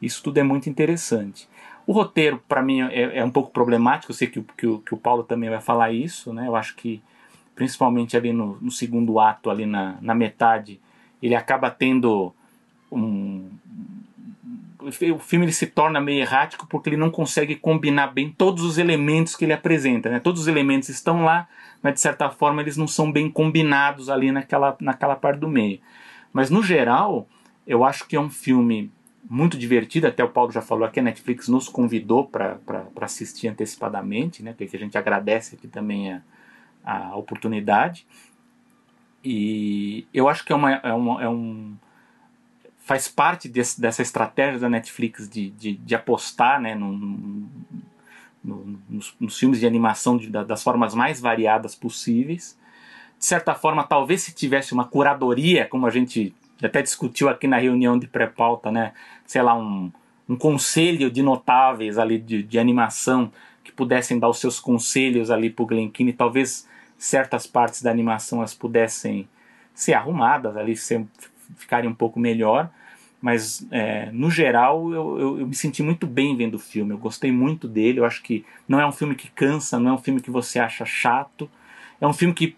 Speaker 2: Isso tudo é muito interessante. O roteiro, para mim, é, é, um pouco problemático. Eu sei que, que, que o Paulo também vai falar isso. Né? Eu acho que principalmente ali no, no segundo ato, ali na, na metade, ele acaba tendo um, o filme ele se torna meio errático porque ele não consegue combinar bem todos os elementos que ele apresenta. Né? Todos os elementos estão lá, mas de certa forma eles não são bem combinados ali naquela, naquela parte do meio. Mas no geral, eu acho que é um filme muito divertido. Até o Paulo já falou aqui, a Netflix nos convidou para assistir antecipadamente, né? que a gente agradece aqui também a, a oportunidade. E eu acho que é, uma, é, uma, é um faz parte desse, dessa estratégia da Netflix de, de, de apostar né, no, no, nos, nos, filmes de animação de, das formas mais variadas possíveis. De certa forma, talvez se tivesse uma curadoria, como a gente até discutiu aqui na reunião de pré-pauta, né, sei lá, um, um conselho de notáveis ali de, de animação que pudessem dar os seus conselhos ali para o talvez certas partes da animação elas pudessem ser arrumadas ali, ser, ficarem um pouco melhor. Mas, é, no geral, eu, eu, eu, me senti muito bem vendo o filme. Eu gostei muito dele. Eu acho que não é um filme que cansa, não é um filme que você acha chato. É um filme que,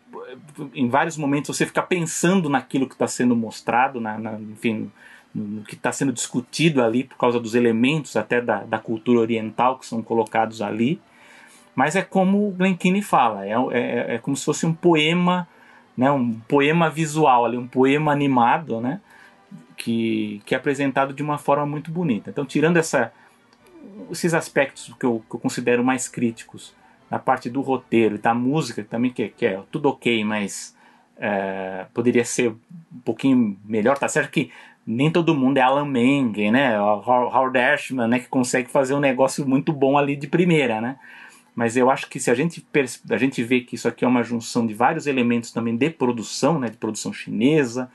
Speaker 2: em vários momentos, você fica pensando naquilo que está sendo mostrado, na, na enfim, no que está sendo discutido ali, por causa dos elementos até da, da cultura oriental que são colocados ali. Mas é como o Glen Keane fala, é, é, é como se fosse um poema né, um poema visual ali, um poema animado, né, que, que é apresentado de uma forma muito bonita. Então, tirando essa, esses aspectos que eu, que eu considero mais críticos, na parte do roteiro e da música também, que, que é tudo ok, mas é, poderia ser um pouquinho melhor, tá certo que nem todo mundo é Alan Menken, né, Howard Ashman, né, que consegue fazer um negócio muito bom ali de primeira, né, mas eu acho que se a gente, a gente vê que isso aqui é uma junção de vários elementos também de produção, né, de produção chinesa,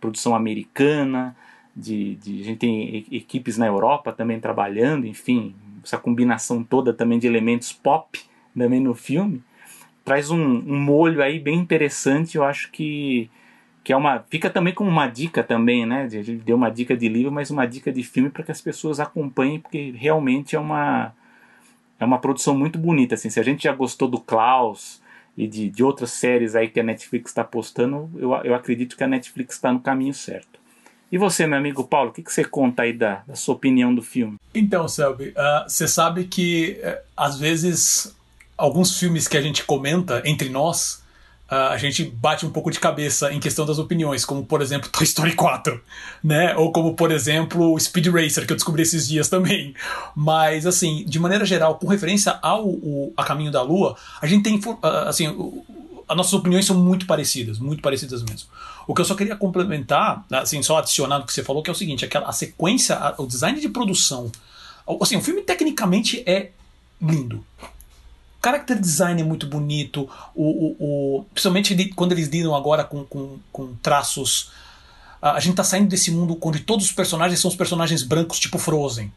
Speaker 2: produção americana, de, de, a gente tem equipes na Europa também trabalhando, enfim, essa combinação toda também de elementos pop também no filme, traz um, um molho aí bem interessante, eu acho que que é uma fica também como uma dica também, né? A gente deu uma dica de livro, mas uma dica de filme para que as pessoas acompanhem, porque realmente é uma é uma produção muito bonita. Assim, se a gente já gostou do Klaus e de, de outras séries aí que a Netflix está postando, eu, eu acredito que a Netflix está no caminho certo. E você, meu amigo Paulo, o que, que você conta aí da, da sua opinião do filme?
Speaker 1: Então, Selby, uh, você sabe que uh, às vezes alguns filmes que a gente comenta entre nós Uh, a gente bate um pouco de cabeça em questão das opiniões, como por exemplo Toy Story 4, né? Ou como por exemplo Speed Racer, que eu descobri esses dias também. Mas assim, de maneira geral, com referência ao o, A Caminho da Lua, a gente tem uh, assim, as nossas opiniões são muito parecidas, muito parecidas mesmo. O que eu só queria complementar, assim, só adicionar no que você falou, que é o seguinte, aquela a sequência, a, o design de produção, assim, o filme tecnicamente é lindo character design é muito bonito, o, o, o principalmente quando eles lidam agora com, com, com traços. A, gente tá saindo desse mundo onde todos os personagens são os personagens brancos, tipo Frozen,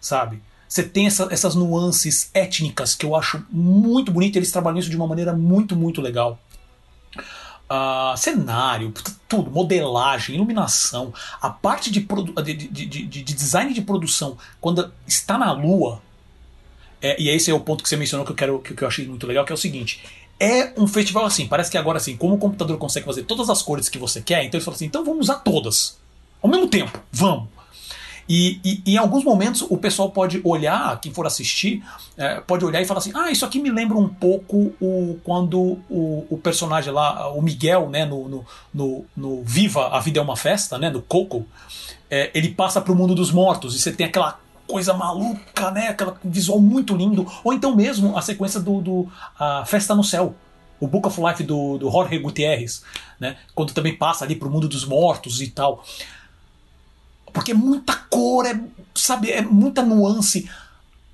Speaker 1: sabe? Você tem essa, essas nuances étnicas que eu acho muito bonito, eles trabalham isso de uma maneira muito, muito legal. Uh, cenário, tudo, modelagem, iluminação, a parte de, de, de, de, design de produção, quando está na lua, é, e esse é o ponto que você mencionou que eu, quero, que, que eu achei muito legal, que é o seguinte. É um festival assim, parece que agora assim, como o computador consegue fazer todas as cores que você quer, então ele fala assim, então vamos usar todas. Ao mesmo tempo, vamos. E, e, em alguns momentos o pessoal pode olhar, quem for assistir, é, pode olhar e falar assim: ah, isso aqui me lembra um pouco o, quando o, o personagem lá, o Miguel, né, no, no, no, no, Viva, a Vida é uma Festa, né, no Coco, é, ele passa para o mundo dos mortos e você tem aquela coisa maluca, né? Aquela visual muito lindo. Ou então mesmo a sequência do, do a Festa no Céu. O Book of Life do, do Jorge Gutierrez, né? Quando também passa ali pro mundo dos mortos e tal. Porque é muita cor, é, sabe, é muita nuance.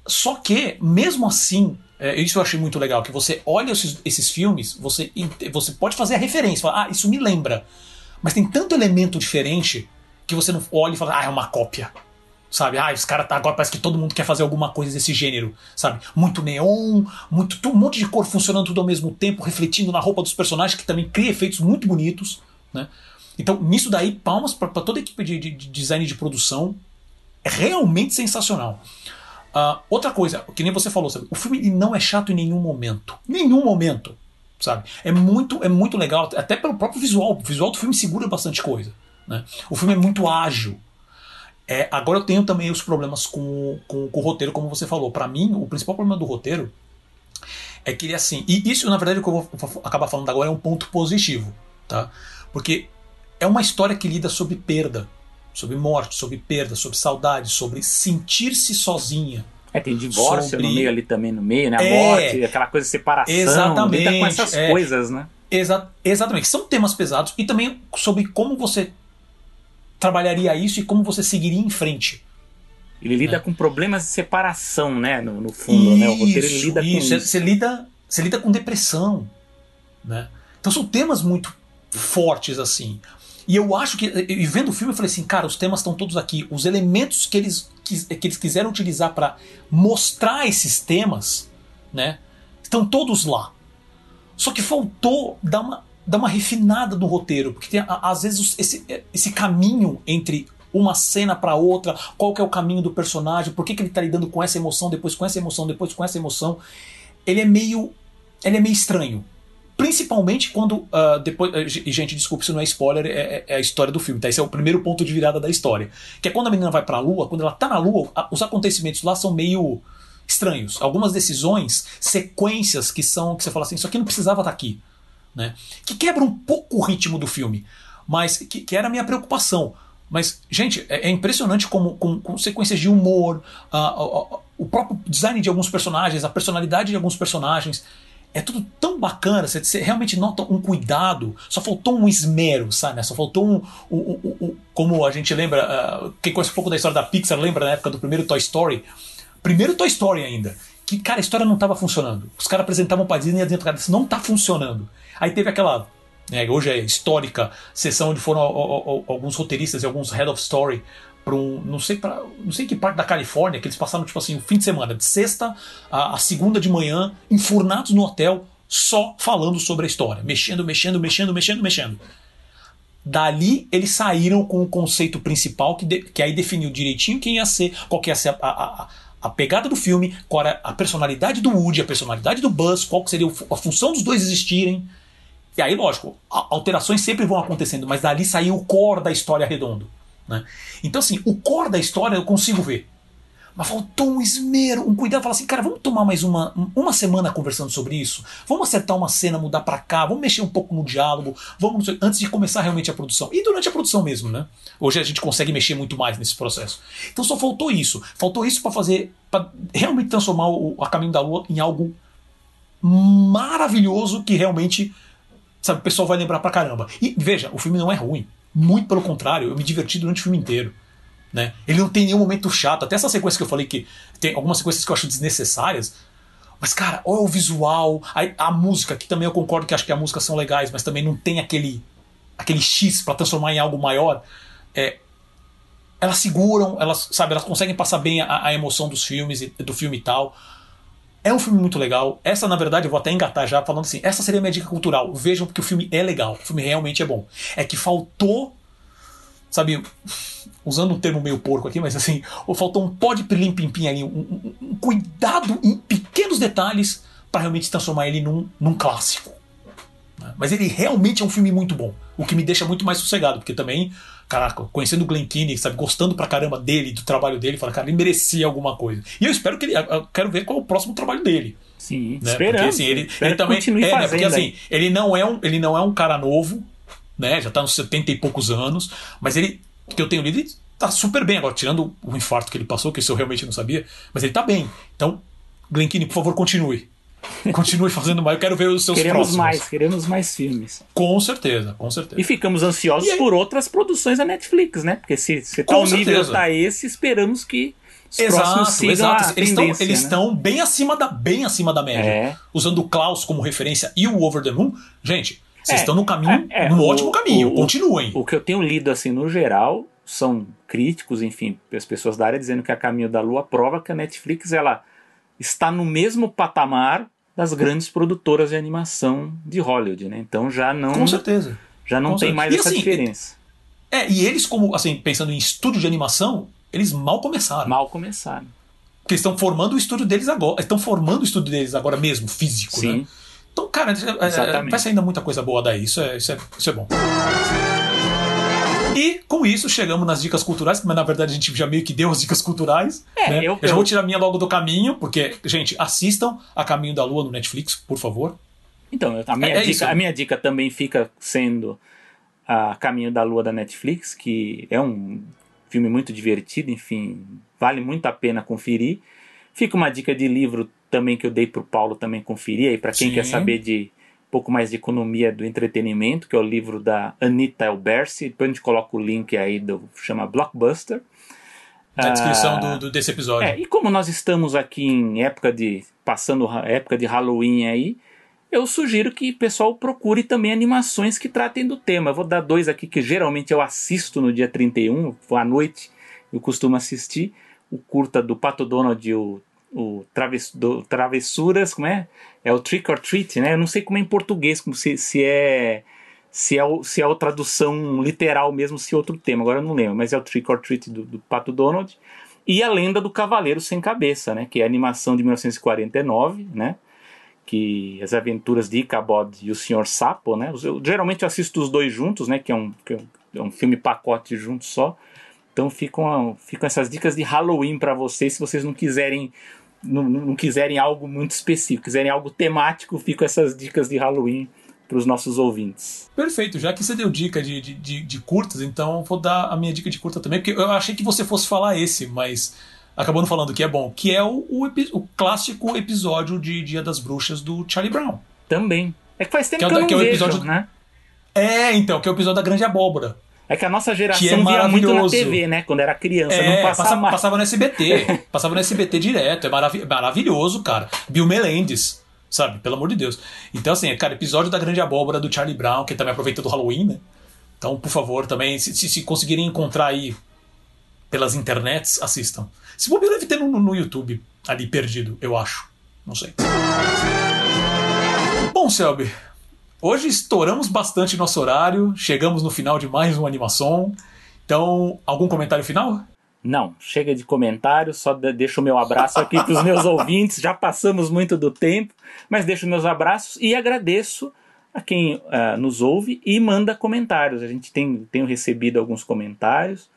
Speaker 1: Só que, mesmo assim, é, isso eu achei muito legal, que você olha esses, esses filmes, você, você pode fazer a referência, fala, ah, isso me lembra. Mas tem tanto elemento diferente que você não olha e fala, ah, é uma cópia sabe? Ah, os caras tá, agora parece que todo mundo quer fazer alguma coisa desse gênero, sabe? Muito neon, muito um monte de cor funcionando tudo ao mesmo tempo, refletindo na roupa dos personagens, que também cria efeitos muito bonitos, né? Então, nisso daí, palmas para toda a equipe de, de, de, design de produção. É realmente sensacional. Uh, outra coisa, que nem você falou, sabe? O filme não é chato em nenhum momento. Nenhum momento, sabe? É muito, é muito legal, até pelo próprio visual. O visual do filme segura bastante coisa. Né? O filme é muito ágil É, agora eu tenho também os problemas com, com, com o roteiro, como você falou. Para mim, o principal problema do roteiro é que ele é assim. E isso, na verdade, o que eu vou acabar falando agora é um ponto positivo, tá? Porque é uma história que lida sobre perda, sobre morte, sobre perda, sobre saudade, sobre sentir-se sozinha.
Speaker 2: É, tem divórcio sobre... no meio ali também, no meio, né? A é, morte, aquela coisa de separação. Exatamente. Lida com essas é, coisas, né?
Speaker 1: Exa exatamente. São temas pesados e também sobre como você trabalharia isso e como você seguiria em frente.
Speaker 2: Ele lida é. com problemas de separação, né? No, no fundo, isso, né? O roteiro ele lida isso. com isso.
Speaker 1: Você lida, você lida com depressão, né? Então são temas muito fortes assim. E eu acho que, e vendo o filme, eu falei assim, cara, os temas estão todos aqui. Os elementos que eles, que, que eles quiseram utilizar para mostrar esses temas, né? Estão todos lá. Só que faltou dar uma, dar uma refinada no roteiro, porque tem, às vezes esse, esse caminho entre uma cena para outra, qual que é o caminho do personagem, por que, que ele tá lidando com essa emoção, depois com essa emoção, depois com essa emoção. Ele é meio. Ele é meio estranho. Principalmente quando. Uh, depois, uh, gente, desculpe se não é spoiler, é, é, é, a história do filme, tá? Esse é o primeiro ponto de virada da história. Que é quando a menina vai pra lua, quando ela tá na lua, os acontecimentos lá são meio estranhos. Algumas decisões, sequências que são. que você fala assim, isso aqui não precisava estar tá aqui. Né? Que quebra um pouco o ritmo do filme. Mas que, que era a minha preocupação. Mas, gente, é, é impressionante como com, com, sequências de humor, uh, uh, uh, o próprio design de alguns personagens, a personalidade de alguns personagens. É tudo tão bacana, você, você realmente nota um cuidado, só faltou um esmero, sabe? Só faltou um. um, um, um como a gente lembra, quem conhece um pouco da história da Pixar lembra na época do primeiro Toy Story. Primeiro Toy Story ainda. Que, cara, a história não estava funcionando. Os caras apresentavam pra Disney e cara, isso não tá funcionando. Aí teve aquela né, hoje é histórica, sessão onde foram alguns roteiristas e alguns head of story para um, não sei para, não sei que parte da Califórnia que eles passaram tipo assim, o um fim de semana, de sexta a, a, segunda de manhã, enfurnados no hotel, só falando sobre a história, mexendo, mexendo, mexendo, mexendo, mexendo. Dali eles saíram com o conceito principal que, de, que aí definiu direitinho quem ia ser, qual que ia ser a, a, a pegada do filme, qual era a personalidade do Woody, a personalidade do Buzz, qual seria a função dos dois existirem. E aí, lógico, alterações sempre vão acontecendo, mas dali saiu o core da história redondo. Né? Então, assim, o core da história eu consigo ver. Mas faltou um esmero, um cuidado. Falar assim, cara, vamos tomar mais uma, uma semana conversando sobre isso? Vamos acertar uma cena, mudar para cá, vamos mexer um pouco no diálogo, vamos antes de começar realmente a produção. E durante a produção mesmo, né? Hoje a gente consegue mexer muito mais nesse processo. Então só faltou isso. Faltou isso para fazer, para realmente transformar o A Caminho da Lua em algo maravilhoso que realmente Sabe, o pessoal vai lembrar pra caramba. E veja, o filme não é ruim. Muito pelo contrário, eu me diverti durante o filme inteiro. Né? Ele não tem nenhum momento chato. Até essa sequência que eu falei que tem algumas sequências que eu acho desnecessárias. Mas, cara, olha o visual, a, a música, que também eu concordo que acho que as músicas são legais, mas também não tem aquele, aquele X para transformar em algo maior. É, elas seguram, elas, sabe, elas conseguem passar bem a, a emoção dos filmes, do filme e tal. É um filme muito legal. Essa, na verdade, eu vou até engatar já falando assim: essa seria a minha dica cultural. Vejam porque o filme é legal. O filme realmente é bom. É que faltou, sabe, usando um termo meio porco aqui, mas assim, faltou um pó de pilim-pim-pim ali, um, um, um, cuidado em pequenos detalhes para realmente transformar ele num, num clássico. Né? Mas ele realmente é um filme muito bom. O que me deixa muito mais sossegado, porque também caraca, conhecendo o Glen Keane, sabe, gostando pra caramba dele, do trabalho dele, fala, cara, ele merecia alguma coisa. E eu espero que ele, eu quero ver qual é o próximo trabalho dele.
Speaker 2: Sim, né? esperando. Porque
Speaker 1: assim, ele, ele também é, né? porque assim, ele não é um, ele não é um cara novo, né? Já tá nos 70 e poucos anos, mas ele que eu tenho lido, ele tá super bem agora, tirando o infarto que ele passou, que isso eu realmente não sabia, mas ele tá bem. Então, Glen Keane, por favor, continue. Continue fazendo mais. Eu quero ver os seus
Speaker 2: queremos
Speaker 1: próximos.
Speaker 2: mais, queremos mais filmes.
Speaker 1: Com certeza, com certeza.
Speaker 2: E ficamos ansiosos por outras produções da Netflix, né? Porque se, se tá o nível tá esse, esperamos que os exato, exato.
Speaker 1: Eles estão eles estão né? bem acima da bem acima da média. É. Usando o Klaus como referência e o Over the Moon, gente, vocês é, estão no caminho, é, é, no ótimo caminho. O, continuem.
Speaker 2: O, o que eu tenho lido assim no geral são críticos, enfim, as pessoas da área dizendo que a Caminho da Lua prova que a Netflix ela está no mesmo patamar das grandes produtoras de animação de Hollywood, né? Então já não
Speaker 1: Com certeza.
Speaker 2: Já não Com tem certeza. mais e essa assim, diferença.
Speaker 1: É, e eles como assim, pensando em estúdio de animação, eles mal começaram.
Speaker 2: Mal começaram.
Speaker 1: Porque eles estão formando o estúdio deles agora, estão formando o estúdio deles agora mesmo, físico, Sim. né? Então, cara, é, é vai sair ainda muita coisa boa daí, isso é, isso é, isso é bom. E com isso chegamos nas dicas culturais, mas na verdade a gente já meio que deu as dicas culturais. É, né? eu, eu já vou tirar a minha logo do caminho, porque, gente, assistam A Caminho da Lua no Netflix, por favor.
Speaker 2: Então, a minha, é, é dica, a minha dica também fica sendo A Caminho da Lua da Netflix, que é um filme muito divertido, enfim, vale muito a pena conferir. Fica uma dica de livro também que eu dei para o Paulo também conferir aí para quem Sim. quer saber de pouco mais de economia do entretenimento, que é o livro da Anita Elbersi. Depois a gente coloca o link aí do chama Blockbuster.
Speaker 1: Na descrição ah, do, do, desse episódio.
Speaker 2: É, e como nós estamos aqui em época de passando época de Halloween aí, eu sugiro que o pessoal procure também animações que tratem do tema. Eu vou dar dois aqui que geralmente eu assisto no dia 31, à noite eu costumo assistir. O curta do Pato Donald e o, o Traves, do, Travessuras, como é? É o Trick or Treat, né? Eu não sei como é em português, como se, se é se é, o, se é a tradução literal mesmo, se é outro tema, agora eu não lembro, mas é o Trick or Treat do, do Pato Donald. E a Lenda do Cavaleiro Sem Cabeça, né? Que é a animação de 1949, né? que as aventuras de Icabod e o Senhor Sapo, né? Eu, geralmente eu assisto os dois juntos, né? Que é um, que é um filme pacote junto só. Então ficam, ficam essas dicas de Halloween para vocês, se vocês não quiserem não, não, quiserem algo muito específico, quiserem algo temático, ficam essas dicas de Halloween para os nossos ouvintes.
Speaker 1: Perfeito, já que você deu dica de, de, de, curtas, então vou dar a minha dica de curta também, porque eu achei que você fosse falar esse, mas acabou não falando que é bom, que é o, o, o, clássico episódio de Dia das Bruxas do Charlie Brown.
Speaker 2: Também. É que faz tempo que, é que eu não que é vejo, episódio, né?
Speaker 1: É, então, que é o episódio da Grande Abóbora.
Speaker 2: É que a nossa geração é via muito na TV, né? Quando era criança, é, não passava,
Speaker 1: passava, passava no SBT. passava no SBT direto. É marav maravilhoso, cara. Bill Melendez, sabe? Pelo amor de Deus. Então, assim, cara, episódio da Grande Abóbora do Charlie Brown, que também aproveita do Halloween, né? Então, por favor, também, se, se, se conseguirem encontrar aí pelas internets, assistam. Se bobear, deve ter no, no YouTube, ali perdido, eu acho. Não sei. Bom, Selby, hoje estouramos bastante nosso horário, chegamos no final de mais uma animação. Então, algum comentário final?
Speaker 2: Não, chega de comentários, só deixo o meu abraço aqui para os meus ouvintes. Já passamos muito do tempo, mas deixo meus abraços e agradeço a quem uh, nos ouve e manda comentários. A gente tem tenho recebido alguns comentários.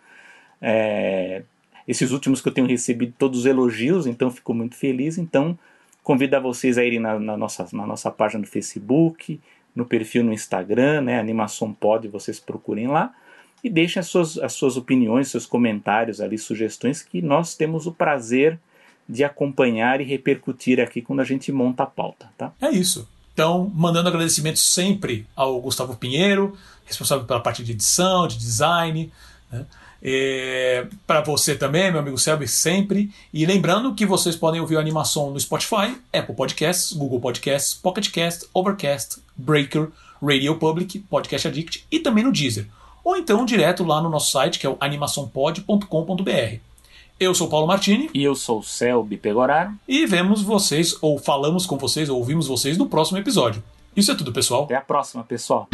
Speaker 2: É, esses últimos que eu tenho recebido todos os elogios, então fico muito feliz. Então convido a vocês a irem na, na, nossa, na nossa página no Facebook, no perfil no Instagram, né, Animação Pod, vocês procurem lá e deixem as suas, as suas opiniões, seus comentários ali, sugestões que nós temos o prazer de acompanhar e repercutir aqui quando a gente monta a pauta, tá?
Speaker 1: É isso. Então, mandando agradecimentos sempre ao Gustavo Pinheiro, responsável pela parte de edição, de design, né? É, para você também, meu amigo Selby, sempre. E lembrando que vocês podem ouvir a animação no Spotify, Apple Podcasts, Google Podcasts, Pocket Cast, Overcast, Breaker, Radio Public, Podcast Addict e também no Deezer. Ou então direto lá no nosso site, que é o animaçãopod.com.br. Eu sou Paulo Martini.
Speaker 2: E eu sou Selby Pegoraro.
Speaker 1: E vemos vocês, ou falamos com vocês, ou ouvimos vocês no próximo episódio. Isso é tudo, pessoal.
Speaker 2: Até a próxima, pessoal.